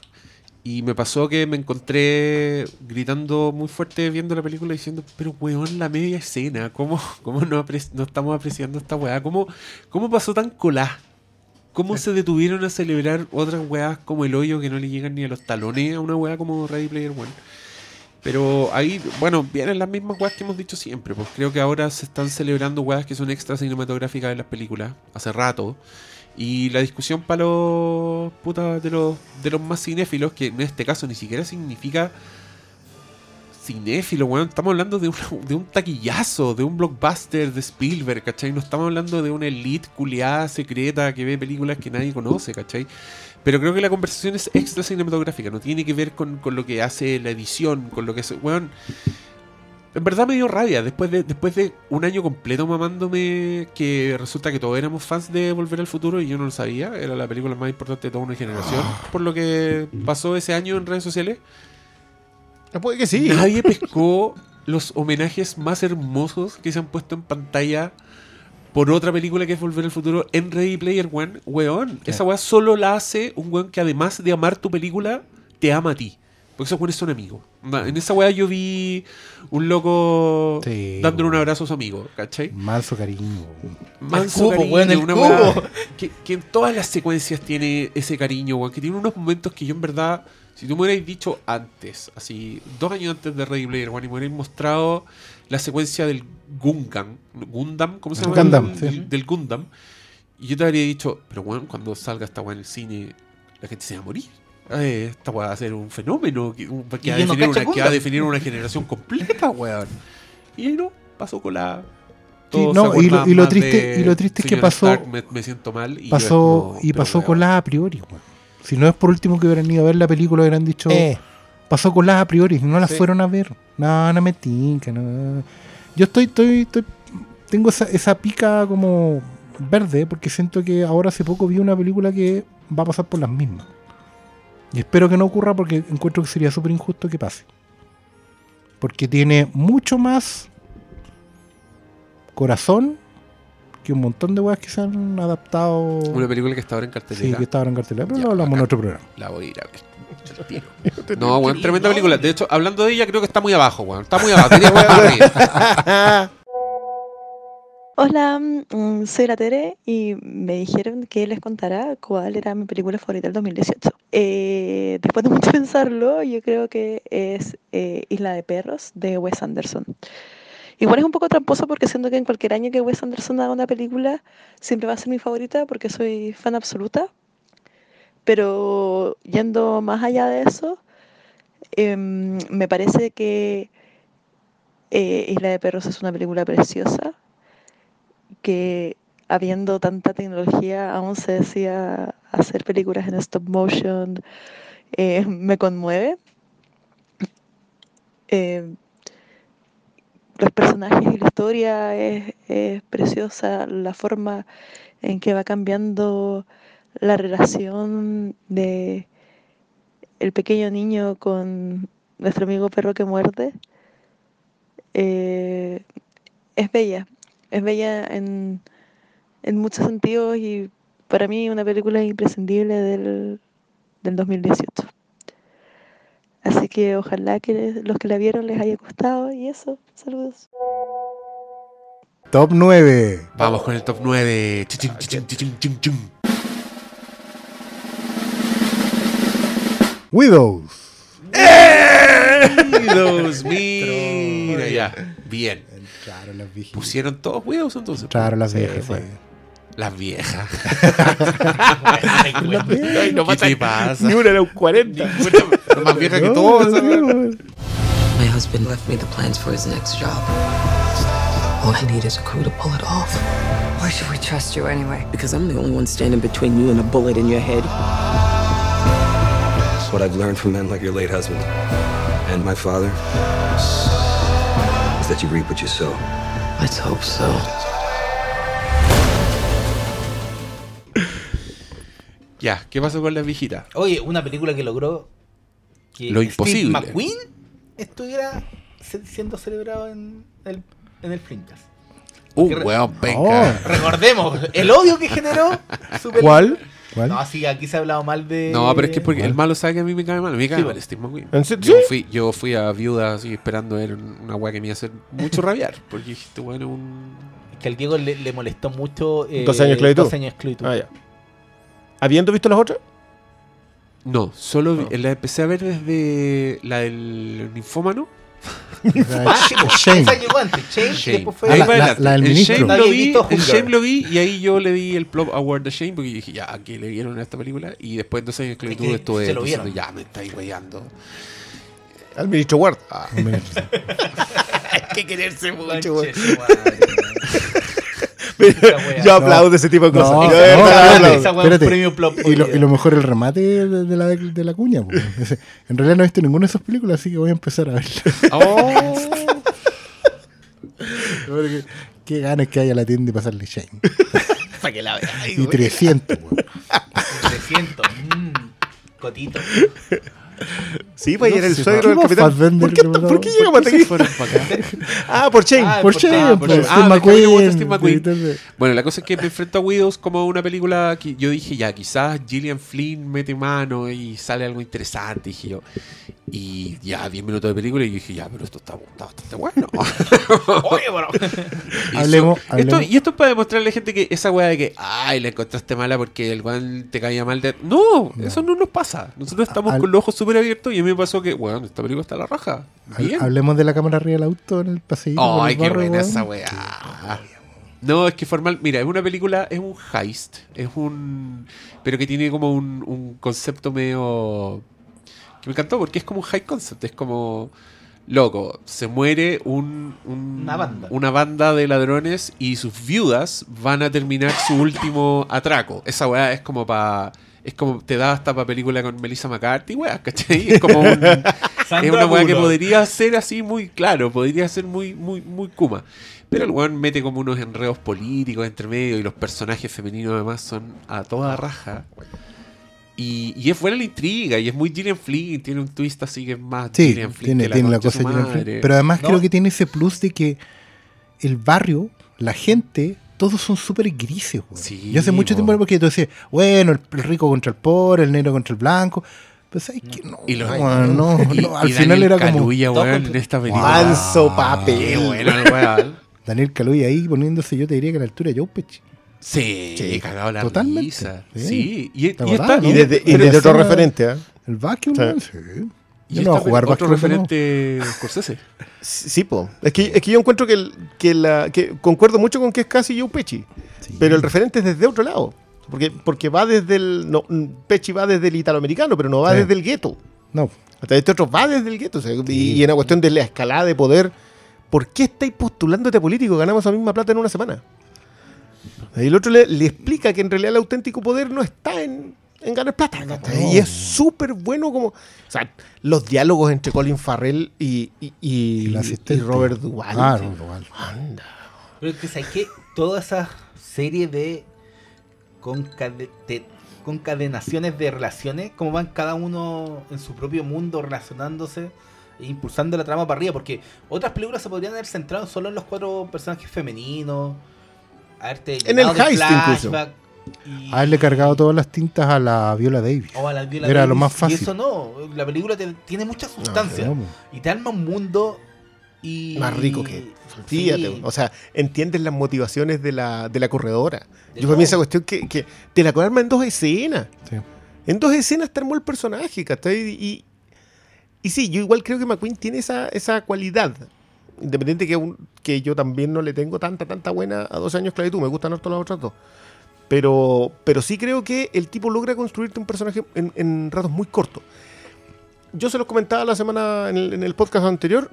Y me pasó que me encontré gritando muy fuerte viendo la película diciendo, pero weón, la media escena, ¿cómo, cómo no, no estamos apreciando esta weá? ¿Cómo, ¿Cómo pasó tan colá? ¿Cómo se detuvieron a celebrar otras weas como el hoyo que no le llegan ni a los talones a una weá como Ready Player One? Pero ahí, bueno, vienen las mismas weas que hemos dicho siempre. Pues creo que ahora se están celebrando weas que son extras cinematográficas de las películas, hace rato. Y la discusión para los putas de los, de los más cinéfilos, que en este caso ni siquiera significa cinéfilo, weón. Estamos hablando de, una- de un taquillazo, de un blockbuster de Spielberg, ¿cachai? No estamos hablando de una elite culiada secreta que ve películas que nadie conoce, ¿cachai? Pero creo que la conversación es extra cinematográfica, no tiene que ver con, con lo que hace la edición, con lo que hace. Weón, en verdad me dio rabia. Después de, después de un año completo mamándome que resulta que todos éramos fans de Volver al Futuro y yo no lo sabía. Era la película más importante de toda una generación. Por lo que pasó ese año en redes sociales. Puede que sí. Nadie pescó los homenajes más hermosos que se han puesto en pantalla por otra película que es Volver al Futuro en Ready Player One. Weón, esa weá solo la hace un weón que además de amar tu película, te ama a ti. Porque esos weones son amigos. En esa weá yo vi un loco Sí, dándole un abrazo a su amigo, ¿cachai? Manso cariño. Manso cubo, cariño, weón, una weá que, que en todas las secuencias tiene ese cariño, weón, que tiene unos momentos que yo en verdad, si tú me hubierais dicho antes, así, dos años antes de Ready Player One, y me hubierais mostrado la secuencia del Gundam, Gundam, ¿cómo se llama? Gundam, El- sí. del, del Gundam, y yo te habría dicho, pero bueno, cuando salga esta weá en el cine, la gente se va a morir. Eh, esta weá va a ser un fenómeno que, un- que va, a no definir una, que va a Gundam. definir una generación completa, weón. Y ahí no, pasó con la... Sí, no, y lo- y triste- y lo triste es que pasó- Stark, me, me siento mal. Y pasó como, y pasó con las a priori, weón. Si no es por último que hubieran ido a ver la película, hubieran dicho, Eh. pasó con las a priori, no las Sí. fueron a ver. No, no me tinca, no. Yo estoy, estoy, estoy- tengo esa, esa pica como verde, porque siento que ahora hace poco vi una película que va a pasar por las mismas. Y espero que no ocurra porque encuentro que sería súper injusto que pase. Porque tiene mucho más corazón que un montón de weas que se han adaptado. Una película que está ahora en Sí, cartelera. que estaba en cartelera, pero Ya, lo hablamos en bacán. otro programa. La voy a ir a ver. No, weón, tremenda película. De hecho, hablando de ella, creo que está muy abajo, weón. Está muy abajo. Arriba. Hola, mm, soy la Tere y me dijeron que les contara cuál era mi película favorita del 2018. Eh, después de mucho pensarlo, yo creo que es eh, Isla de Perros de Wes Anderson. Igual es un poco tramposo porque siento que en cualquier año que Wes Anderson haga una película siempre va a ser mi favorita porque soy fan absoluta. Pero yendo más allá de eso, em, me parece que eh, Isla de Perros es una película preciosa que habiendo tanta tecnología aún se decía hacer películas en stop motion eh, me conmueve. Eh, los personajes y la historia es, es preciosa, la forma en que va cambiando la relación de el pequeño niño con nuestro amigo perro que muerde eh, es bella, es bella en, en muchos sentidos y para mí una película imprescindible del, del 2018. Así que ojalá que los que la vieron les haya gustado y eso, saludos. Top 9. Vamos con el top 9. Chichín, chichín, chichín, chum, chum. Widows. Widows, mira ya. Bien. Entraron las viejas. Pusieron todos Widows entonces. Entraron las Sí, viejas, sí. Sí. Las viejas. Las viejas. Ay, no ¿Qué te pasa? Ni una era un 40. Ninguna más vieja que todos. no, no. My husband left me the plans for his next job. All I need is a crew to pull it off. Why should we trust you anyway? Because I'm the only one standing between you and a bullet in your head. It's what I've learned from men like your late husband and my father is that you reap what you sow. Let's hope so. Ya, ¿qué pasó con las viejitas? Oye, una película que logró que Lo imposible. Steve McQueen estuviera siendo celebrado en el, en el. Uh, weón, venga. Recordemos el odio que generó. ¿Cuál? ¿Cuál? No, sí, aquí se ha hablado mal de. No, pero es que es porque el malo sabe que a mí me cae mal. A mí me cae Sí, mal. Steve McQueen. ¿En serio? Yo fui, yo fui a viuda así esperando ver un- una weá que me iba a hacer mucho rabiar. Porque dije, este weón es un. Que al Diego le, le molestó mucho. Eh, 12 años de esclavitud. 12 años esclavitud. Ah, ya. ¿Habiendo visto las otras? No, solo vi- No. la empecé a ver desde la del ninfómano. Ah, esa llegó antes. Después fue. Ah, Ahí la- del el ministro. Shame lo vi, el Hunger. Shame lo vi y ahí yo le di el Plop Award de Shame porque dije, ya, aquí le dieron a esta película. Y después de 12 años de esclavitud que estuve se lo diciendo, vieron. ya me estáis weyando. Al ministro Ward. Hay que quererse mucho, Conche su madre, Esa wea. Yo aplaudo ese tipo de cosas. No, Yo no, de verdad espérate, aplaudo. Esa wea es un premio Plop Y lo, y mejor el remate de, de la, de la cuña. po. Ese- En realidad no he visto ninguna de esas películas, así que voy a empezar a verla. Oh. Porque Qué ganas que haya la tienda y pasarle shame. Para que la vea. Y 300, weón. 300. mm, cotito. Sí, pues No era el suegro ¿qué del capitán. Fassbender ¿Por qué, que ¿Por qué llegamos hasta aquí? Ah, por Shane. Ah, Por ah, por. Steve Ah, McQueen. Steve McQueen. Bueno, la cosa es que me enfrento a Widows como una película que yo dije, ya, quizás Gillian Flynn mete mano y sale algo interesante, dije yo. Y ya, 10 minutos de película y yo dije, ya, pero esto está, está bastante bueno. Oye, bueno. Y Hablemos- eso- hablemos. Esto, y esto es para demostrarle a la gente que esa weá de que, ay, la encontraste mala porque el weón te caía mal de... No, eso no nos pasa. Nosotros estamos Al- con los ojos súper abiertos y a mí me pasó que, weón, esta película está a la raja. Bien. Hablemos de la cámara arriba del auto en el por Ay, qué barrio, buena weón. esa weá. No, es que formal, mira, es una película, es un heist, es un. Pero que tiene como un, un concepto medio. Que me encantó porque es como un high concept, es como. Loco, se muere un, un- Una banda. una banda de ladrones y sus viudas van a terminar su último atraco. Esa weá es como para. Es como te da hasta para película con Melissa McCarthy, weá, ¿cachai? Es como un, es una weá que podría ser así muy claro, podría ser muy, muy, muy Kuma. Pero el weón mete como unos enredos políticos entre medio y los personajes femeninos además son a toda raja. Y, y es buena la intriga y es muy Gillian Flynn, tiene un twist así que es más Sí, Gillian Flynn tiene, que tiene la concha de cosa Gillian Flynn. Pero además ¿No? creo que tiene ese plus de que el barrio, la gente, todos son súper grises. Sí, Yo hace mucho po. tiempo porque tú decías, bueno, el, rico contra el pobre, el negro contra el blanco. Pues hay que no, Y, los- weón, no, y- no, al y final Daniel era como. Kaluuya, Todo weón, en esta película. Manso Qué papel. bueno. Daniel Kaluuya ahí poniéndose, yo te diría que a la altura de Joe Pesci. Sí, Sí, cagado la totalmente. risa. Sí. Sí, y, y ¿Te está, acordás, no? Y desde, y Pero desde otro referente, ¿ah? El vacuum, Sí. ¿no? Sí. y Yo no voy a está jugar otro ¿no? referente Scorsese. Sí, po. Es que, es que yo encuentro que, el- que, la, que concuerdo mucho con que es casi Joe Pesci. Sí. Pero el referente es desde otro lado. Porque, porque va desde el. No, Pesci va desde el italoamericano, pero no va Sí. desde el gueto. No, Hasta este otro va desde el gueto. o sea, y- Sí. y, en la cuestión de la escalada de poder. ¿Por qué estáis postulándote a político? Ganamos esa misma plata en una semana. Y el otro le, le explica que en realidad el auténtico poder no está en, en ganar plata. Y es súper bueno como. O sea, los diálogos entre Colin Farrell y, y, y- el y asistente. Robert Duvall. Ah, Robert Duvall. Anda. Pero es que sabes que toda esa serie de, concade- de concadenaciones de relaciones, como van cada uno en su propio mundo relacionándose e impulsando la trama para arriba, porque otras películas se podrían haber centrado solo en los cuatro personajes femeninos, haberte En el de heist incluso. y- Haberle cargado todas las tintas a la Viola Davis. o a la Viola Era lo más fácil. Y eso no, la película te- tiene mucha sustancia No, po. y te arma un mundo y Más rico que. Sí. Fíjate, o sea, entiendes las motivaciones de la, de la corredora. De Yo para mí esa cuestión que, que te la arma en dos escenas. Sí. En dos escenas te armó el personaje, ¿cachai? Y, y sí, yo igual creo que McQueen tiene esa, esa cualidad. Independiente que, un- que yo también no le tengo tanta, tanta buena a dos años esclavitud. Me gustan harto las otras dos. Pero, pero sí creo que el tipo logra construirte un personaje en, en ratos muy cortos. Yo se los comentaba la semana en el, en el podcast anterior.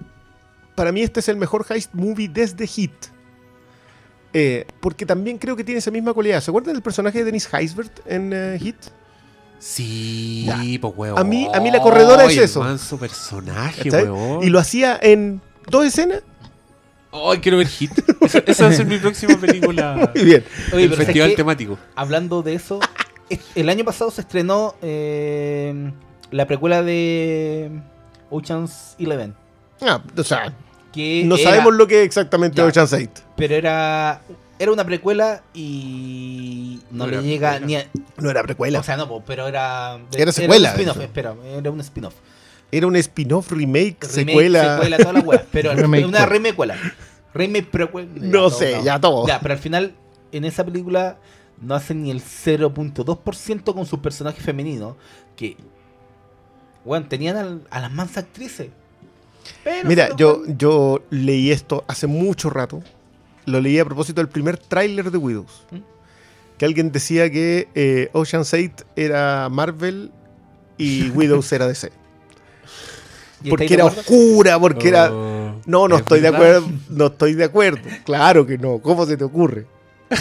Para mí este es el mejor heist movie desde Hit. Eh, porque también creo que tiene esa misma cualidad. ¿Se acuerdan del personaje de Dennis Heisbert en eh, Hit? Sí, Ya. pues huevón. A mí- a mí la corredora es eso. manso personaje. Y lo hacía en dos escenas. Ay, quiero ver Hit. Esa, esa va a ser mi próxima película. Muy bien. Oye, el pero ¿sabes festival qué? temático. Hablando de eso, es- el año pasado se estrenó eh, la precuela de Ocean's Eleven. Ah, o sea, Que no era- sabemos lo que es exactamente Ya. Ocean's 8. Pero era era una precuela y no, No le era llega precuela. ni a... No era precuela. O sea, no, pero era... Era secuela, un spin-off, espera, era un spin-off. Era un spin-off, remake, Remake, secuela. secuela, todas las weas. Pero Remake, una remecuela. Remake, precuela. ya, No sé, ya todo. Ya, pero al final, en esa película no hacen ni el 0.2% con sus personajes femeninos. Que, bueno, tenían al- a las mansas actrices. Pero Mira, yo, yo leí esto hace mucho rato. Lo leí a propósito del primer tráiler de Widows. ¿Mm? Que alguien decía que eh, Ocean's 8 era Marvel y Widows era DC. ¿Y Porque era oscura, porque era... Oh, No, no ¿es estoy de acuerdo. No estoy de acuerdo. Claro que no. ¿Cómo se te ocurre?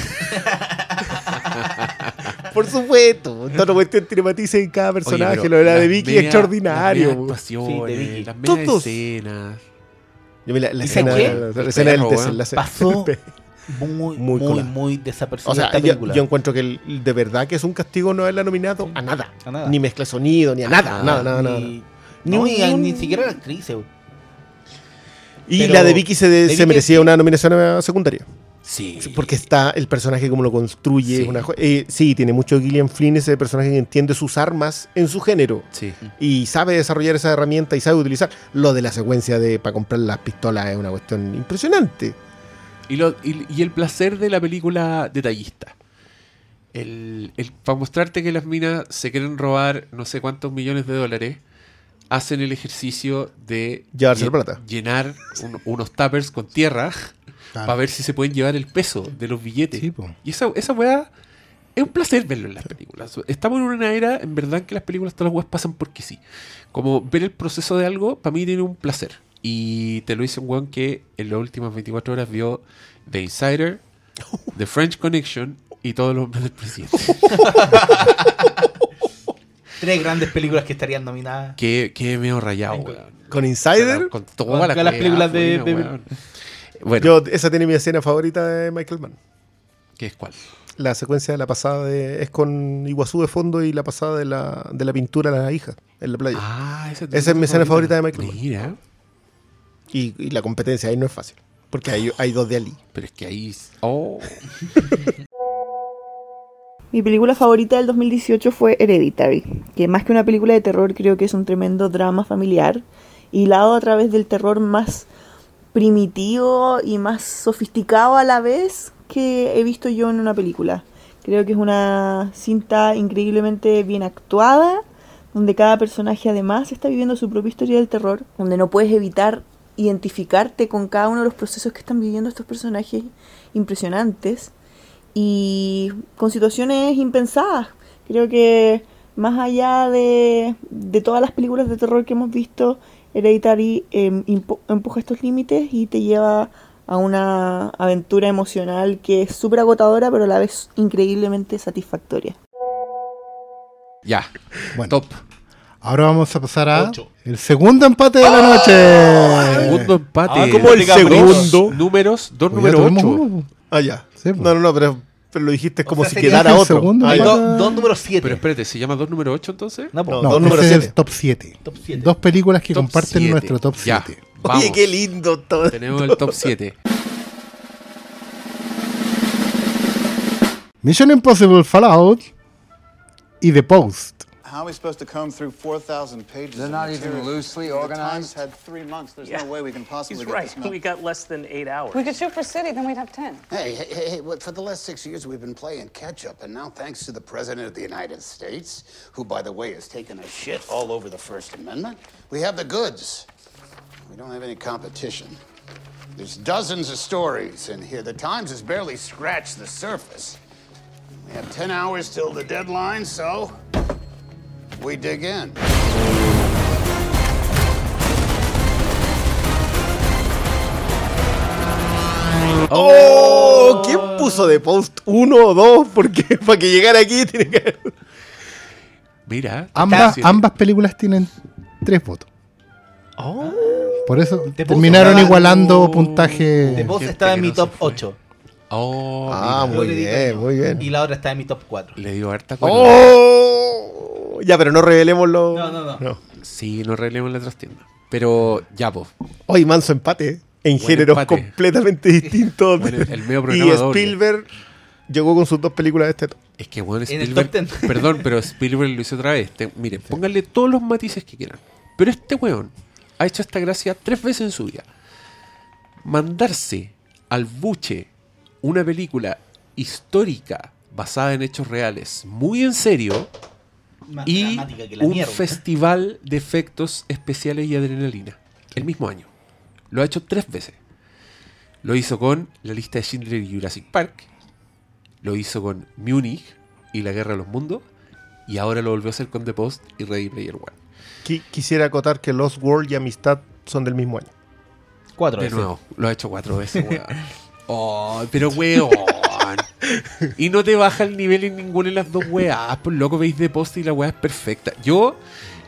Por supuesto. Toda cuestión tiene matices en cada personaje. Oye, lo de la de Vicky es extraordinario. Las Sí, de Vicky. las Todos. escenas. Yo la, la ¿Y escena, la, la escena del desenlace. Pasó muy, Muy muy, muy, desapercibida O sea, esta yo, película. yo encuentro que el- de verdad que es un castigo no haberla nominado a nada. A nada. Ni mezcla sonido, ni a nada. Ah, nada, nada, nada. Ni, Ni no, un- ni, ni un- ni siquiera la actriz. eh. Y Pero- la de Vicky se, de- de se Vicky merecía sí. una nominación eh, secundaria. Sí. Porque está el personaje como lo construye. Sí. Una, eh, sí, tiene mucho Gillian Flynn, ese personaje que entiende sus armas en su género. Sí. Y sabe desarrollar esa herramienta y sabe utilizar. Lo de la secuencia de para comprar las pistolas es una cuestión impresionante. Y, lo- y- y el placer de la película detallista. El, el- para mostrarte que las minas se quieren robar no sé cuántos millones de dólares, hacen el ejercicio de Llevarse lle- la plata. llenar un- unos tuppers con tierra Claro. para ver si se pueden llevar el peso de los billetes. Sí. Y esa, esa weá es un placer verlo en las películas. Estamos en una era, en verdad, en que las películas todas las weas pasan porque sí. Como ver el proceso de algo, para mí tiene un placer. Y te lo dice un weón que en las últimas 24 horas vio The Insider, The French Connection y todos los hombres del presidente. Tres grandes películas que estarían nominadas. que, que medio rayado, weón. Con Insider, Con Con todas las, películas de- de- weón. Bueno, yo, esa tiene mi escena favorita de Michael Mann. ¿qué es cuál? La secuencia de la pasada de, es con Iguazú de fondo y la pasada de la, de la pintura a la hija en la playa. Ah, esa, Esa es mi escena favorita de Michael Mann. Mira, Y, y la competencia ahí no es fácil. Porque hay, hay dos de Ali. pero es que ahí. Oh, Mi película favorita del 2018 fue Hereditary, que más que una película de terror creo que es un tremendo drama familiar, hilado a través del terror más primitivo y más sofisticado a la vez que he visto yo en una película. Creo que es una cinta increíblemente bien actuada, donde cada personaje además está viviendo su propia historia del terror, donde no puedes evitar identificarte con cada uno de los procesos que están viviendo estos personajes impresionantes y con situaciones impensadas. Creo que más allá de, de todas las películas de terror que hemos visto, Hereditary eh, empuja estos límites y te lleva a una aventura emocional que es súper agotadora, pero a la vez increíblemente satisfactoria. Ya. Bueno. Top. Ahora vamos a pasar a Ocho. el segundo empate de la noche. Segundo empate. Ah, ¿cómo el segundo? Números, dos Pues números tuvimos 8. uno. Ah, ya. Sí, pues. No, no, no, pero, pero lo dijiste como O sea, si quedara otro. segundo Ah, Hay empate. dos, dos números 7. Pero espérate, ¿se llama dos número 8 entonces? No. No. No, Dos número ese es siete. el top 7. Top 7. Dos películas que Top comparten siete. nuestro top Ya. 7. Vamos. Oye, qué lindo todo. Tenemos el top 7. Mission Impossible Fallout y The Post. How are we supposed to comb through 4,000 pages? They're not even material? loosely The organized? Times had three months. There's Yeah. no way we can possibly He's get right. this done. We got less than eight hours. We could shoot for city, then we'd have 10. Hey, hey, hey, hey, for the last six years we've been playing catch up, and now thanks to the President of the United States, who, by the way, has taken a shit all over the First Amendment, we have the goods. We don't have any competition. There's dozens of stories in here. The Times has barely scratched the surface. We have 10 hours till the deadline, so we dig in. ¡Oh! ¿Quién puso de post uno o dos? Porque para que llegara aquí tiene que. Mira. Ambas, películas tienen tres votos. Oh. Por eso Post terminaron igualando puntaje. The Boss gente estaba en mi top se fue. 8. Oh, Ah, mira. muy bien, muy bien. Y la otra está en mi top 4. Le dio harta cuerda. ¡Oh! Ya, pero no revelemos los. No, no, no. Sí, no relevemos la trastienda. Pero ya, pues. Hoy manso empate. En Buen géneros empate. completamente distintos. Bueno, el medio y doble. Spielberg llegó con sus dos películas de este top. Es que bueno, En el Spielberg. Perdón, pero Spielberg lo hizo otra vez. Te- miren, pónganle todos los matices que quieran. Pero este weón ha hecho esta gracia tres veces en su vida. Mandarse al buche una película histórica basada en hechos reales, muy en serio, Más y dramática que la un mierda. festival de efectos especiales y adrenalina. El mismo año. Lo ha hecho tres veces. Lo hizo con la lista de Schindler y Jurassic Park. Lo hizo con Munich y la Guerra de los Mundos. Y ahora lo volvió a hacer con The Post y Ready Player One. Qui- Quisiera acotar que Lost World y Amistad son del mismo año. Cuatro De veces. nuevo, lo ha hecho cuatro veces, weón. Oh, pero weón. Y no te baja el nivel en ninguna de las dos weas. Por loco veis de post y la wea es perfecta. Yo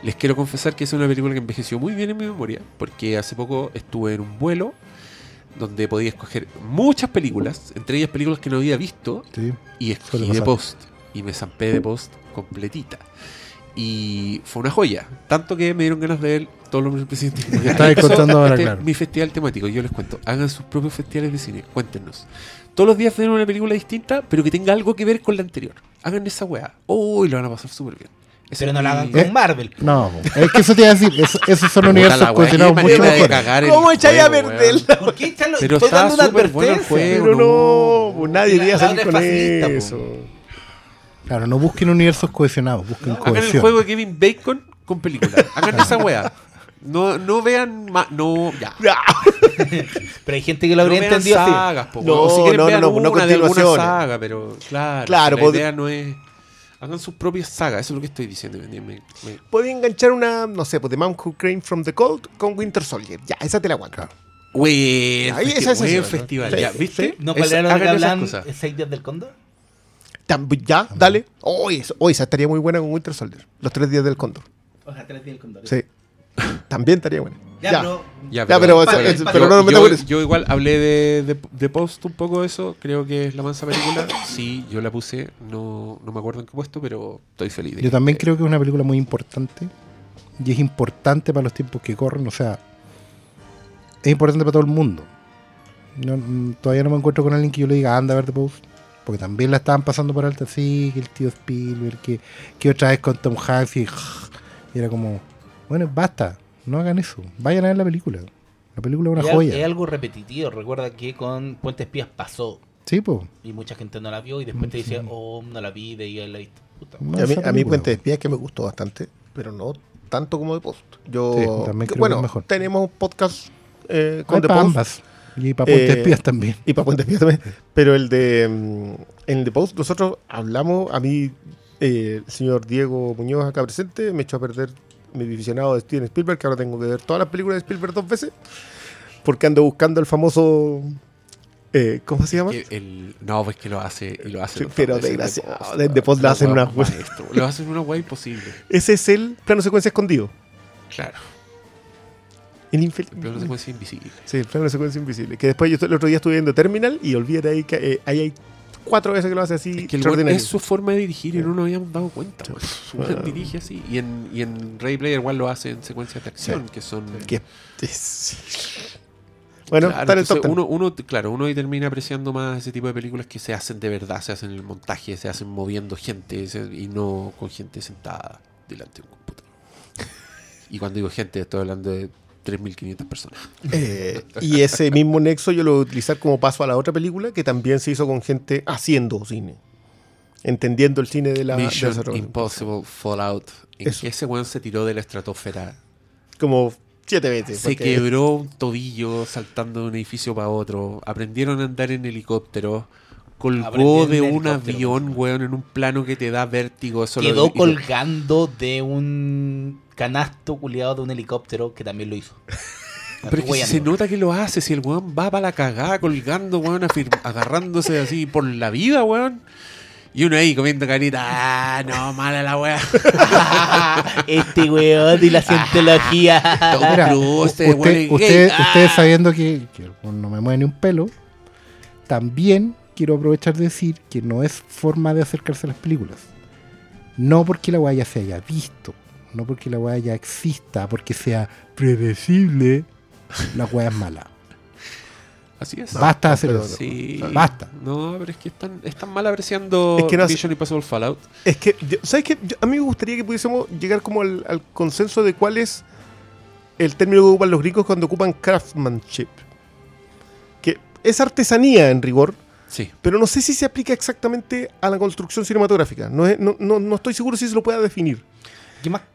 les quiero confesar que es una película que envejeció muy bien en mi memoria. Porque hace poco estuve en un vuelo donde podía escoger muchas películas, entre ellas películas que no había visto. Sí, Y escogí de post. Y me zampé de post completita. Y fue una joya. Tanto que me dieron ganas de ver todos los presidentes. Estabas contando ahora, Este es claro. Mi festival temático, yo les cuento. Hagan sus propios festivales de cine. Cuéntenos. Todos los días den una película distinta, pero que tenga algo que ver con la anterior. Hagan esa weá. Uy, lo van a pasar súper bien. Ese Pero no la hagan con Marvel. No, es que eso te iba a decir. eso- esos son Puta universos cohesionados mucho mejor. ¿Cómo echáis a perderla? weón. ¿Por qué echarlo? Pero Estoy dando una advertencia. juego. Pero no, pues nadie iría a la salir con es facilista, po. eso. Claro, no busquen universos cohesionados, busquen Hagan el cohesión. juego de Kevin Bacon con películas. Hagan esa weá. No, no vean más. No, ya. Pero hay gente que lo No habría vean entendido así. sagas, po, No, si quieren no, vean no, no, no una de alguna continuaciones. saga, pero claro, Claro, la idea no es hagan sus propias sagas, eso es lo que estoy diciendo. me- me- Podía enganchar una, no sé, pues The Man Who Came from the Cold con Winter Soldier. Ya, esa te la aguanto. Buen, Ahí, festi- esa es festival, ya, ¿viste? sí. No, ¿cuál era lo que hablan? cosas. ¿Seis días del cóndor? Ya, dale. Oh, eso- oh, esa estaría muy buena con Winter Soldier. Los tres días del cóndor. O sea, tres días del cóndor. Sí. También estaría buena. Ya, Ya. pero- Ya, Ya, pero, no nos metamos yo- eso. yo igual hablé de, de, de Post un poco de eso, creo que es la mansa película. Sí, yo la puse, no, no me acuerdo en qué puesto, pero estoy feliz. de Yo que- también creo que es una película muy importante. Y es importante para los tiempos que corren. O sea, es importante para todo el mundo. No- mm, todavía no me encuentro con alguien que yo le diga, anda a ver The Post. Porque también la estaban pasando por alta, sí, que el tío Spielberg, que, que otra vez con Tom Hanks y, y era como, bueno, basta, no hagan eso, vayan a ver la película. La película es una joya. Es algo repetitivo. Recuerda que con Puente Espías pasó. Sí, pues. Y mucha gente no la vio y después te dice, oh, no la vi, de ahí la viste. Puta. A mí, a mí Puente de Espías que me gustó bastante, pero no tanto como The Post. Yo, Sí, también que- creo que bueno, es mejor. tenemos podcast eh, con pa' Post. ambas. Y pa' Puente de Espías también. Y para Puente de Espías también. Pero el de mm, en The Post nosotros hablamos, a mí eh, el señor Diego Muñoz acá presente me echó a perder mi visionado de Steven Spielberg, que ahora tengo que ver todas las películas de Spielberg dos veces, porque ando buscando el famoso... eh, ¿Cómo se llama? El- no, pues que lo hace y lo hace. Sí, pero desgraciado, de- de. Post lo hacen una weá. maestro. Lo hacen una weá imposible. Ese es el plano secuencia escondido. Claro. El, El plano secuencia invisible. Sí, el plano secuencia invisible. Que después yo el otro día estuve viendo Terminal y olvídate ahí que eh, ahí hay cuatro veces que lo hace así. Que el es su forma de dirigir y no nos habíamos dado cuenta. dirige así. Y en, y en Ray Player igual lo hace en secuencias de acción, Sí. que son. Que es- Bueno, Claro, está en el top uno, uno, claro, uno ahí termina apreciando más ese tipo de películas que se hacen de verdad, se hacen en el montaje, se hacen moviendo gente se- y no con gente sentada delante de un computador. Y cuando digo gente, estoy hablando de 3.500 personas. Eh, y ese mismo nexo yo lo voy a utilizar como paso a la otra película que también se hizo con gente haciendo cine. Entendiendo el cine de la de Mission esa- Impossible Fallout. En que ese weón se tiró de la estratosfera. Como siete veces. Se porque- quebró un tobillo saltando de un edificio para otro. Aprendieron a andar en helicóptero. Colgó de un avión, weón, en un plano que te da vértigo. Eso Quedó lo- colgando de un canasto culiado de un helicóptero que también lo hizo. Pero es que si se nota que lo hace, si el weón va para la cagada colgando, weón, agarrándose así por la vida, weón. Y uno ahí comiendo carita, ah, no, mala la weá. este weón y la cientología. Tom Mira, Cruise, usted- weón es usted- gay. Ah. ustedes sabiendo que, que el weón no me mueve ni un pelo, también quiero aprovechar de decir que no es forma de acercarse a las películas. No porque la weá ya se haya visto, no porque la weá ya exista, porque sea predecible, la weá es mala. Así es. Basta hacer pero eso. Sí. Basta. No, pero es que están, están mal apreciando Es que no Mission Impossible Fallout. Es que, yo- ¿sabes qué? Yo- a mí me gustaría que pudiésemos llegar como al, al consenso de cuál es el término que ocupan los gringos cuando ocupan craftsmanship. Que es artesanía en rigor, Sí. pero no sé si se aplica exactamente a la construcción cinematográfica. No, es- no, no- no estoy seguro si se lo pueda definir.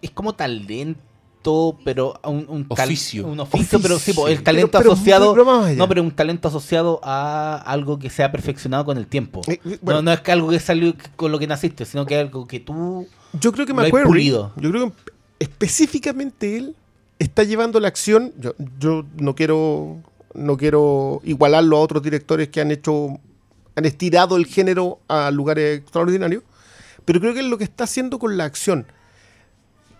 Es como talento, pero a un, un tal- Oficio. un oficio, pero sí, po, el talento Pero- pero- asociado. pero no, pero un talento asociado a algo que se ha perfeccionado con el tiempo. Eh, eh, bueno. no, no es que algo que salió con lo que naciste, sino que algo que tú. Yo creo que McQuarrie, pulido. yo creo que específicamente él está llevando la acción. Yo, yo no quiero no quiero igualarlo a otros directores que han hecho han estirado el género a lugares extraordinarios, pero creo que es lo que está haciendo con la acción.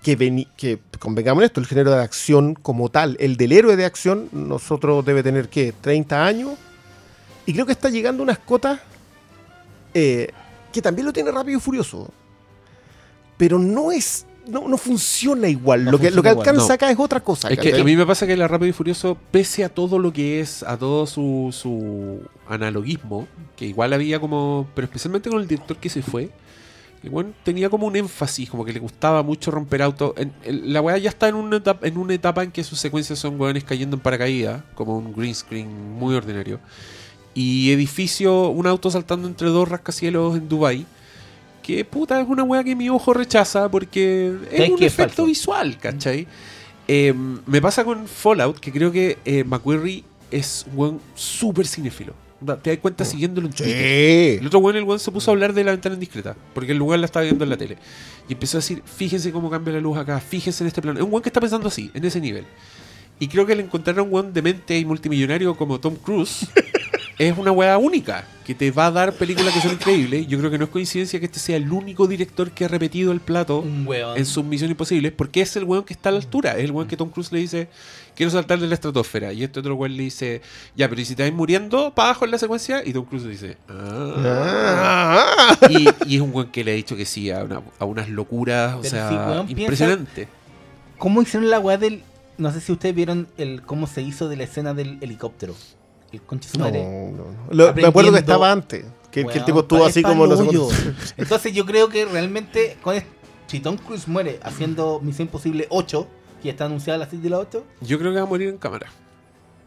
Que, que convengamos en esto, el género de acción como tal, el del héroe de acción, nosotros debe tener, ¿qué? 30 años. Y creo que está llegando unas cotas eh, que también lo tiene rápido y furioso. Pero no es. No, no funciona igual. No lo, que, lo que igual, alcanza no. acá es otra cosa. Es que a mí me pasa que la Rápido y Furioso, pese a todo lo que es, a todo su, su analogismo, que igual había como, pero especialmente con el director que se fue, el weón tenía como un énfasis, como que le gustaba mucho romper autos. La weá ya está en una, etapa, en una etapa en que sus secuencias son weones cayendo en paracaídas, como un green screen muy ordinario. Y edificio, un auto saltando entre dos rascacielos en Dubai que puta es una weá que mi ojo rechaza porque es ¿Sabes un efecto falso? visual, ¿cachai? Eh, me pasa con Fallout que creo que eh, McQuarrie es un weón súper cinéfilo. Te das cuenta siguiéndolo en Twitter. El otro weón, el weón se puso a hablar de la ventana indiscreta porque el lugar la estaba viendo en la tele. Y empezó a decir, fíjense cómo cambia la luz acá, fíjense en este plano. Es un weón que está pensando así, en ese nivel. Y creo que el encontrar a un weón demente y multimillonario como Tom Cruise es una weá única, que te va a dar películas que son increíbles. Yo creo que no es coincidencia que este sea el único director que ha repetido el plato Un weón. en sus misiones imposibles, porque es el weón que está a la altura. Es el weón que Tom Cruise le dice, quiero saltar de la estratosfera. Y este otro weón le dice, ya, pero ¿y si te vas muriendo para abajo en la secuencia? Y Tom Cruise le dice, ah. Y, y es un weón que le ha dicho que sí a, una- a unas locuras, o Pero sea, si, weón, piensa- impresionante. ¿Cómo hicieron la weá del. No sé si ustedes vieron el cómo se hizo de la escena del helicóptero. El conche su No, madre. no, no. Lo- me acuerdo que estaba antes. Que, que el tipo estuvo así como no sé Entonces yo creo que realmente con si Tom Cruise muere haciendo Misión Imposible 8, que ya está anunciada la serie de la 8, Yo creo que va a morir en cámara.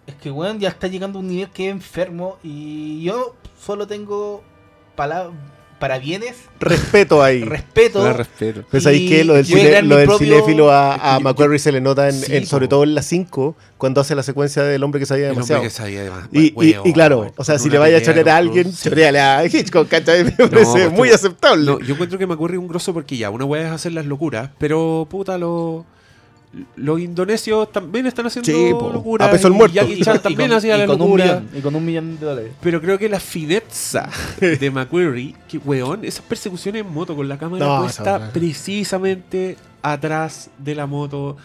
Es que, weón, ya está llegando a un nivel que es enfermo y yo solo tengo pala- para bienes. Respeto ahí. Respeto. La respeto. Pues ahí que lo del, cine- crear lo mi del propio- cinéfilo a, Es a Macquarie se le nota, en, Sí, en- sobre todo en las 5, cuando hace la secuencia del hombre que sabía El hombre demasiado. que sabía demasiado. Y, y- Huevo, y claro, o sea, si le vaya a chorear a alguien, sí. choreale a Hitchcock, ¿cachai? Me No, parece pues, muy tú- aceptable. No, yo encuentro que me ocurre un grosso porque ya, una weá es hacer las locuras, pero puta, lo- los indonesios también están haciendo Sí, po, locuras. a peso el y muerto. Jackie Chan también hacía y la locura. millón- y con un millón de dólares. Pero creo que la fineza de McQuarrie, que weón, esas persecuciones en moto con la cámara No, puesta precisamente atrás de la moto,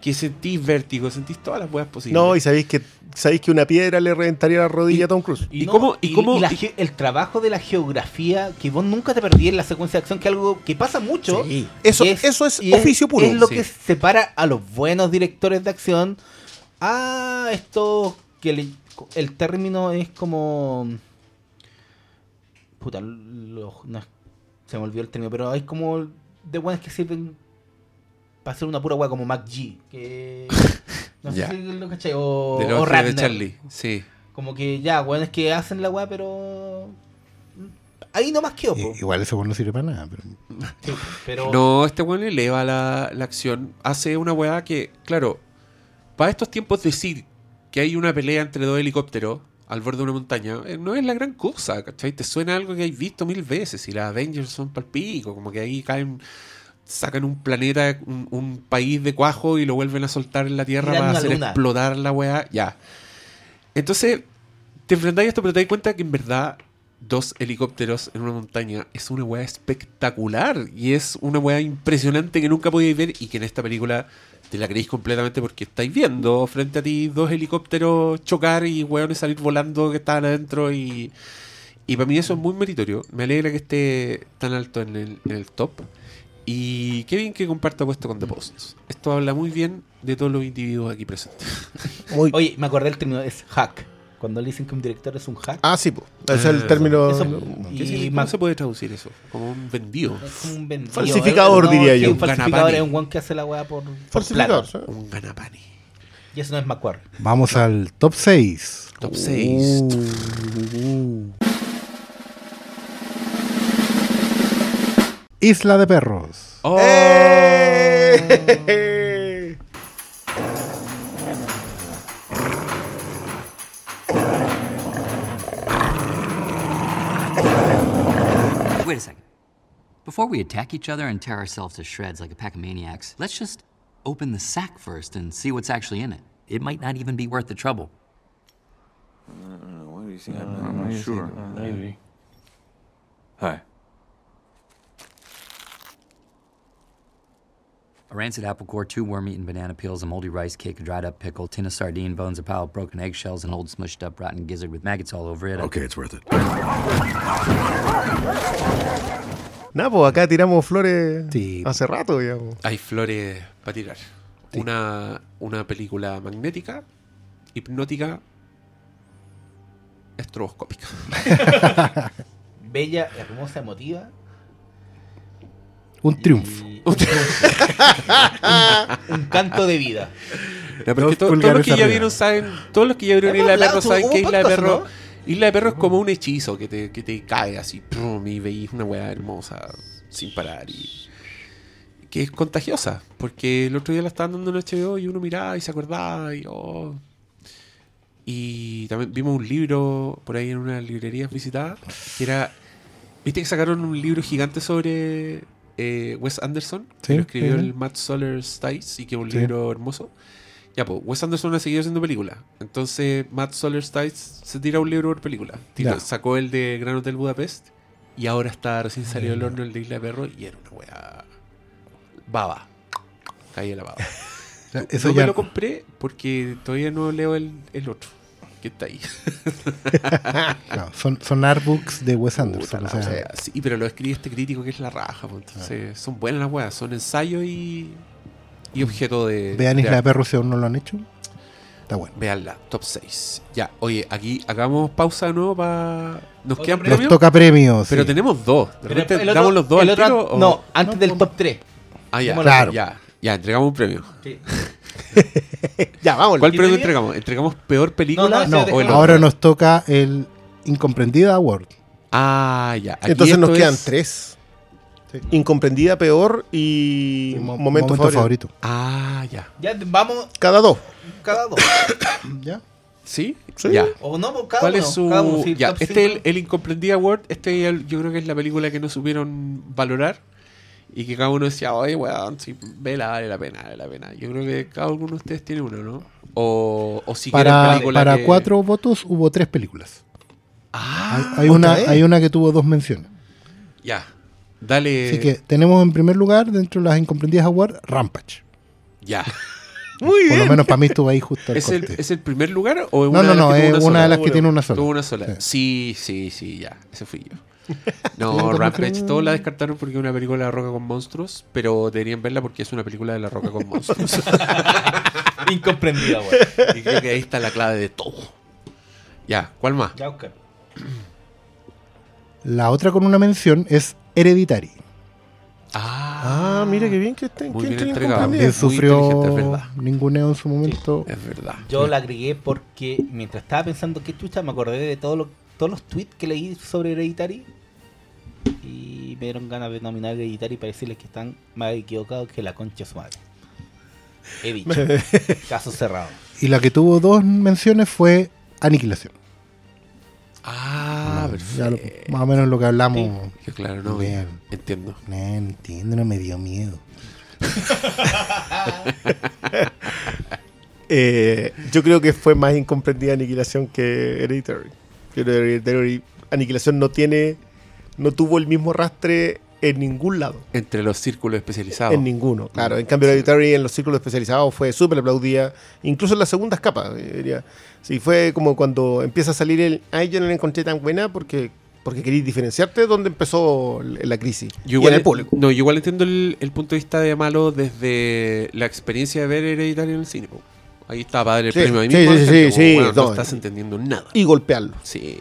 que sentís vértigo, sentís todas las weas posibles. No, y sabéis que sabéis que una piedra le reventaría la rodilla a Tom Cruise. ¿Y no, cómo- y cómo- la y- ge- el trabajo de la geografía que vos nunca te perdí en la secuencia de acción, que es algo que pasa mucho. Sí. Eso- y eso es oficio puro. Es lo Sí. que separa a los buenos directores de acción a estos que le- el término es como. Puta, lo- no es- se me olvidó el término, pero hay como de buenos que sirven para hacer una pura weá como MacG. Que. No sé si lo cachai. O, Del o ojo de Ratner. Charlie, sí. Como que ya, weón, es que hacen la weá, pero. Ahí nomás quedó. I- Igual ese weón no sirve para nada. Pero... Sí, pero. No, este weón eleva la, la acción. Hace una weá que, claro, para estos tiempos decir que hay una pelea entre dos helicópteros al borde de una montaña eh, no es la gran cosa, ¿cachai? Te suena algo que hay visto mil veces y las Avengers son palpico, como que ahí caen, sacan un planeta, un, un país de cuajo y lo vuelven a soltar en la Tierra para hacer luna. explotar la weá, ya. Entonces, te enfrentáis a esto, pero te das cuenta que en verdad dos helicópteros en una montaña es una weá espectacular y es una weá impresionante que nunca podíais ver y que en esta película te la creéis completamente porque estáis viendo frente a ti dos helicópteros chocar y weones salir volando que estaban adentro y, y para mí eso es muy meritorio. Me alegra que esté tan alto en el, en el top. Y qué bien que comparta puesto con The Post. Esto habla muy bien de todos los individuos aquí presentes. Muy- Oye, me acordé el término, es hack. Cuando le dicen que un director es un hack. Ah, sí, po. es el Ah, término. eso- ¿Cómo se puede traducir eso? Como un vendido. Es como un vendido. Falsificador, No, diría yo. Un falsificador es un guan que hace la weá por, por Falsificador. Un ganapani. Y eso no es Macquarie. Vamos al top 6. Top 6. Isla de Perros. Oh. ¡Eh! Wait a second. Before we attack each other and tear ourselves to shreds like a pack of maniacs, let's just open the sack first and see what's actually in it. It might not even be worth the trouble. What do you think? I'm not sure. Maybe. Hi. A rancid apple core, two worm-eaten banana peels, a moldy rice cake, a dried-up pickle, tin of sardine bones, a pile of broken eggshells, an old smushed-up rotten gizzard with maggots all over it. Okay, it's worth it. Nada, pues acá tiramos flores Sí. hace rato, digamos. Hay flores para tirar. Una, una película magnética, hipnótica, estroboscópica. Bella, hermosa, emotiva. Un triunfo. Un, un canto de vida. No, to- todos los que ya vieron saben, todos los que ya vieron Isla de Perro saben que Isla de Perro. Isla de Perro es como un hechizo que te, que te cae así, y veis una weá hermosa sin parar y que es contagiosa, porque el otro día la estaban dando en HBO y uno miraba y se acordaba y oh. Y también vimos un libro por ahí en una librería visitada que era ¿Viste que sacaron un libro gigante sobre eh, Wes Anderson? Sí, que lo escribió sí, el Matt Soler Stice y que es un Sí. libro hermoso. Ya, pues, Wes Anderson ha seguido haciendo películas. Entonces, Matt Soler Stice se tira un libro por película. Tira-. Sacó el de Gran Hotel Budapest y ahora está recién salido del horno el de Isla de Perro y era una wea. Baba. Caía la baba. eso no ya- me lo compré porque todavía no leo el, el otro que está ahí. Son, son artbooks de Wes Anderson. Puta o sea. Sí, pero lo escribe este crítico que es la raja. pues, entonces, son buenas las weas. Son ensayo y, y objeto de. vean Isla de arte. Perros si aún no lo han hecho. Está bueno. Veanla, top 6. Ya, oye, aquí hagamos pausa de nuevo para. ¿Nos ¿Otro quedan premio? premios? Nos toca premios. Pero sí. tenemos dos. De Pero repente otro- damos los dos el al otro- tiro, o- No, antes del top 3. Ah, ya. Claro. Ya, ya, entregamos un premio. Sí. ya, vamos. ¿Cuál premio entregamos? ¿Entregamos peor película? No? Ahora nos toca el Incomprendida Award. Ah, ya. Aquí Entonces nos quedan es- tres. Incomprendida, peor y, mo- momento, momento favorito. favorito. Ah, ya. Ya vamos Cada dos. cada dos. ¿Ya? ¿Sí? Sí. Ya. O no, pues, cada ¿Cuál uno. es su...? cada uno, sí, ya, top este es el, el Incomprendida Award. Este el- yo creo que es la película que no supieron valorar. Y que cada uno decía, oye, weón, si vela, vale la pena, vale la pena. Yo creo que cada uno de ustedes tiene uno, ¿no? O, o si Para, para que- cuatro votos hubo tres películas. Ah, hay, hay ¿otra una, vez? hay una que tuvo dos menciones. Ya. Dale. Así que tenemos en primer lugar, dentro de las Incomprendidas Award, Rampage. Ya. Muy Por bien. lo menos para mí estuvo ahí justo al ¿Es el. ¿Es el primer lugar o es No, una no, de las no, es una de las que tiene una sola. Tuvo una sola. Sí, sí, sí, ya. Ese fui yo. No, Rampage, creo- todos la descartaron porque es una película de La Roca con monstruos, pero deberían verla porque es una película de La Roca con monstruos. Incomprendida, güey. y creo que ahí está la clave de todo. Ya, ¿cuál más? Ya, Oscar. La otra con una mención es Hereditary. Ah, Ah, mira qué bien que estén. Muy que bien entregado. También muy inteligente, es sufrió verdad. ninguneo en su momento. es verdad. Yo la agregué porque mientras estaba pensando qué chucha, me acordé de todos los, todos los tweets que leí sobre Hereditary. Y me dieron ganas de nominar Hereditary para decirles que están más equivocados que la concha de su madre. He dicho. Caso cerrado. Y la que tuvo dos menciones fue Aniquilación. Ah, Ya lo- perfecto. más o menos lo que hablamos. Que claro, no, Bien. entiendo. No, entiendo, no me dio miedo. Eh, yo creo que fue más incomprendida Aniquilación que Hereditary. Yo creo que Hereditary Aniquilación no tiene, no tuvo el mismo rastre en ningún lado. Entre los círculos especializados. En ninguno, claro. En cambio, Hereditary en los círculos especializados fue súper aplaudida, incluso en las segundas capas. eh, diría. Sí, fue como cuando empieza a salir el. Ay, yo no la encontré tan buena porque porque querías diferenciarte donde empezó l- la crisis. Yo y igual, en el público. No, yo igual entiendo el, el punto de vista de Malo desde la experiencia de ver Hereditario en el cine. Ahí está dar el Sí, premio sí, mismo. sí, sí, como, sí, bueno, no, no, estás y- entendiendo nada. Y golpearlo. Sí.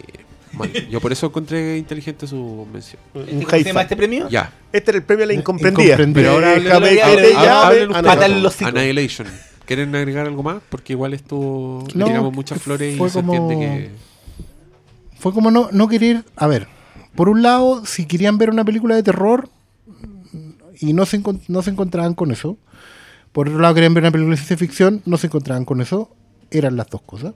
Mal. Yo por eso encontré inteligente su mención. Un ¿Cómo se llama este premio? Ya. Este era el premio a la incomprendida. Incomprendida. Pero ahora Eh, ah. Annihilation. ¿Quieren agregar algo más? Porque igual estuvo. le No, tiramos muchas flores y fue se como- entiende que. Fue como no, no querer. A ver, por un lado, si querían ver una película de terror y no se, no se encontraban con eso. Por otro lado, querían ver una película de ciencia ficción, no se encontraban con eso. Eran las dos cosas.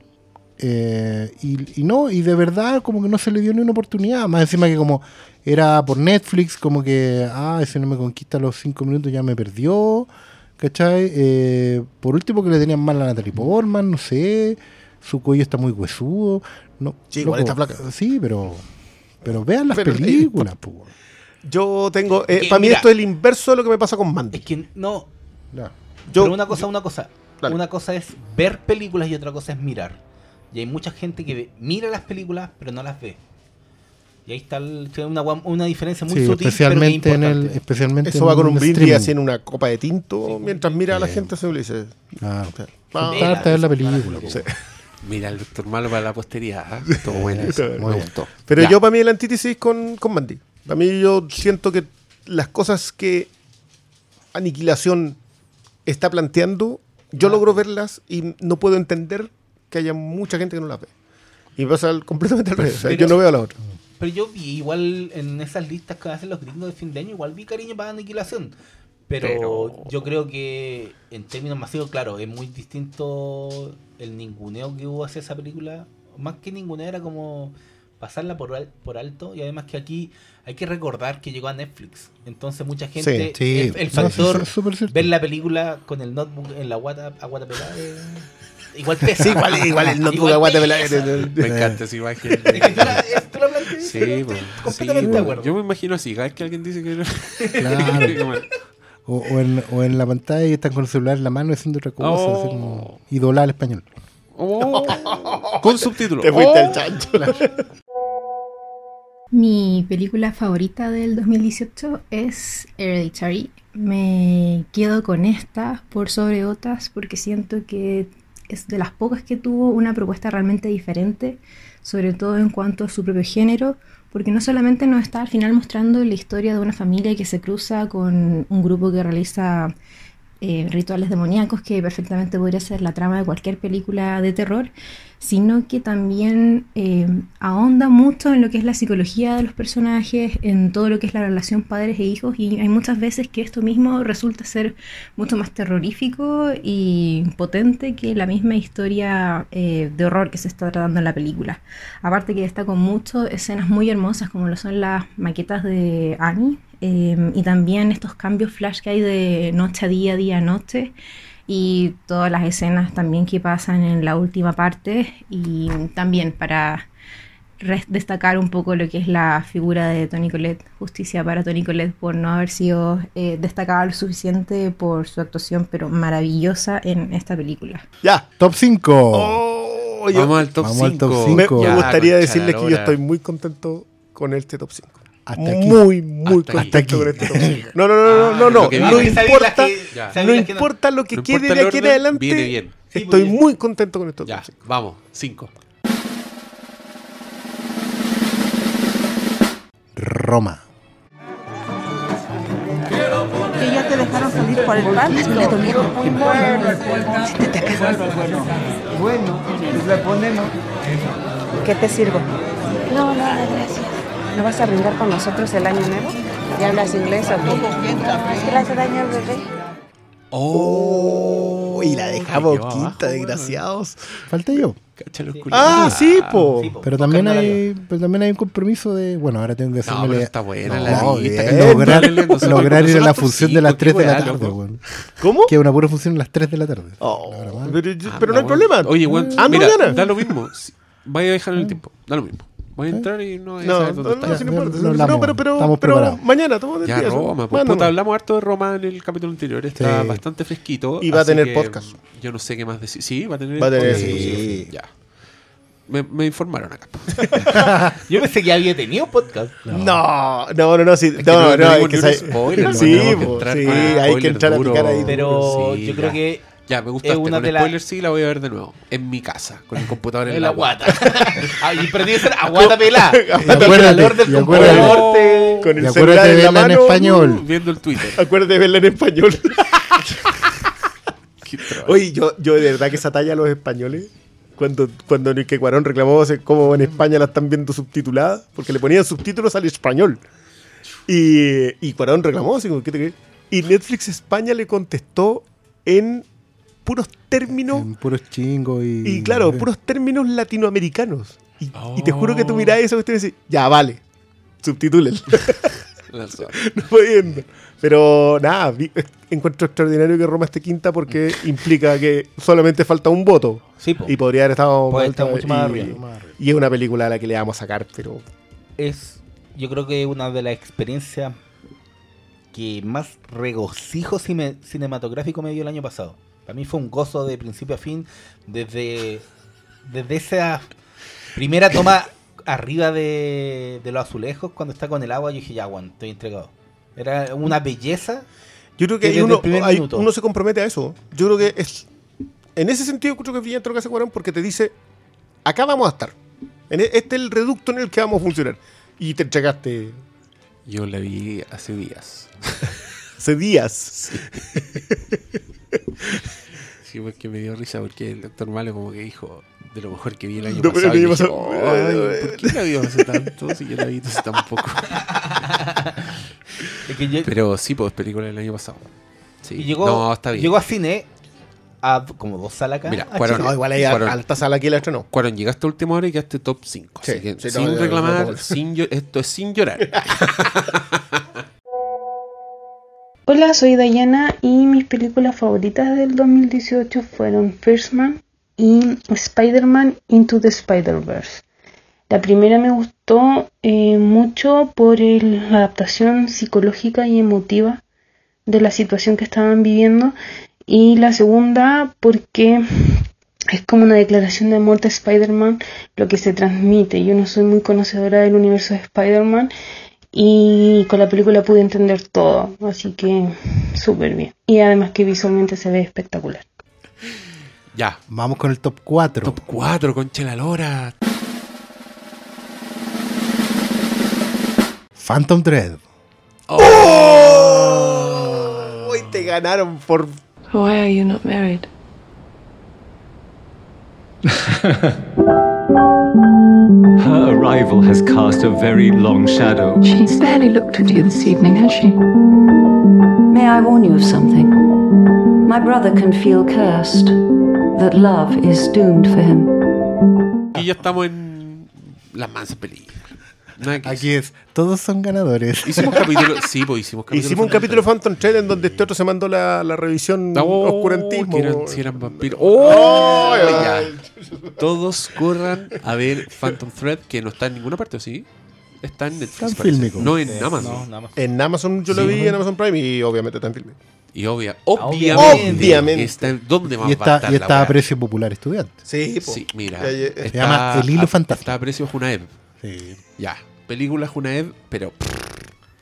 Eh, y, y no, y de verdad, como que no se le dio ni una oportunidad. Más encima que, como era por Netflix, como que, ah, ese no me conquista los cinco minutos, ya me perdió. ¿Cachai? Eh, por último, que le tenían mal a Natalie Portman, no sé. Su cuello está muy huesudo. No, Sí, igual está flaca. Sí, pero, pero vean las Pero- películas. Yo tengo. eh, Que, para mí mira. esto es el inverso de lo que me pasa con Mandy. Es que no. Ya. Yo- pero una cosa, una cosa. Dale. Una cosa es ver películas y otra cosa es mirar. Y hay mucha gente que ve- mira las películas pero no las ve. Y ahí está el- una, diferencia muy Sí, sutil. especialmente pero en el, especialmente Eso va con un brindis así en una copa de tinto mientras mira a la gente se le dice. Claro. Ah, Sentarte a ver la película. Sí. Mira el doctor Malo para la posteridad. ¿ah? Bueno. Está Me gustó. Pero Ya. yo para mí el antítesis con, con Mandy. Para mí yo siento que las cosas que Aniquilación está planteando, yo logro verlas y no puedo entender que haya mucha gente que no las ve. Y pasa al- completamente al revés. O sea, Pero- yo no veo a la otra. Pero yo vi igual en esas listas que hacen los gringos de fin de año, igual vi cariño para aniquilación. Pero, Pero- yo creo que en términos masivos, claro, es muy distinto el ninguneo que hubo hacia esa película. Más que ninguneo era como pasarla por, al- por alto. Y además que aquí hay que recordar que llegó a Netflix. Entonces mucha gente, Sí, sí. el, el No, sí, factor ver la película con el notebook en la guata, a guata pelada, eh, igual pesa. Sí, igual, igual el notebook Igual aguante pesa. Me encanta esa imagen. Tú la- tú la Sí, pues, completamente sí, de pues. acuerdo. Yo me imagino así, cada vez que alguien dice que no. Claro. O, o en, o en la pantalla y están con el celular en la mano haciendo otra cosa, Oh. así como idolar al español. Oh, con subtítulos. Te fuiste Oh. al chancho. Mi película favorita del 2018 es Hereditary. Me quedo con esta por sobre otras porque siento que es de las pocas que tuvo una propuesta realmente diferente, sobre todo en cuanto a su propio género, porque no solamente nos está al final mostrando la historia de una familia que se cruza con un grupo que realiza eh, rituales demoníacos, que perfectamente podría ser la trama de cualquier película de terror, sino que también eh, ahonda mucho en lo que es la psicología de los personajes, en todo lo que es la relación padres e hijos, y hay muchas veces que esto mismo resulta ser mucho más terrorífico y potente que la misma historia eh, de horror que se está tratando en la película. Aparte que destaco mucho escenas muy hermosas como lo son las maquetas de Annie, eh, y también estos cambios flash que hay de noche a día, día a noche, y todas las escenas también que pasan en la última parte y también para destacar un poco lo que es la figura de Tony Collette, justicia para Tony Collette por no haber sido eh, destacada lo suficiente por su actuación, pero maravillosa en esta película. Ya. Top 5. Oh, Vamos al top Vamos al top 5. me, cinco. me gustaría decirles que yo estoy muy contento con este top 5. Hasta aquí. Muy, muy Hasta aquí. contento con este top 5. No, no, no, no, no, Ah, no. No importa, no no- importa lo que No quede de aquí en adelante. viene bien. Estoy muy contento con estos Ya, top 5. vamos, 5. Roma. Que ya te dejaron salir por el patio. Bueno, pues la ponemos. ¿Qué te sirvo? No, nada, gracias. ¿No vas a brindar con nosotros el año nuevo? ¿Ya hablas inglés o qué? ¿Qué le hace daño al bebé? Oh, y la quinta, abajo, desgraciados. Falta yo. Ah, culiados. sí, po. Sí, po. Pero también hay, pero también hay un compromiso de, bueno, ahora tengo que No, hacerme está buena No, la lista. bien. que lograr, ir a la nosotros función sí, de las ¿por qué 3 de la tarde, weón. ¿Cómo? Que una pura función a las 3 de la tarde. Oh, pero, Ah, pero no hay problema. Oye, weón, Ando mira, da lo mismo. Vaya a dejar en el tiempo. Da lo mismo. Voy a entrar y no voy a No, saber no, dónde no, está. no importa. No, hablamos. pero, pero, Estamos pero preparados. mañana, toma del Ya, día, Roma, pues puta, hablamos harto de Roma en el capítulo anterior. Está Sí. bastante fresquito. Y va a así tener que, podcast. Yo no sé qué más decir. Sí, va a tener Va a tener, podcast. sí. Ya. Me, me informaron acá. Yo pensé que había tenido podcast. No, no, no, no, sí, Es que no, no- no, no dimos que ni spoiler, no sí, tenemos que po, entrar sí, con hay que spoiler entrar a duro. picar ahí. Pero Sí, yo creo ya. que Ya, me una con de las- spoiler sí la voy a ver de nuevo. En mi casa, con el computador en, en la la guata. ah, y perdí ser aguata pelada. Acuérdate, del acuérdate. Con el celular acuérdate de en la verla en mano. español. Viendo el Twitter. Acuérdate de verla en español. Oye, yo, yo de verdad que esa talla a los españoles, cuando, cuando Enrique Cuarón reclamó cómo en España la están viendo subtitulada, porque le ponían subtítulos al español. Y, y Cuarón reclamó, así como, ¿qué te crees? Y Netflix España le contestó en puros términos, En puros chingos y. y claro, puros términos latinoamericanos. Y, y te juro que tú mirás eso y te dices, ya, vale, subtitulen. No pudiendo. Pero nada, vi- encuentro extraordinario que Roma esté quinta porque implica que solamente falta un voto. Sí, po. Y podría haber estado Puede estar mucho más y, arriba. y es una película a la que le vamos a sacar, pero es, yo creo que una de las experiencias que más regocijo cine- cinematográfico me dio el año pasado. Para mí fue un gozo de principio a fin, desde, desde esa primera toma arriba de, de los azulejos, cuando está con el agua, yo dije, ya, Juan, estoy entregado. Era una belleza. yo creo que uno, se compromete a eso. Yo creo que es. En ese sentido, creo que es brillante lo que hace Cuarón porque te dice: acá vamos a estar. En e- este es el reducto en el que vamos a funcionar. Y te entregaste Yo la vi hace días. hace días. Sí, porque me dio risa porque el doctor Malo como que dijo de lo mejor que vi el año No, pero pasado. el y año dije, pasado- "Ay, ¿por qué la vio hace tanto? Si yo la vi hace tan poco. Es que yo- Pero sí, pues película del año pasado. Sí. y llegó, no, está bien. llegó a cine a como dos salas acá. Mira, a Cuarón- Chile. No, igual hay Cuarón. alta sala aquí la estrenó. Cuarón, llegaste a última hora y quedaste top 5. Sí, así que sí, no, sin no, no, reclamar, no, no. sin esto es sin llorar. Hola, soy Dayana y mis películas favoritas del 2018 fueron First Man y Spider-Man Into the Spider-Verse. La primera me gustó eh, mucho por la adaptación psicológica y emotiva de la situación que estaban viviendo y la segunda porque es como una declaración de amor de Spider-Man lo que se transmite. Yo no soy muy conocedora del universo de Spider-Man y con la película pude entender todo, así que súper bien. Y además que visualmente se ve espectacular. ya. Vamos con el top 4. Top 4, concha la lora. Phantom Thread. ¡Oh! Hoy te ganaron por Why are you not married? Her arrival has cast a very long shadow. She's barely looked at you this evening, has she? May I warn you of something? My brother can feel cursed, that love is doomed for him. Y ya estamos en las mansas películas. Aquí es, todos son ganadores. Hicimos capítulo, sí, pues hicimos capítulo. Hicimos un capítulo de Phantom Thread en donde este otro se mandó la, la revisión Oh, oscurantismo. que eran- si eran vampiros. ¡Oh! Ya. Todos corran a ver Phantom Thread, que no está en ninguna parte, ¿o ¿sí? Está en Netflix. Está. No en Eh, Amazon. no, En Amazon yo lo Sí. vi en Amazon Prime y obviamente está en filme. Y obvia, obviamente, Obviamente. Está en, ¿Dónde más Y va a estar y la está a weá? precio popular estudiante. Sí, po. Sí, mira. Se llama El Hilo a- Fantástico. Está a precio Junaed. Sí. Ya. Película Junaed, pero.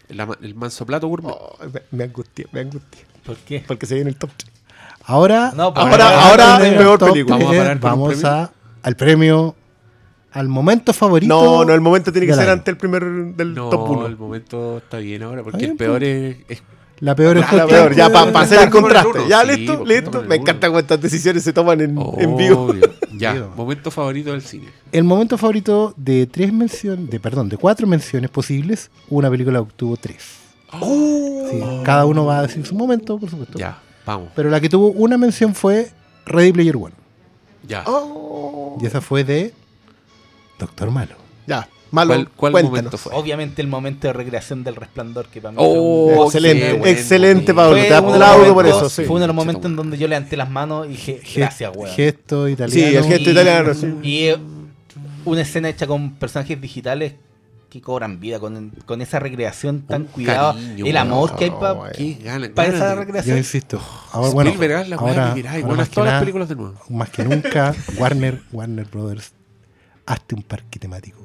la- el manso plato gourmet. Oh, me, me angustié, me angustié. ¿Por qué? Porque se viene el top 3. Ahora, No, pues, Ahora- ahora- es el película. ¿Vamos a vamos premio? a- al premio, al momento favorito. No, no, el momento tiene que ser año. antes del primer del No, top 1. el momento está bien ahora, porque el peor pues. es. es- La peor es la peor, ya para hacer el contraste. Ya listo, pues, listo. Me encanta cuántas decisiones se toman en, en vivo. Ya, momento favorito del cine. El momento favorito de tres menciones, de perdón, de cuatro menciones posibles, una película obtuvo tres. Sí, cada uno va a decir su momento, por supuesto. Ya, vamos. Pero la que tuvo una mención fue Ready Player One. Ya. Oh. Y esa fue de Doctor Malo. Ya, malo. ¿Cuál, cuál cuéntanos. momento fue? Obviamente el momento de recreación del resplandor que para mí Oh, fue un- excelente, bueno, excelente. Pablo. Fue Te uno de los aplaudo por momentos- eso. Sí. Fue uno de los momentos en donde yo levanté las manos y dije, gracias, weón. Gesto italiano. Sí, el gesto Y- italiano, sí. Y eh, una escena hecha con personajes digitales que cobran vida con, con esa recreación tan cuidada. el amor que hay no, para esa de- Yo recreación. insisto. Ahora, bueno, Spielberg, haz la weá ahora, que más haz que todas las películas de nuevo. Más que nunca, Warner, Warner Brothers, hazte un parque temático.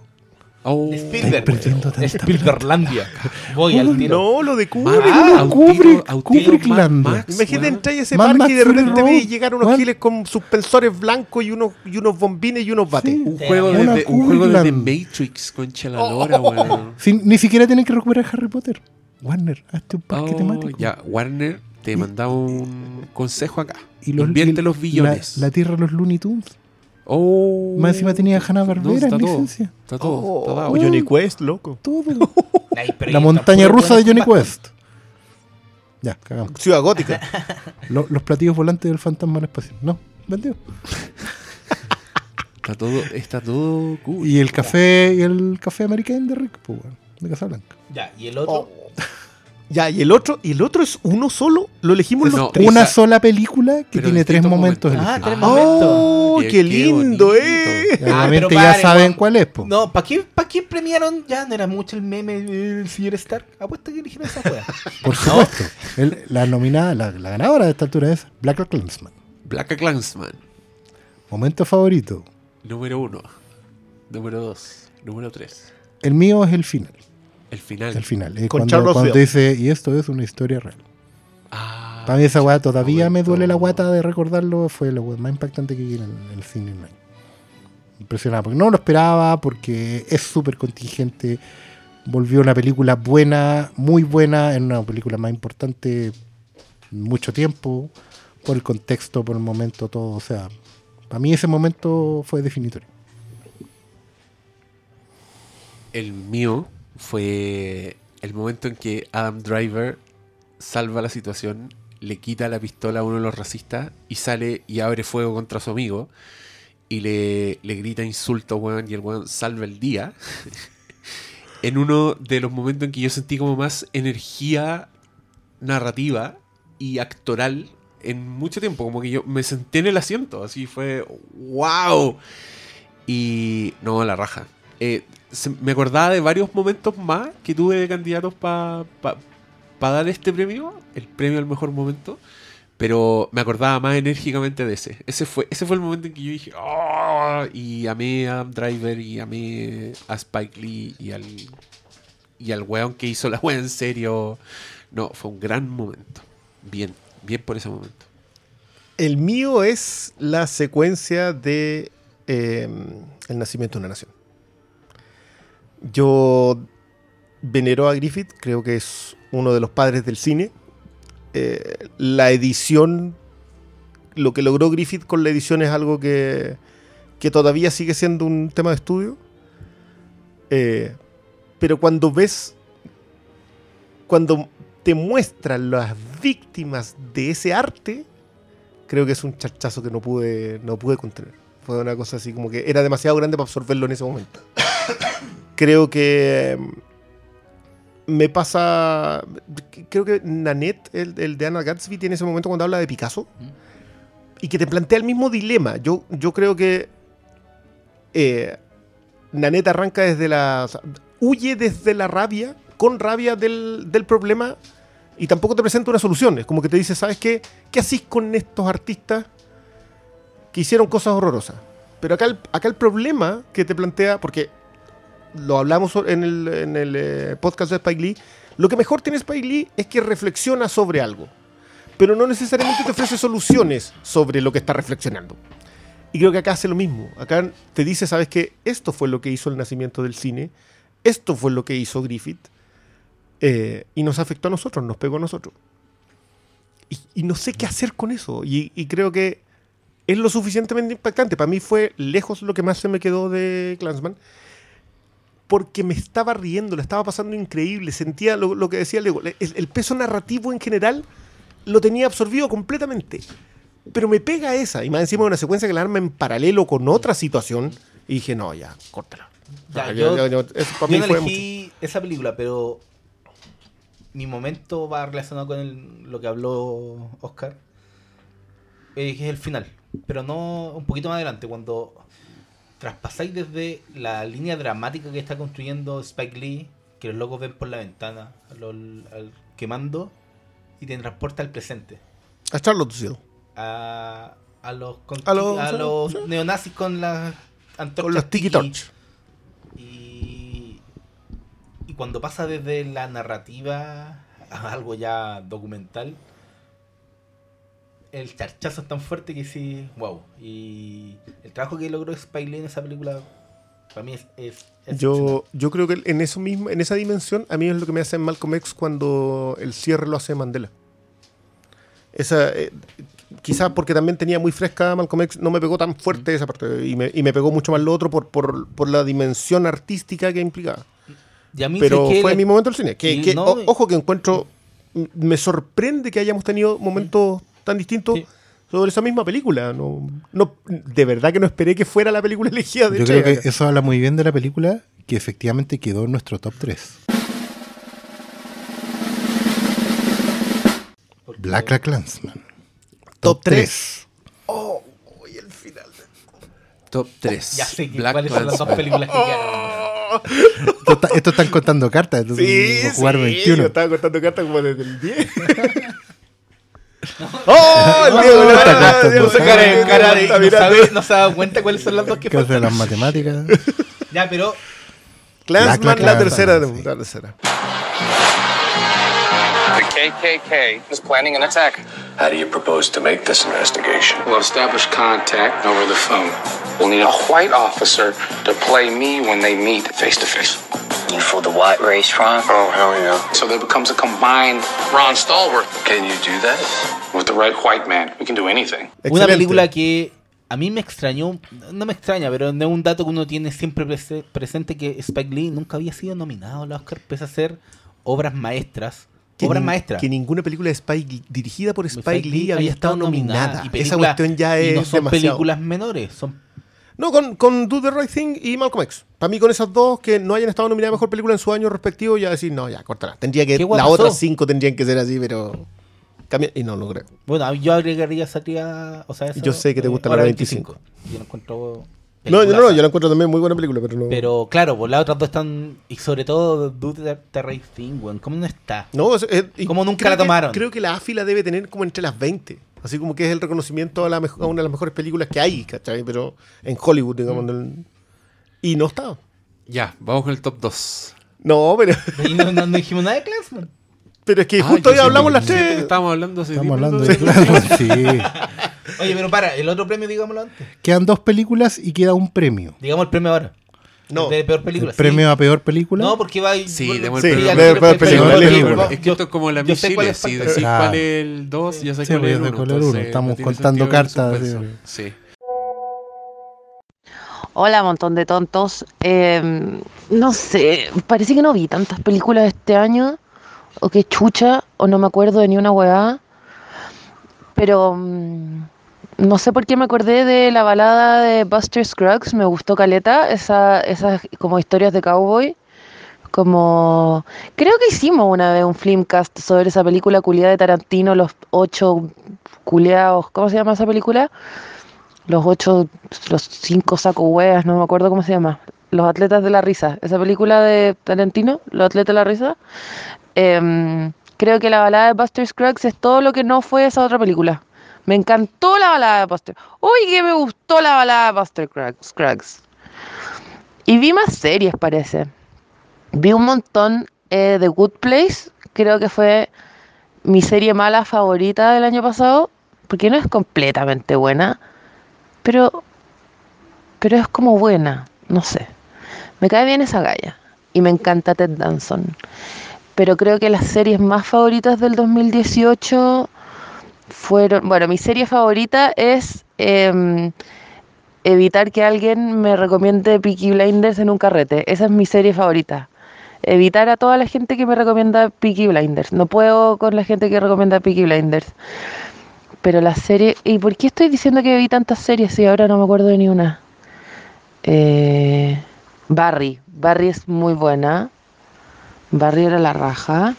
Oh, Spielberg. perdiendo Spielberglandia. Voy al tiro. No, lo de Kubrick. Ah. Kubrick, autito, Kubrick Mad Land. Max, Imagínate entrar a ese Mad parque Max y de repente ves llegar unos giles con suspensores blancos y unos, y unos bombines y unos bates. Sí. Un juego, de, un juego de Matrix con la lora, weón. Ni siquiera tienen que recuperar Harry Potter. Warner, hazte un parque Oh, temático. ya, Warner te mandaba un consejo acá. Y los, Invierte y los billones. La, la tierra de los Looney Tunes. Oh. Más encima tenía Hanna Barbera está en todo. licencia. Está todo. está Oh, dado. Johnny Quest, loco. Todo. La montaña rusa de Johnny Quest. Ya, cagamos. Ciudad Gótica. Lo- los platillos volantes del fantasma al espacio. No, vendido. Está todo, está todo cool. Y el café, y el café americano de Rick, pues, de Casablanca. Ya, y el otro. Ya, y el otro, y el otro es uno solo. Lo elegimos los No, tres. Una sola película que pero tiene tres momentos. momentos. Ah, tres momentos. ¡Oh, Qué- lindo, bonito. eh! Ah, Obviamente ya saben cuál es, po. No, ¿para qué, pa' qué premiaron? Ya no era mucho el meme del señor Stark. Apuesta que eligieron esa wea. Por supuesto. El- la nominada, la, la ganadora de esta altura es Black Clansman. Black Clansman. Momento favorito. Número uno. Número dos. Número tres. El mío es el final. El final. El final. eh, Con cuando, cuando dice, y esto es una historia real. Ah, Para mí esa weá todavía me duele la guata de recordarlo. Fue la weá más impactante que vi en el, en el cine en año. Impresionante. Porque no lo esperaba, porque es súper contingente. Volvió una película buena, muy buena, en una película más importante mucho tiempo. Por el contexto, por el momento, todo. O sea, para mí ese momento fue definitorio. El mío fue el momento en que Adam Driver salva la situación, le quita la pistola a uno de los racistas y sale y abre fuego contra su amigo y le, le grita insultos, weón, y el weón salva el día. en uno de los momentos en que yo sentí como más energía narrativa y actoral en mucho tiempo, como que yo me senté en el asiento, así fue, wow. Y no, la raja. Eh, me acordaba de varios momentos más que tuve de candidatos para dar este premio, el premio al mejor momento, pero me acordaba más enérgicamente de ese. Ese fue, ese fue el momento en que yo dije, "Oh", y amé a Driver y amé a Spike Lee y al, y al weón que hizo la wea en serio. No, fue un gran momento. Bien, bien por ese momento. El mío es la secuencia de eh, El nacimiento de una nación. Yo venero a Griffith, creo que es uno de los padres del cine. Eh, la edición lo que logró Griffith con la edición es algo que, que todavía sigue siendo un tema de estudio. Eh, pero cuando ves, cuando te muestran las víctimas de ese arte, creo que es un charchazo que no pude, no pude contener. Fue una cosa así como que era demasiado grande para absorberlo en ese momento. Creo que mm, me pasa. Creo que Nanette, el, el de Anna Gatsby, tiene ese momento cuando habla de Picasso y que te plantea el mismo dilema. Yo, yo creo que eh, Nanette arranca desde la. huye desde la rabia, con rabia del, del problema, y tampoco te presenta una solución. Es como que te dice, ¿sabes qué? ¿Qué hacís con estos artistas que hicieron cosas horrorosas? Pero acá el, acá el problema que te plantea, porque lo hablamos en el, en el eh, podcast de Spike Lee, lo que mejor tiene Spike Lee es que reflexiona sobre algo, pero no necesariamente te ofrece soluciones sobre lo que está reflexionando. Y creo que acá hace lo mismo. Acá te dice, ¿sabes qué? Esto fue lo que hizo el nacimiento del cine, esto fue lo que hizo Griffith, eh, y nos afectó a nosotros, nos pegó a nosotros. Y, y no sé qué hacer con eso. Y, y creo que es lo suficientemente impactante. Para mí fue lejos lo que más se me quedó de Clansman. Porque me estaba riendo, la estaba pasando increíble. Sentía lo, lo que decía Lego. El, el peso narrativo en general lo tenía absorbido completamente. Pero me pega esa. Y más encima de una secuencia que la arma en paralelo con otra situación. Y dije, no, ya, córtala. Ya, Ah, yo, yo- yo- eso para mí no fue elegí esa película, pero mi momento va relacionado con el- lo que habló Oscar. Eh, es el final. Pero no un poquito más adelante, cuando traspasáis desde la línea dramática que está construyendo Spike Lee, que los locos ven por la ventana, al- quemando, y te transporta al presente. A Charlottesville. A, a los, con- A los- a sí, los sí. neonazis con las antorchas Con los tiki torch. y, y cuando pasa desde la narrativa a algo ya documental, el charchazo es tan fuerte que sí, wow. Y el trabajo que logró Spike Lee en esa película, para mí es... es Yo, yo creo que en eso mismo, en esa dimensión, a mí es lo que me hace Malcolm X cuando el cierre lo hace Mandela. Esa, eh, quizás porque también tenía muy fresca Malcolm X, no me pegó tan fuerte esa parte. Y me, y me pegó mucho más lo otro por, por, por la dimensión artística que implicaba. Y a mí Pero que fue mi momento del cine. Que, que, no- o- ojo que encuentro. Me sorprende que hayamos tenido momentos tan distintos sobre esa misma película. No, no, de verdad que no esperé que fuera la película elegida de Yo creo Chega. que eso habla muy bien de la película, que efectivamente quedó en nuestro top 3. Black la Clansman. Top tres. Oh, y el final. Top 3. Ya sé que- Black cuáles son las dos películas que quedan. Esto, está- esto están contando cartas. entonces Sí, jugar sí, 21. yo estaba cortando cartas como desde el 10. ¡Oh! El Diego, No, Diego, cara de- cara de- no, sabe, no se ha dado cuenta cuáles son las dos que ¿Qué hace faltan. las matemáticas? Ya, pero Clansman, la tercera. La tercera. The KKK is planning an attack. How do you propose to make this investigation? We'll establish contact over the phone. We'll need a white officer to play me when they meet face to face. You for the white race, Ron? Oh, hell yeah. So there becomes a combined Ron Stallworth. Can you do that? With the right white man, we can do anything. Una película que a mí me extrañó, no me extraña, pero es un dato que uno tiene siempre prese- presente que Spike Lee nunca había sido nominado al Oscar pese a hacer obras maestras. Que maestras. Que ninguna película de Spike Lee- dirigida por Spike, Lee había estado nominada. Y Esa cuestión ya y es no son demasiado. películas menores, son No, con, con Do the Right Thing y Malcolm X. Para mí, con esas dos que no hayan estado nominadas a mejor película en su año respectivo, ya decir, no, ya, córtala. Tendría que. ¿Qué guay Las otras cinco tendrían que ser así, pero. cambia- y no lo creo. Bueno, yo agregaría esa tía, o sea, Yo sé que te eh, gusta la Hora 25. Yo la encuentro No, no, peliculaza. yo la encuentro también muy buena película, pero no. Pero claro, pues las otras dos están. Y sobre todo, Do the, Right Thing, weón. ¿Cómo no está? No, es- ¿Cómo nunca creo la que- tomaron? creo que la AFI la debe tener como entre las 20. Así como que es el reconocimiento a, la mejo- a una de las mejores películas que hay, ¿cachai? Pero en Hollywood, digamos. Mm. el- Y no estaba. Ya, vamos con el top 2. No, pero. Y no, no- no dijimos nada de Clansman. Pero es que Ah, justo hoy hablamos las tres. Estábamos hablando hace Estamos 10 hablando de sí. Oye, pero para, el otro premio, digámoslo antes. Quedan dos películas y queda un premio. Digamos el premio ahora. No. De peor película. ¿El premio a peor película? No, porque va. Sí, demos Sí, el premio. de peor película. Es que esto es como la es si decís Claro. cuál es el 2, ya sé Sí, cuál pues, es el ya sé 1. cuál es el uno. Estamos contando cartas, Sí. Hola, montón de tontos. Eh, no sé, parece que no vi tantas películas este año, o que chucha, o no me acuerdo de ni una weá. Pero mm, no sé por qué me acordé de la balada de Buster Scruggs, me gustó Caleta, esa, esas como historias de cowboy. Como. Creo que hicimos una vez un filmcast sobre esa película culiada de Tarantino, los ocho culiados. ¿Cómo se llama esa película? Los ocho, los cinco saco hueas, no me acuerdo cómo se llama. Los atletas de la risa. Esa película de Tarantino, Los atletas de la risa. Em, creo que la balada de Buster Scruggs es todo lo que no fue esa otra película. Me encantó la balada de Buster. Uy, que me gustó la balada de Buster Scruggs-. Y vi más series, parece. Vi un montón eh, de Good Place. Creo que fue mi serie mala favorita del año pasado. Porque no es completamente buena. Pero. Pero es como buena. No sé. Me cae bien esa galla. Y me encanta Ted Danson. Pero creo que las series más favoritas del 2018 fueron. Bueno, mi serie favorita es. em, evitar que alguien me recomiende Peaky Blinders en un carrete. Esa es mi serie favorita. Evitar a toda la gente que me recomienda Peaky Blinders. No puedo con la gente que recomienda Peaky Blinders. Pero la serie... ¿Y por qué estoy diciendo que vi tantas series si ahora no me acuerdo de ni una? Eh, Barry. Barry es muy buena. Barry era la raja.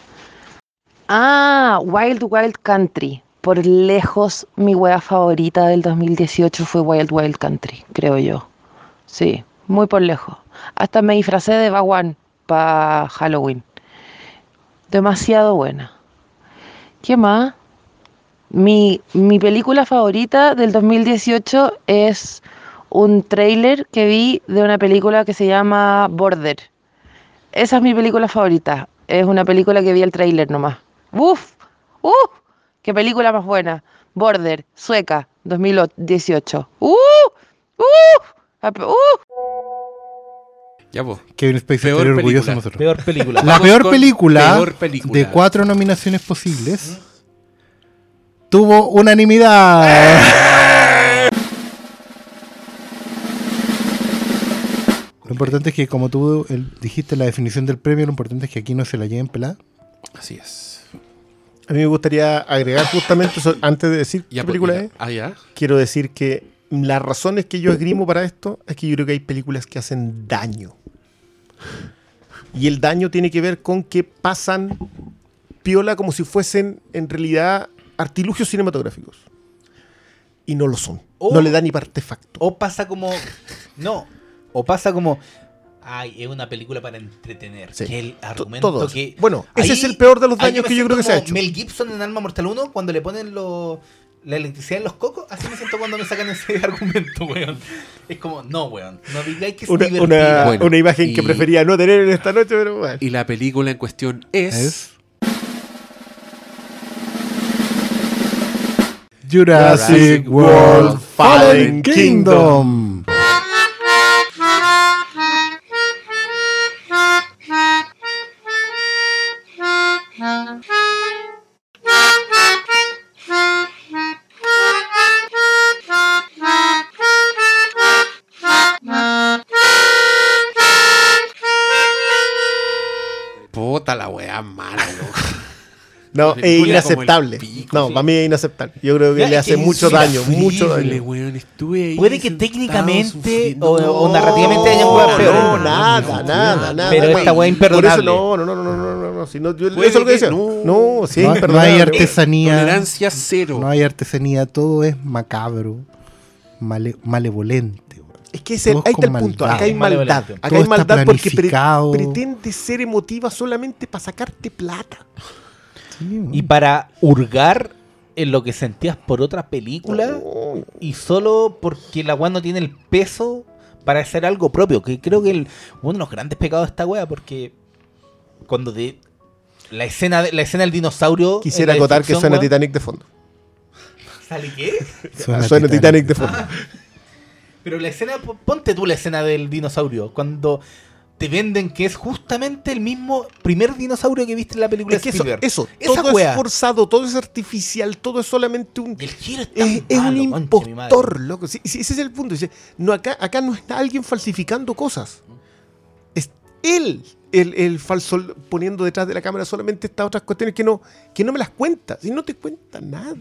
Ah, Wild Wild Country. Por lejos, mi wea favorita del 2018 fue Wild Wild Country, creo yo. Sí, muy por lejos. Hasta me disfracé de Baguán para Halloween. Demasiado buena. ¿Qué más? Mi, mi película favorita del 2018 es un trailer que vi de una película que se llama Border. Esa es mi película favorita. Es una película que vi el trailer nomás. ¡Uf! ¡Uf! ¡Qué película más buena! Border, sueca, 2018. ¡Uh! ¡Uh! ¡Uh! Ya vos. Kevin Spacey Peor orgulloso nosotros. Peor película. La película, peor película. de cuatro nominaciones posibles tuvo unanimidad. importante es que, como tú el- dijiste la definición del premio, lo importante es que aquí no se la lleven pelada. Así es. A mí me gustaría agregar justamente, eso, antes de decir Ya, qué pues, película ya. es, Ah, ya. quiero decir que las razones que yo esgrimo para esto es que yo creo que hay películas que hacen daño. Y el daño tiene que ver con que pasan piola como si fuesen en realidad artilugios cinematográficos. Y no lo son. O- no le da ni artefacto. O pasa como. No. O pasa como. Ay, es una película para entretener. Sí. Que el argumento todo eso. que. Bueno, ese Ahí- es el peor de los daños que yo creo que se ha hecho. Mel Gibson en Alma Mortal 1, cuando le ponen lo- la electricidad en los cocos, así me siento cuando me sacan ese argumento, weón. Es como, no, weón. No digáis que es Una, una- Bueno, una imagen que y- prefería no tener en esta noche, pero bueno. Y la película en cuestión es. Es Jurassic World Fallen Kingdom. Puta la weá mala, loco. No, es inaceptable. pico, no, sí. para mí es inaceptable. Yo creo que Ya, le es hace que mucho es daño, mucho daño. weón, estuve ahí Puede que técnicamente o, o narrativamente hayan No, weas no, peores. nada, nada, nada. Pero esta wea imperdonable. Por eso no, no, no, no, no, no, no. Si no yo- eso es lo que decía. no. No, sí, no, es no imperdonable. hay artesanía. Tolerancia cero. No hay artesanía, todo es macabro, male- malevolente. Es que ese, ahí está el punto. Acá hay maldad. Acá Todo hay maldad porque pre- pretende ser emotiva solamente para sacarte plata. Sí. Y para hurgar en lo que sentías por otra película y solo porque la weá no tiene el peso para hacer algo propio. Que creo que el, uno de los grandes pecados de esta weá, porque cuando de la escena la escena del dinosaurio. Quisiera acotar que suena Titanic de fondo. ¿Sale qué? Suena Suena Titanic de fondo. Pero la escena, ponte tú la escena del dinosaurio, cuando te venden que es justamente el mismo primer dinosaurio que viste en la película Es que eso, eso todo wea. es forzado, todo es artificial, todo es solamente un. el giro es tan es, es malo, un mi madre. impostor, loco. Sí, sí, ese es el punto. Dice, no, acá, acá no está alguien falsificando cosas. Es él el, el falso poniendo detrás de la cámara solamente estas otras cuestiones que no, que no me las cuenta. Si no te cuenta nada.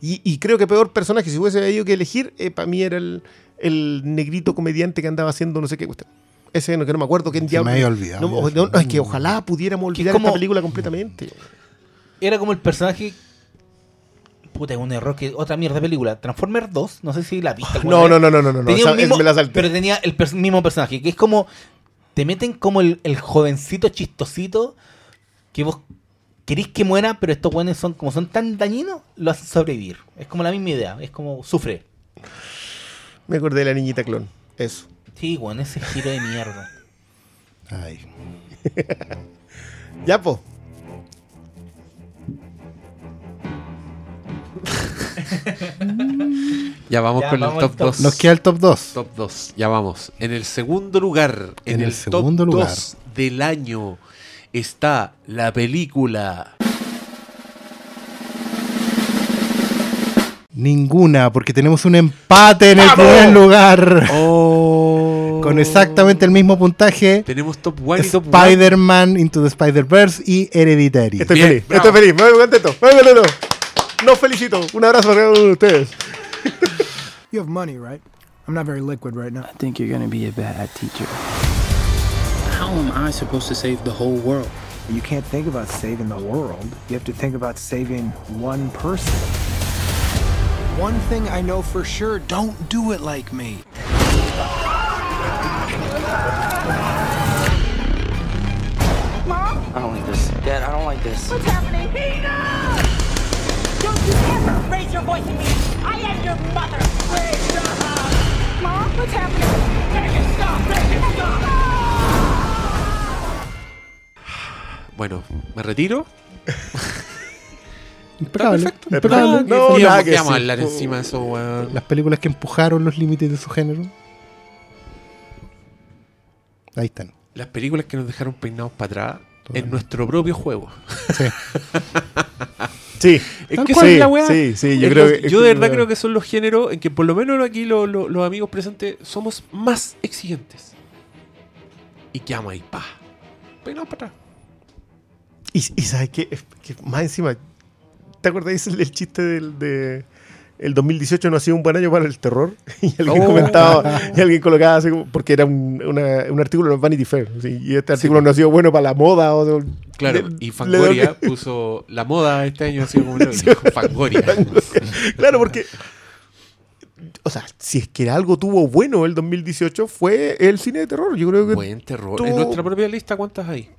Y, y creo que peor personaje, si hubiese habido que elegir, para mí era el, el negrito comediante que andaba haciendo no sé qué cuestión. Ese no, que no me acuerdo quién Se diablo. me había olvidado No, ya. no, no, es que ojalá pudiéramos olvidar como- esta película completamente. Era como el personaje. Puta, es un error que. Otra mierda de película. Transformer 2, no sé si la viste. alguna No, no, no, no, no, no, Tenía mismo- me la salté. Pero tenía el mismo personaje, que es como. Te meten como el, el jovencito chistosito que vos querís que muera, pero estos buenos son, como son tan dañinos, lo hacen sobrevivir. Es como la misma idea, es como sufre. Me acordé de la niñita clon. Eso. Sí, bueno, ese giro de mierda. Ay. ya, po. Ya vamos Ya, con vamos el top top. 2. Nos queda el top 2. Top 2, ya vamos. En el segundo lugar, en, En el, el segundo top lugar. 2 del año, está la película. Ninguna, porque tenemos un empate en el primer lugar. Con exactamente el mismo puntaje. Tenemos top 1 y top 1. Spider-Man Into the Spider-Verse y Hereditary. Estoy feliz, estoy feliz, muy contento, muy contento. Nos felicito. Un abrazo para cada uno de ustedes. You have money, right? I'm not very liquid right now. I think you're gonna be a bad teacher. How am I supposed to save the whole world? You can't think about saving the world. You have to think about saving one person. One thing I know for sure don't do it like me. Mom? I don't like this. Dad, I don't like this. What's happening? Peter! Don't you ever raise your voice at me! I am your mother! Please stop! Mom, what's happening? Make it stop! Make it stop! Bueno, me retiro. Impecable. perfecto. impecable. No, ¿Qué nada vamos- que qué vamos a decir? hablar encima de eso, weón. Las películas que empujaron los límites de su género. Ahí están. Las películas que nos dejaron peinados para atrás en nuestro propio juego. Sí. Sí. Es que Sí, la weá. sí, sí, yo creo los- que- yo de verdad creo que son los géneros en que por lo menos aquí lo- lo- los amigos presentes somos más exigentes. Y que vamos ahí, pa. Peinados para atrás. Y, y ¿sabes qué? Es que más encima, ¿te acordáis el, chiste del de el 2018 no ha sido un buen año para el terror? Y alguien Oh. comentaba, y alguien colocaba así porque era un, una- un artículo de Vanity Fair, ¿sí? y este artículo no ha sido bueno para la moda. O, Claro, le- y Fangoria puso la moda este año ha sido como dijo, Fangoria. claro, porque o sea, si es que algo tuvo bueno el 2018 fue el cine de terror. Yo creo que Buen terror. tuvo En nuestra propia lista, ¿cuántas hay?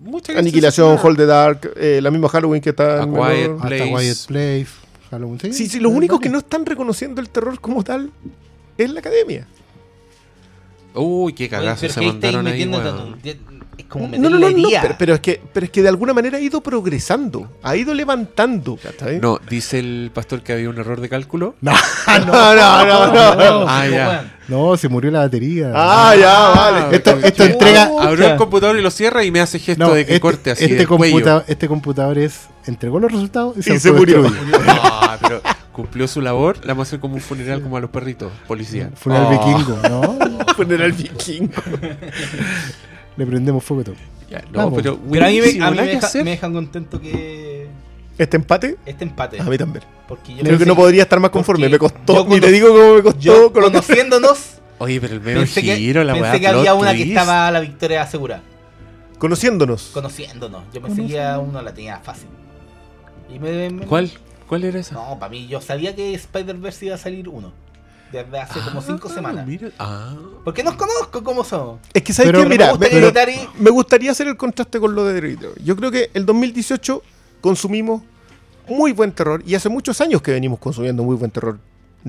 Muchas Aniquilación. Hold the Dark, eh, la misma Halloween que está A en Quiet menor. Place. Hasta Quiet Place, Halloween. Sí, Sí, sí, los únicos que no están reconociendo el terror como tal es la academia. Uy, qué cagazo se mandaron ahí, metiendo. Es como No, no, meterle no, no, herida. pero, pero es que, pero es que de alguna manera ha ido progresando, ha ido levantando. No, dice el pastor que había un error de cálculo. No, no, no, no, no. Ah, ya. No, se murió la batería. Ah, ya, vale. Esto, esto entrega. Abrió el computador y lo cierra y me hace gesto No, de que este, corte así este del cuello. computa- este computador es. Entregó los resultados y se, Y se murió. No, pero cumplió su labor. Le vamos a hacer como un funeral como a los perritos. Policía. Funeral Oh. vikingo, ¿no? Funeral vikingo. Le prendemos fuego todo. Ya, no, Vamos. pero, Pero a mí, me, a mí nada me que deja- hacer. me dejan contento que ¿Este empate? este empate. A mí también. Porque yo Creo que no podría estar más conforme. Me costó, yo ni te digo cómo me costó. Yo, conociéndonos, Oye, pero el medio pensé que, giro, la pensé que había una que estaba la victoria asegurada. Conociéndonos. Conociéndonos. Yo pensé que a uno la tenía fácil. Y me- me- ¿Cuál? ¿Cuál era esa? No, para mí, yo sabía que Spider-Verse iba a salir uno. Desde hace como cinco semanas. Mira, ah. Porque nos conozco cómo somos. Es que, ¿sabes me Mira, gusta me, que me- gustaría hacer el contraste con lo de Hereditary. Yo creo que el 2018 consumimos muy buen terror y hace muchos años que venimos consumiendo muy buen terror.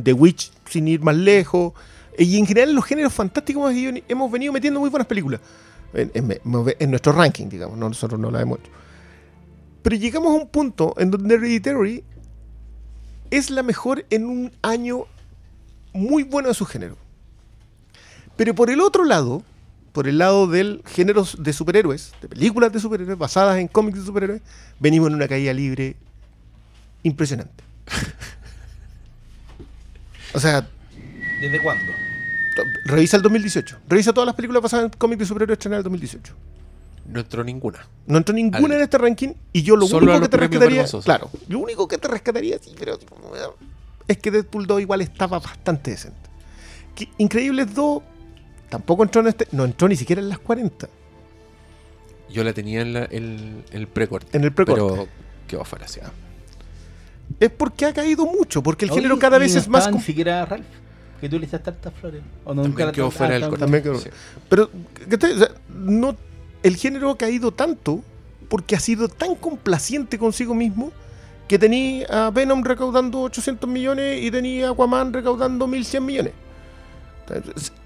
The Witch, sin ir más lejos. Y en general, en los géneros fantásticos hemos ido- hemos venido metiendo muy buenas películas. En, en- en nuestro ranking, digamos. no, nosotros no la hemos hecho. Pero llegamos a un punto en donde Hereditary es la mejor en un año muy bueno de su género. Pero por el otro lado, por el lado del género de superhéroes, de películas de superhéroes basadas en cómics de superhéroes, venimos en una caída libre impresionante. o sea, ¿Desde cuándo? revisa el 2018. Revisa todas las películas basadas en cómics de superhéroes estrenadas en el 2018. No entró ninguna. No entró ninguna en este ranking y yo lo Solo único que te rescataría, claro, lo único que te rescataría, sí, pero tipo, es que Deadpool 2 igual estaba bastante decente. Que Increíbles 2 tampoco entró en este, no entró ni siquiera en las 40. Yo la tenía en, la- en- en el precorte. En el precorte. Pero quedó fuera, sí. Es porque ha caído mucho, porque el Oye, género cada vez no es más Ni siquiera Ralph. Que tú le hiciste tantas flores. O no, También nunca la- quedó fuera del también. corte. También quedó- Sí. Pero. O sea, no, el género ha caído tanto porque ha sido tan complaciente consigo mismo que tenía a Venom recaudando 800 millones y tenía a Aquaman recaudando 1100 millones.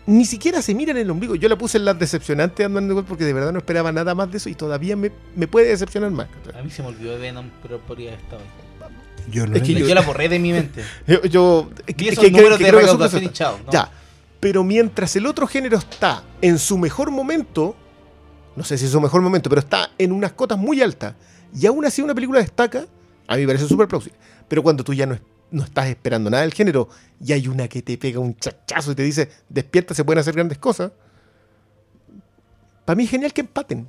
Ni siquiera se mira en el ombligo. Yo la puse en las decepcionantes de Ant-Man and the Wasp porque de verdad no esperaba nada más de eso y todavía me, me puede decepcionar más. A mí se me olvidó de Venom, pero podría haber estado ahí. Yo no Es que yo, yo- la borré de mi mente. Yo, yo- Vi es esos que- números que de recaudación y chao, ¿no? Ya. Pero mientras el otro género está en su mejor momento, no sé si es su mejor momento, pero está en unas cotas muy altas, y aún así una película destaca, a mí me parece súper plausible. Pero cuando tú ya no, es- no estás esperando nada del género, y hay una que te pega un chachazo y te dice, despierta, se pueden hacer grandes cosas, para mí es genial que empaten.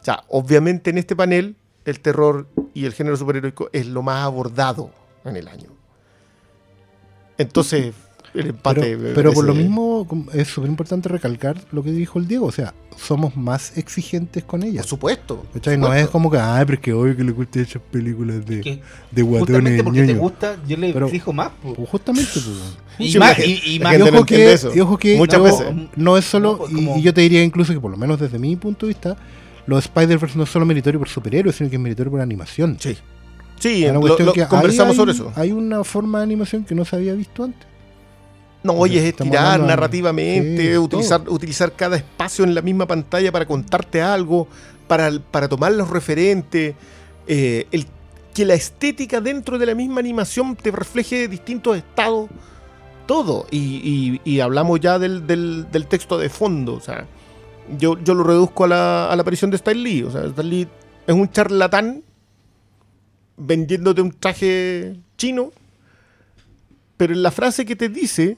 O sea, obviamente en este panel, el terror y el género superheroico es lo más abordado en el año. Entonces, el empate. Pero, pero por lo mismo es súper importante recalcar lo que dijo el Diego. O sea, somos más exigentes con ella. Por supuesto. ¿Cachai? No es como que, ay, pero es que obvio que le gusta esas películas de, Que de guatones Justamente porque te ñoños". gusta, yo le Pero- exijo más. Pues justamente, pues. Y, Sí, más, y, y más. Y no ojo, que, eso. y ojo que Muchas no, veces. no es solo, No, pues, y- como- y, yo te diría incluso que por lo menos desde mi punto de vista, los Spider-Verse no es solo meritorio por superhéroes, sino que es meritorio por animación. Sí. Sí, lo- lo- conversamos hay- sobre eso. Hay una forma de animación que no se había visto antes. No, oye, es estirar narrativamente, sí, utilizar, utilizar cada espacio en la misma pantalla para contarte algo, para, para tomar los referentes, eh, el, que la estética dentro de la misma animación te refleje distintos estados, todo. Y, y- y hablamos ya del, del- del texto de fondo, o sea, yo, yo lo reduzco a la, a la aparición de Stan Lee, o sea, Stan Lee es un charlatán vendiéndote un traje chino, pero en la frase que te dice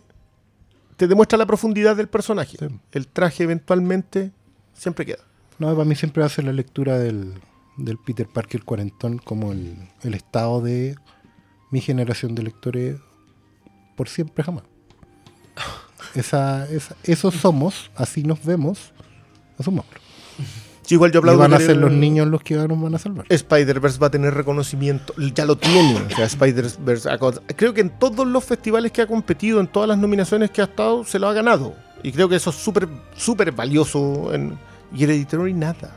te demuestra la profundidad del personaje. El traje eventualmente siempre queda. No, para mí siempre va a ser la lectura del, del Peter Parker cuarentón como el, el estado de mi generación de lectores por siempre jamás. Esa, esa- esos somos, así nos vemos, asumámoslo. Sí, igual yo Y aplaudo van a ser el- los niños los que nos van a salvar. Spider-Verse va a tener reconocimiento, ya lo tiene. O sea, Spider-Verse, creo que en todos los festivales que ha competido, en todas las nominaciones que ha estado, se lo ha ganado. Y creo que eso es súper, súper valioso. En, y Hereditary nada.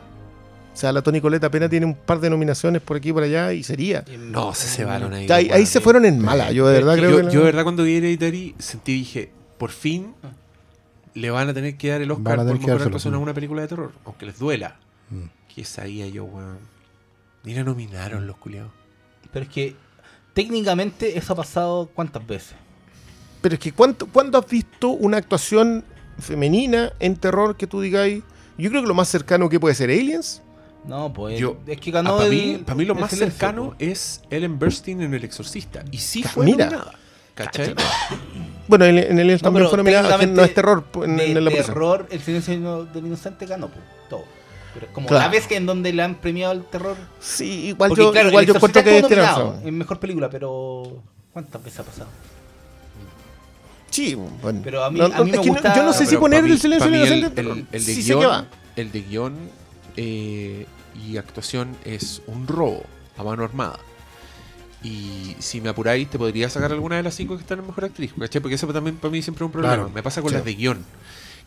O sea, la Tony Colette apenas tiene un par de nominaciones por aquí y por allá y sería. No, se cebaron ahí. Ahí, ahí se fueron en mala. Yo de verdad creo yo, que. la- yo de verdad cuando vi Hereditary sentí dije, por fin le van a tener que dar el Oscar a por mejor actuación a sí. una película de terror, aunque les duela. Mm. Que sabía yo, weón. Ni la nominaron los culiados. Pero es que técnicamente eso ha pasado cuántas veces. Pero es que ¿cuánto, ¿cuándo has visto una actuación femenina en terror que tú digáis? Yo creo que lo más cercano que puede ser Aliens. No, pues Yo, es que ganó para, mí, para mí lo más silencio, cercano po. es Ellen Burstyn en El Exorcista. Y sí Ah, fue mira. nominada. ¿Cachai? Bueno, en, en Aliens No, también fue nominada, no es terror po, en, de en la presa. terror, el silencio del inocente ganó po, todo. Pero como Claro. la vez que en donde le han premiado el terror. Sí, igual Porque, yo, claro, igual El yo encuentro que razón. en mejor película, pero ¿cuántas veces ha pasado? Sí, bueno. Pero a mí, No, a no, mí es me que no- gusta. yo no sé si poner el silencio mí inocente el, el- el de Sí sé guion, que va. el de guion eh, y actuación es un robo a mano armada. Y si me apuráis, te podría sacar alguna de las cinco que están en mejor actriz. ¿cachai? Porque eso también para mí siempre es un problema. Claro, me pasa con sí. las de guion.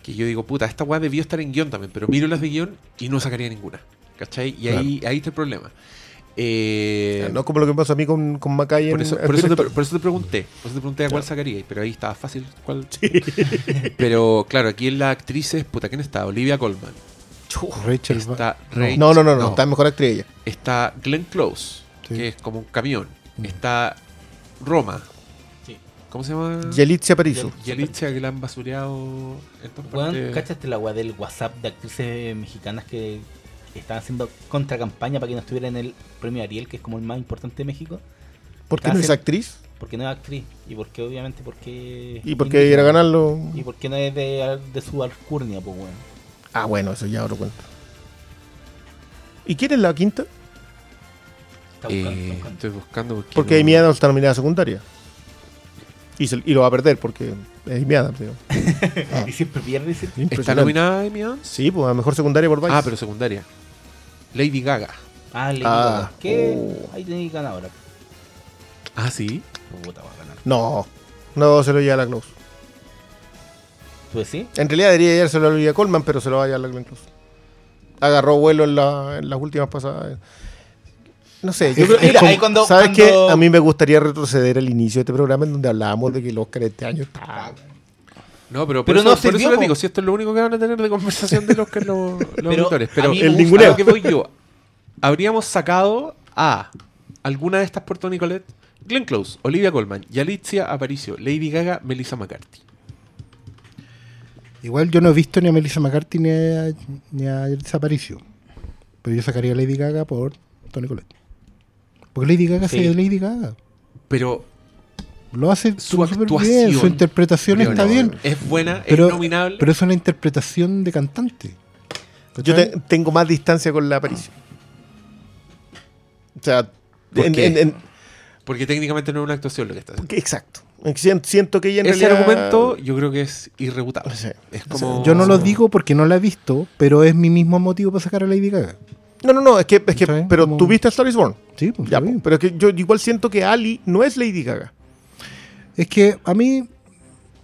Que yo digo, puta, esta weá debió estar en guion también. Pero miro las de guion y no sacaría ninguna. ¿Cachai? Y ahí, ahí está el problema. Eh, No como lo que pasó a mí con, con Mackay por eso, en por, eso te, por eso te pregunté. Por eso te pregunté a cuál sacaría. Pero ahí estaba fácil. ¿cuál? Pero claro, aquí en las actrices, puta, ¿quién está? Olivia Colman. Rachel Está no. Rachel- No, no, no, no, está en mejor actriz ella. Está Glenn Close, Sí. que es como un camión. Está Roma, Sí. ¿Cómo se llama? Yalitza Aparicio. Yalitza que la han basureado partes. ¿cachaste la weá del WhatsApp de actrices mexicanas que estaban haciendo contracampaña para que no estuviera en el premio Ariel, que es como el más importante de México? ¿Por qué no es actriz? Porque no es actriz. Y porque obviamente porque... ¿Y por qué ir a ganarlo? Y porque no es de, de su alcurnia, pues weón. Ah, bueno, eso ya otro cuento. ¿Y quién es la quinta? Está buscando, Eh, está buscando. estoy buscando porque, Porque no- Amy Adams está nominada a secundaria. Y, se- y lo va a perder porque es Amy Adams. digo. y siempre pierde ese... ¿Está nominada Amy Adams? Sí, pues a mejor secundaria por Vice. Ah, pero secundaria. Lady Gaga. Ah, Lady Ah. Gaga. ¿Qué? Oh. Ahí tenéis ganadora. Ah, sí. Puta, va a ganar. No, no se lo lleva a la Close. ¿Tú decís? En realidad debería llevárselo a Olivia Colman, pero se lo va a llevar a la Glenn Close. Agarró vuelo en, la- en las últimas pasadas. No sé, yo Es- creo, mira, es como- ahí cuando- ¿sabes cuando- qué? A mí me gustaría retroceder al inicio de este programa en donde hablábamos de que el Oscar este año está... No, pero, por Pero eso, no por eso les digo, si esto es lo único que van a tener de conversación de los que los, los Pero auditores. Pero el ninguneo que voy yo, habríamos sacado a alguna de estas Puerto Nicolet, Glenn Close, Olivia Colman, Yalitza Aparicio, Lady Gaga, Melissa McCarthy. Igual yo no he visto ni a Melissa McCarthy ni a, ni a Yalitza Aparicio. Pero yo sacaría a Lady Gaga por Tony Collette. Porque Lady Gaga Sí. es Lady Gaga. Pero Lo hace su súper actuación. bien, su interpretación está no, bien. Es buena, Pero, es nominable. pero es una interpretación de cantante. Yo tengo más distancia con la aparición. O sea, ¿Por en- qué? en- en- Porque técnicamente no es una actuación lo que está haciendo. exacto. Siento, que ella en Ese realidad... argumento yo creo que es irrebutable. Sí. Es como... Yo no lo digo porque no la he visto, pero es mi mismo motivo para sacar a Lady Gaga. No, no, no, es que, es que pero Como- tú viste a Star is Born. Sí, pues, Ya, sí. po, pero es que yo igual siento que Ali no es Lady Gaga. Es que a mí,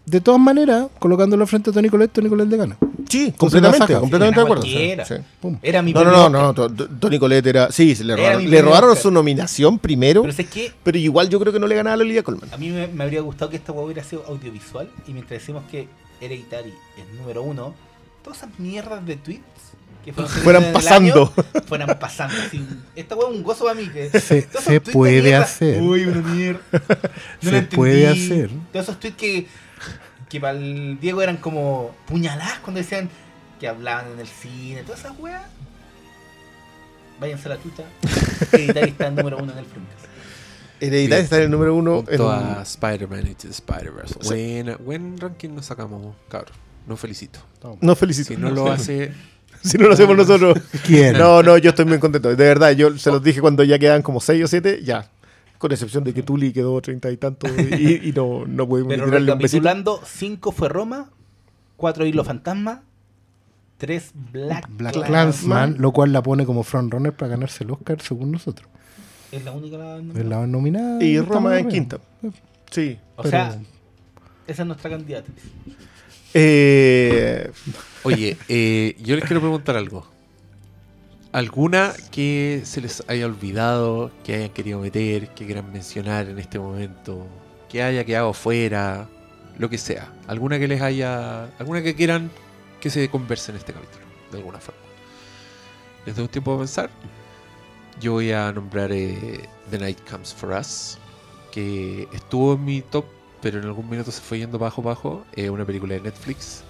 de todas maneras, colocándolo frente a Tony Collette, Tony Collette le gana. Sí, completamente, saca. completamente de acuerdo. cualquiera. Sí. Era mi No, no, no, no, Tony Colette era. Sí, se le Era robaron, le robaron Oscar. su nominación primero, Pero pero, sé que igual yo creo que no le ganaba a la Olivia Colman. a mí me, me habría gustado que esta hueá hubiera sido audiovisual y mientras decimos que Hereditary es número uno, todas esas mierdas de tweets que fueron Fueran el pasando. año, fueran pasando. así. Esta hueá es un gozo para mí. Que Se- puede hacer. Uy, una mierda. No Se puede hacer. Todos esos tweets que, que para el Diego eran como puñaladas cuando decían que hablaban en el cine, todas esas weas. Váyanse a la chucha. Hereditary está en número uno en el Flimcast. Hereditaria Bien. está en el número uno. Junto en- a Spider-Man Into the Spider-Verse. Buen ranking nos sacamos, cabrón. No felicito. No felicito. Si no lo hace. Si no lo hacemos nosotros. ¿Quién? No, no, yo estoy muy contento. De verdad, yo se los dije cuando ya quedan como 6 o 7, ya. Con excepción de que Tuli quedó 30 y tanto y, y no, no pudimos Pero tirarle un besito. recapitulando, 5 fue Roma, 4 Hilo Fantasma, 3 Black, Black Clansman. Lo cual la pone como frontrunner para ganarse el Oscar según nosotros. Es la única. la- Es la nominada. Y Roma en quinta. Sí. O pero- sea, esa es nuestra candidata. Eh, Oye, eh, yo les quiero preguntar algo. ¿Alguna que se les haya olvidado, que hayan querido meter, que quieran mencionar en este momento, que haya quedado fuera, lo que sea? ¿Alguna que les haya. ¿Alguna que quieran que se converse en este capítulo, de alguna forma? ¿Les doy un tiempo para pensar? Yo voy a nombrar eh, The Night Comes For Us, que estuvo en mi top, pero en algún minuto se fue yendo bajo bajo. Es una película de Netflix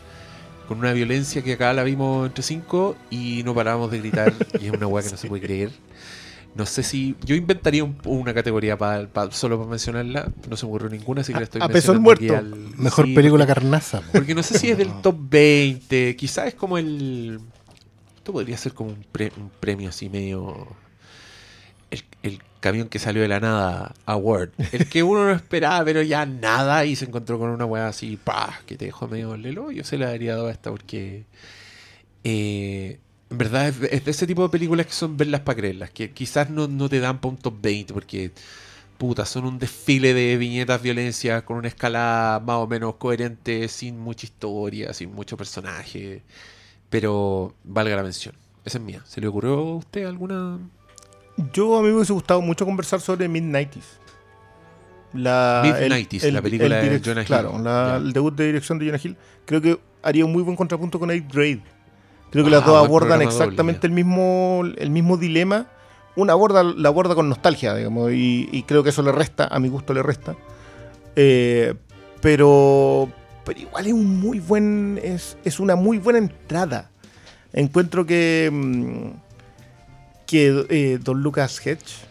con una violencia que acá la vimos entre cinco y no parábamos de gritar y es una weá que no se puede creer. No sé si. Yo inventaría un- una categoría pa- pa- solo para mencionarla. No se me ocurrió ninguna, así que la estoy A- aquí muerto. al- Mejor sí, película porque- carnaza. po. Porque no sé si es del top 20. Quizás es como el. Esto podría ser como un, pre- un premio así medio. El, camión que salió de la nada, Award. El que uno no esperaba, pero ya nada, y se encontró con una weá así, ¡pah! que te dejó medio lelo. Yo se la daría dado esta porque. eh, en verdad es, es de ese tipo de películas que son verlas para creerlas, que quizás no, no te dan para un top 20, porque puta, son un desfile de viñetas violencia con una escala más o menos coherente, sin mucha historia, sin mucho personaje, pero valga la mención. Esa es mía. ¿Se le ocurrió a usted alguna? Yo a mí me hubiese gustado mucho conversar sobre Mid-90s. La, Mid-90s, la película de Jonah Hill. Claro, la- el debut de dirección de Jonah Hill. Creo que haría un muy buen contrapunto con Eighth Grade. Creo que Ah, las dos buen abordan doble, exactamente el mismo, el mismo dilema. Una aborda, la aborda con nostalgia, digamos, y, y creo que eso le resta, a mi gusto le resta. Eh, pero, pero igual es un muy buen, es, es una muy buena entrada. Encuentro que, mm, que eh, Don Lucas Hedge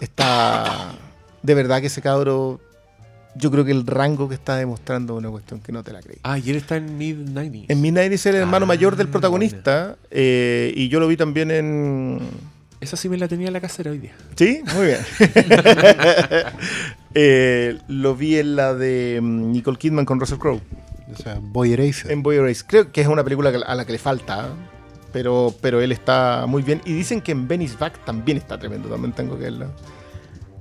está, de verdad que ese cabro, yo creo que el rango que está demostrando es una cuestión que no te la creí. Ah, y él está en Mid-90s. En Midnight es el hermano Ah, mayor del protagonista eh, y yo lo vi también en... Esa sí me la tenía en la casera hoy día. Sí, muy bien. Eh, lo vi en la de mm, Nicole Kidman con Russell Crowe. O sea, Boy Eraser. En Boy Erased. Creo que es una película a la que le falta, pero, pero él está muy bien. Y dicen que en Venice Back también está tremendo, también tengo que verla.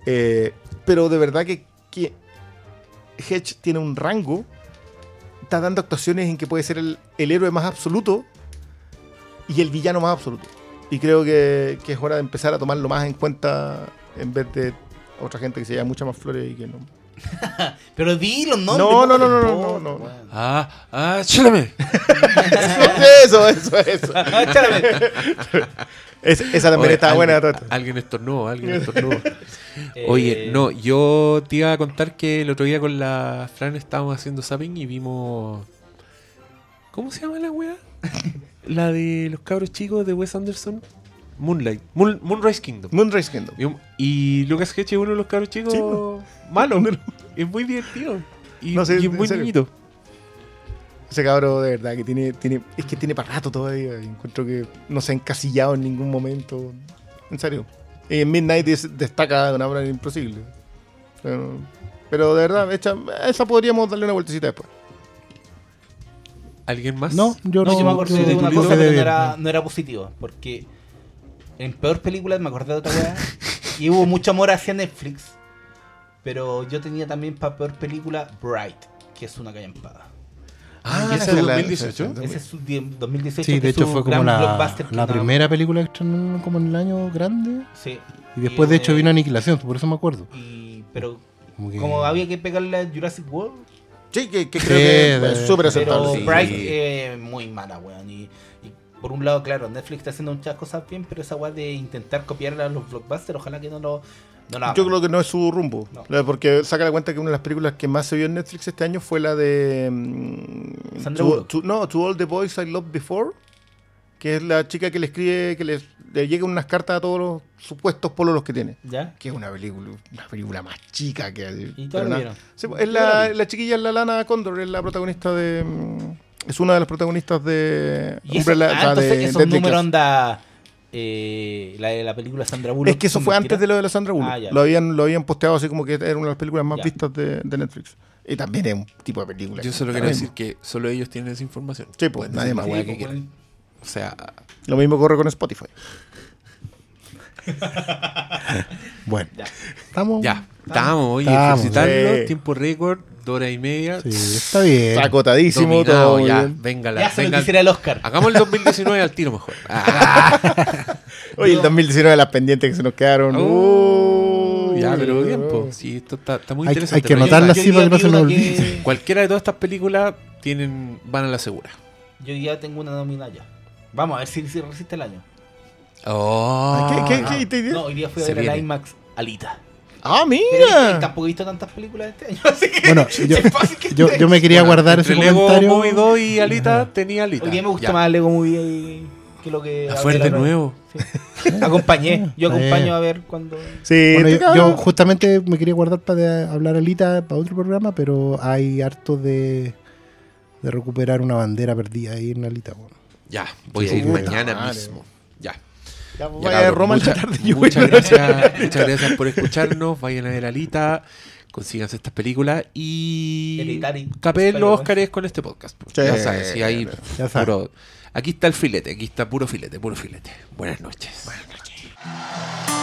Eh, pero de verdad que, que Hedge tiene un rango, está dando actuaciones en que puede ser el, el héroe más absoluto y el villano más absoluto. Y creo que, que es hora de empezar a tomarlo más en cuenta en vez de otra gente que se lleva muchas más flores y que no. Pero di los nombres. No, no, no, no, no, no. Ah, ah, chálame. eso, eso, eso. Es- esa también Oye, está buena. alguien- Tota. Alguien estornudó, alguien estornudó. Eh, Oye, no, yo te iba a contar que el otro día con la Fran estábamos haciendo zapping y vimos. ¿Cómo se llama la wea? la de los cabros chicos de Wes Anderson. Moonlight. Moon- Moonrise Kingdom. Moonrise Kingdom. Y, y Lucas Hedge es uno de los cabros chicos Sí, pues. malo. Es muy divertido. Y, No sé, y es muy serio. niñito. Ese cabro de verdad que tiene, tiene, es que tiene para rato todavía. y Encuentro que no se ha encasillado en ningún momento. En serio. Y en Midnight es- destaca de una manera imposible. Pero, pero de verdad, esa podríamos darle una vueltecita después. ¿Alguien más? No, yo No, no. yo me acordé yo- de una cosa, no bien. era, no era positivo. Porque en peor película me acordé de otra weá. y hubo mucho amor hacia Netflix. Pero yo tenía también para peor película Bright, que es una callampada. Ah, Ah, ¿y esa es es la- 2018? esa- Ese es su die- 2018. Sí, de hecho fue como la, la primera película que estrenó como en el año grande. Sí. Y después, de hecho, eh, vino Aniquilación, por eso me acuerdo. Y, pero Como que- como había que pegarle a Jurassic World. Sí, que, que Sí, creo que de- es súper aceptable. Pero sí. Bright Sí. eh, muy mala, weón. Y por un lado, claro, Netflix está haciendo muchas cosas bien, pero esa weá de intentar copiar a los blockbusters, ojalá que no lo, no la Yo creo que no es su rumbo. No. Porque saca la cuenta que una de las películas que más se vio en Netflix este año fue la de. mm, Sandra To- Bullock. To- no, To All the Boys I Loved Before. Que es la chica que le escribe, que les, le llegan unas cartas a todos los supuestos pololos que tiene. ¿Ya? Que es una película, una película más chica que. ¿Y todos lo? Sí, pues, es la la, chiquilla, es la Lana Condor, es la protagonista de. mm, Es una de las protagonistas de. Y eso, Umbrella- ah, entonces de esos números onda eh, la de la película Sandra Bullock. Es que eso fue antes de lo de la Sandra Bullock. Ah, ya. lo, habían, lo habían posteado así como que era una de las películas más Ya. vistas de, de Netflix. Y también es un tipo de película. Yo solo quiero decir que solo ellos tienen esa información. Sí, pues, Pueden nadie más, que que quieran. O sea, Lo mismo corre con Spotify. Bueno, Ya. estamos. ya, estamos, oye, Estamos, tiempo récord, dos horas y media. Sí, está bien. Está acotadísimo, Dominado, todo ya, bien. venga la, Ya venga, el Oscar. Hagamos el 2019 al tiro mejor. Ah, Oye, el 2019 las pendientes que se nos quedaron. Uh, ya, pero pues. Sí, esto está, está muy Hay- interesante. hay que anotarlas así para que no se nos olvide. que- Cualquiera de todas estas películas tienen, van a la segura. Yo ya tengo una nómina ya. Vamos a ver si, si resiste el año. Oh, ¿Qué, qué, qué, qué, No, hoy día fui a ver el. IMAX Alita. Ah, mira. tampoco he visto tantas películas este año, así que Bueno, yo, yo, yo me quería Bueno, guardar entre ese Lego comentario. Movie 2 y Alita tenía Alita. Hoy día me gusta Ya. más Lego Movie que lo que... Ah, hablé Fue el la de otra vez. nuevo. Acompañé. Yo Está bien. acompaño a ver cuando... Sí, Bueno, yo, yo justamente me quería guardar para hablar Alita para otro programa, pero hay harto de, de recuperar una bandera perdida ahí en Alita. bueno. Ya, voy Sí, a ir mañana mismo. Ya. Ya, Ya, vaya a cabros, Roma mucha- tarde. yo muchas, gracias, muchas gracias por escucharnos. Vayan a ver Alita, consíganse estas películas y capeen los. Óscares con este podcast. pues. Sí, ya sabes, si hay ya sabes. puro- aquí está el filete, aquí está puro filete, puro filete. Buenas noches. Buenas noches.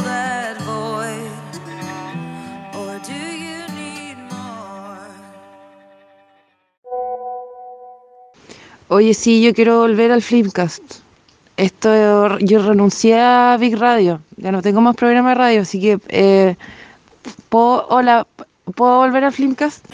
Oye, sí, yo quiero volver al Flipcast. Esto, yo renuncié a Big Radio. Ya no tengo más programa de radio, así que, eh, ¿puedo, hola, ¿puedo volver al Flipcast?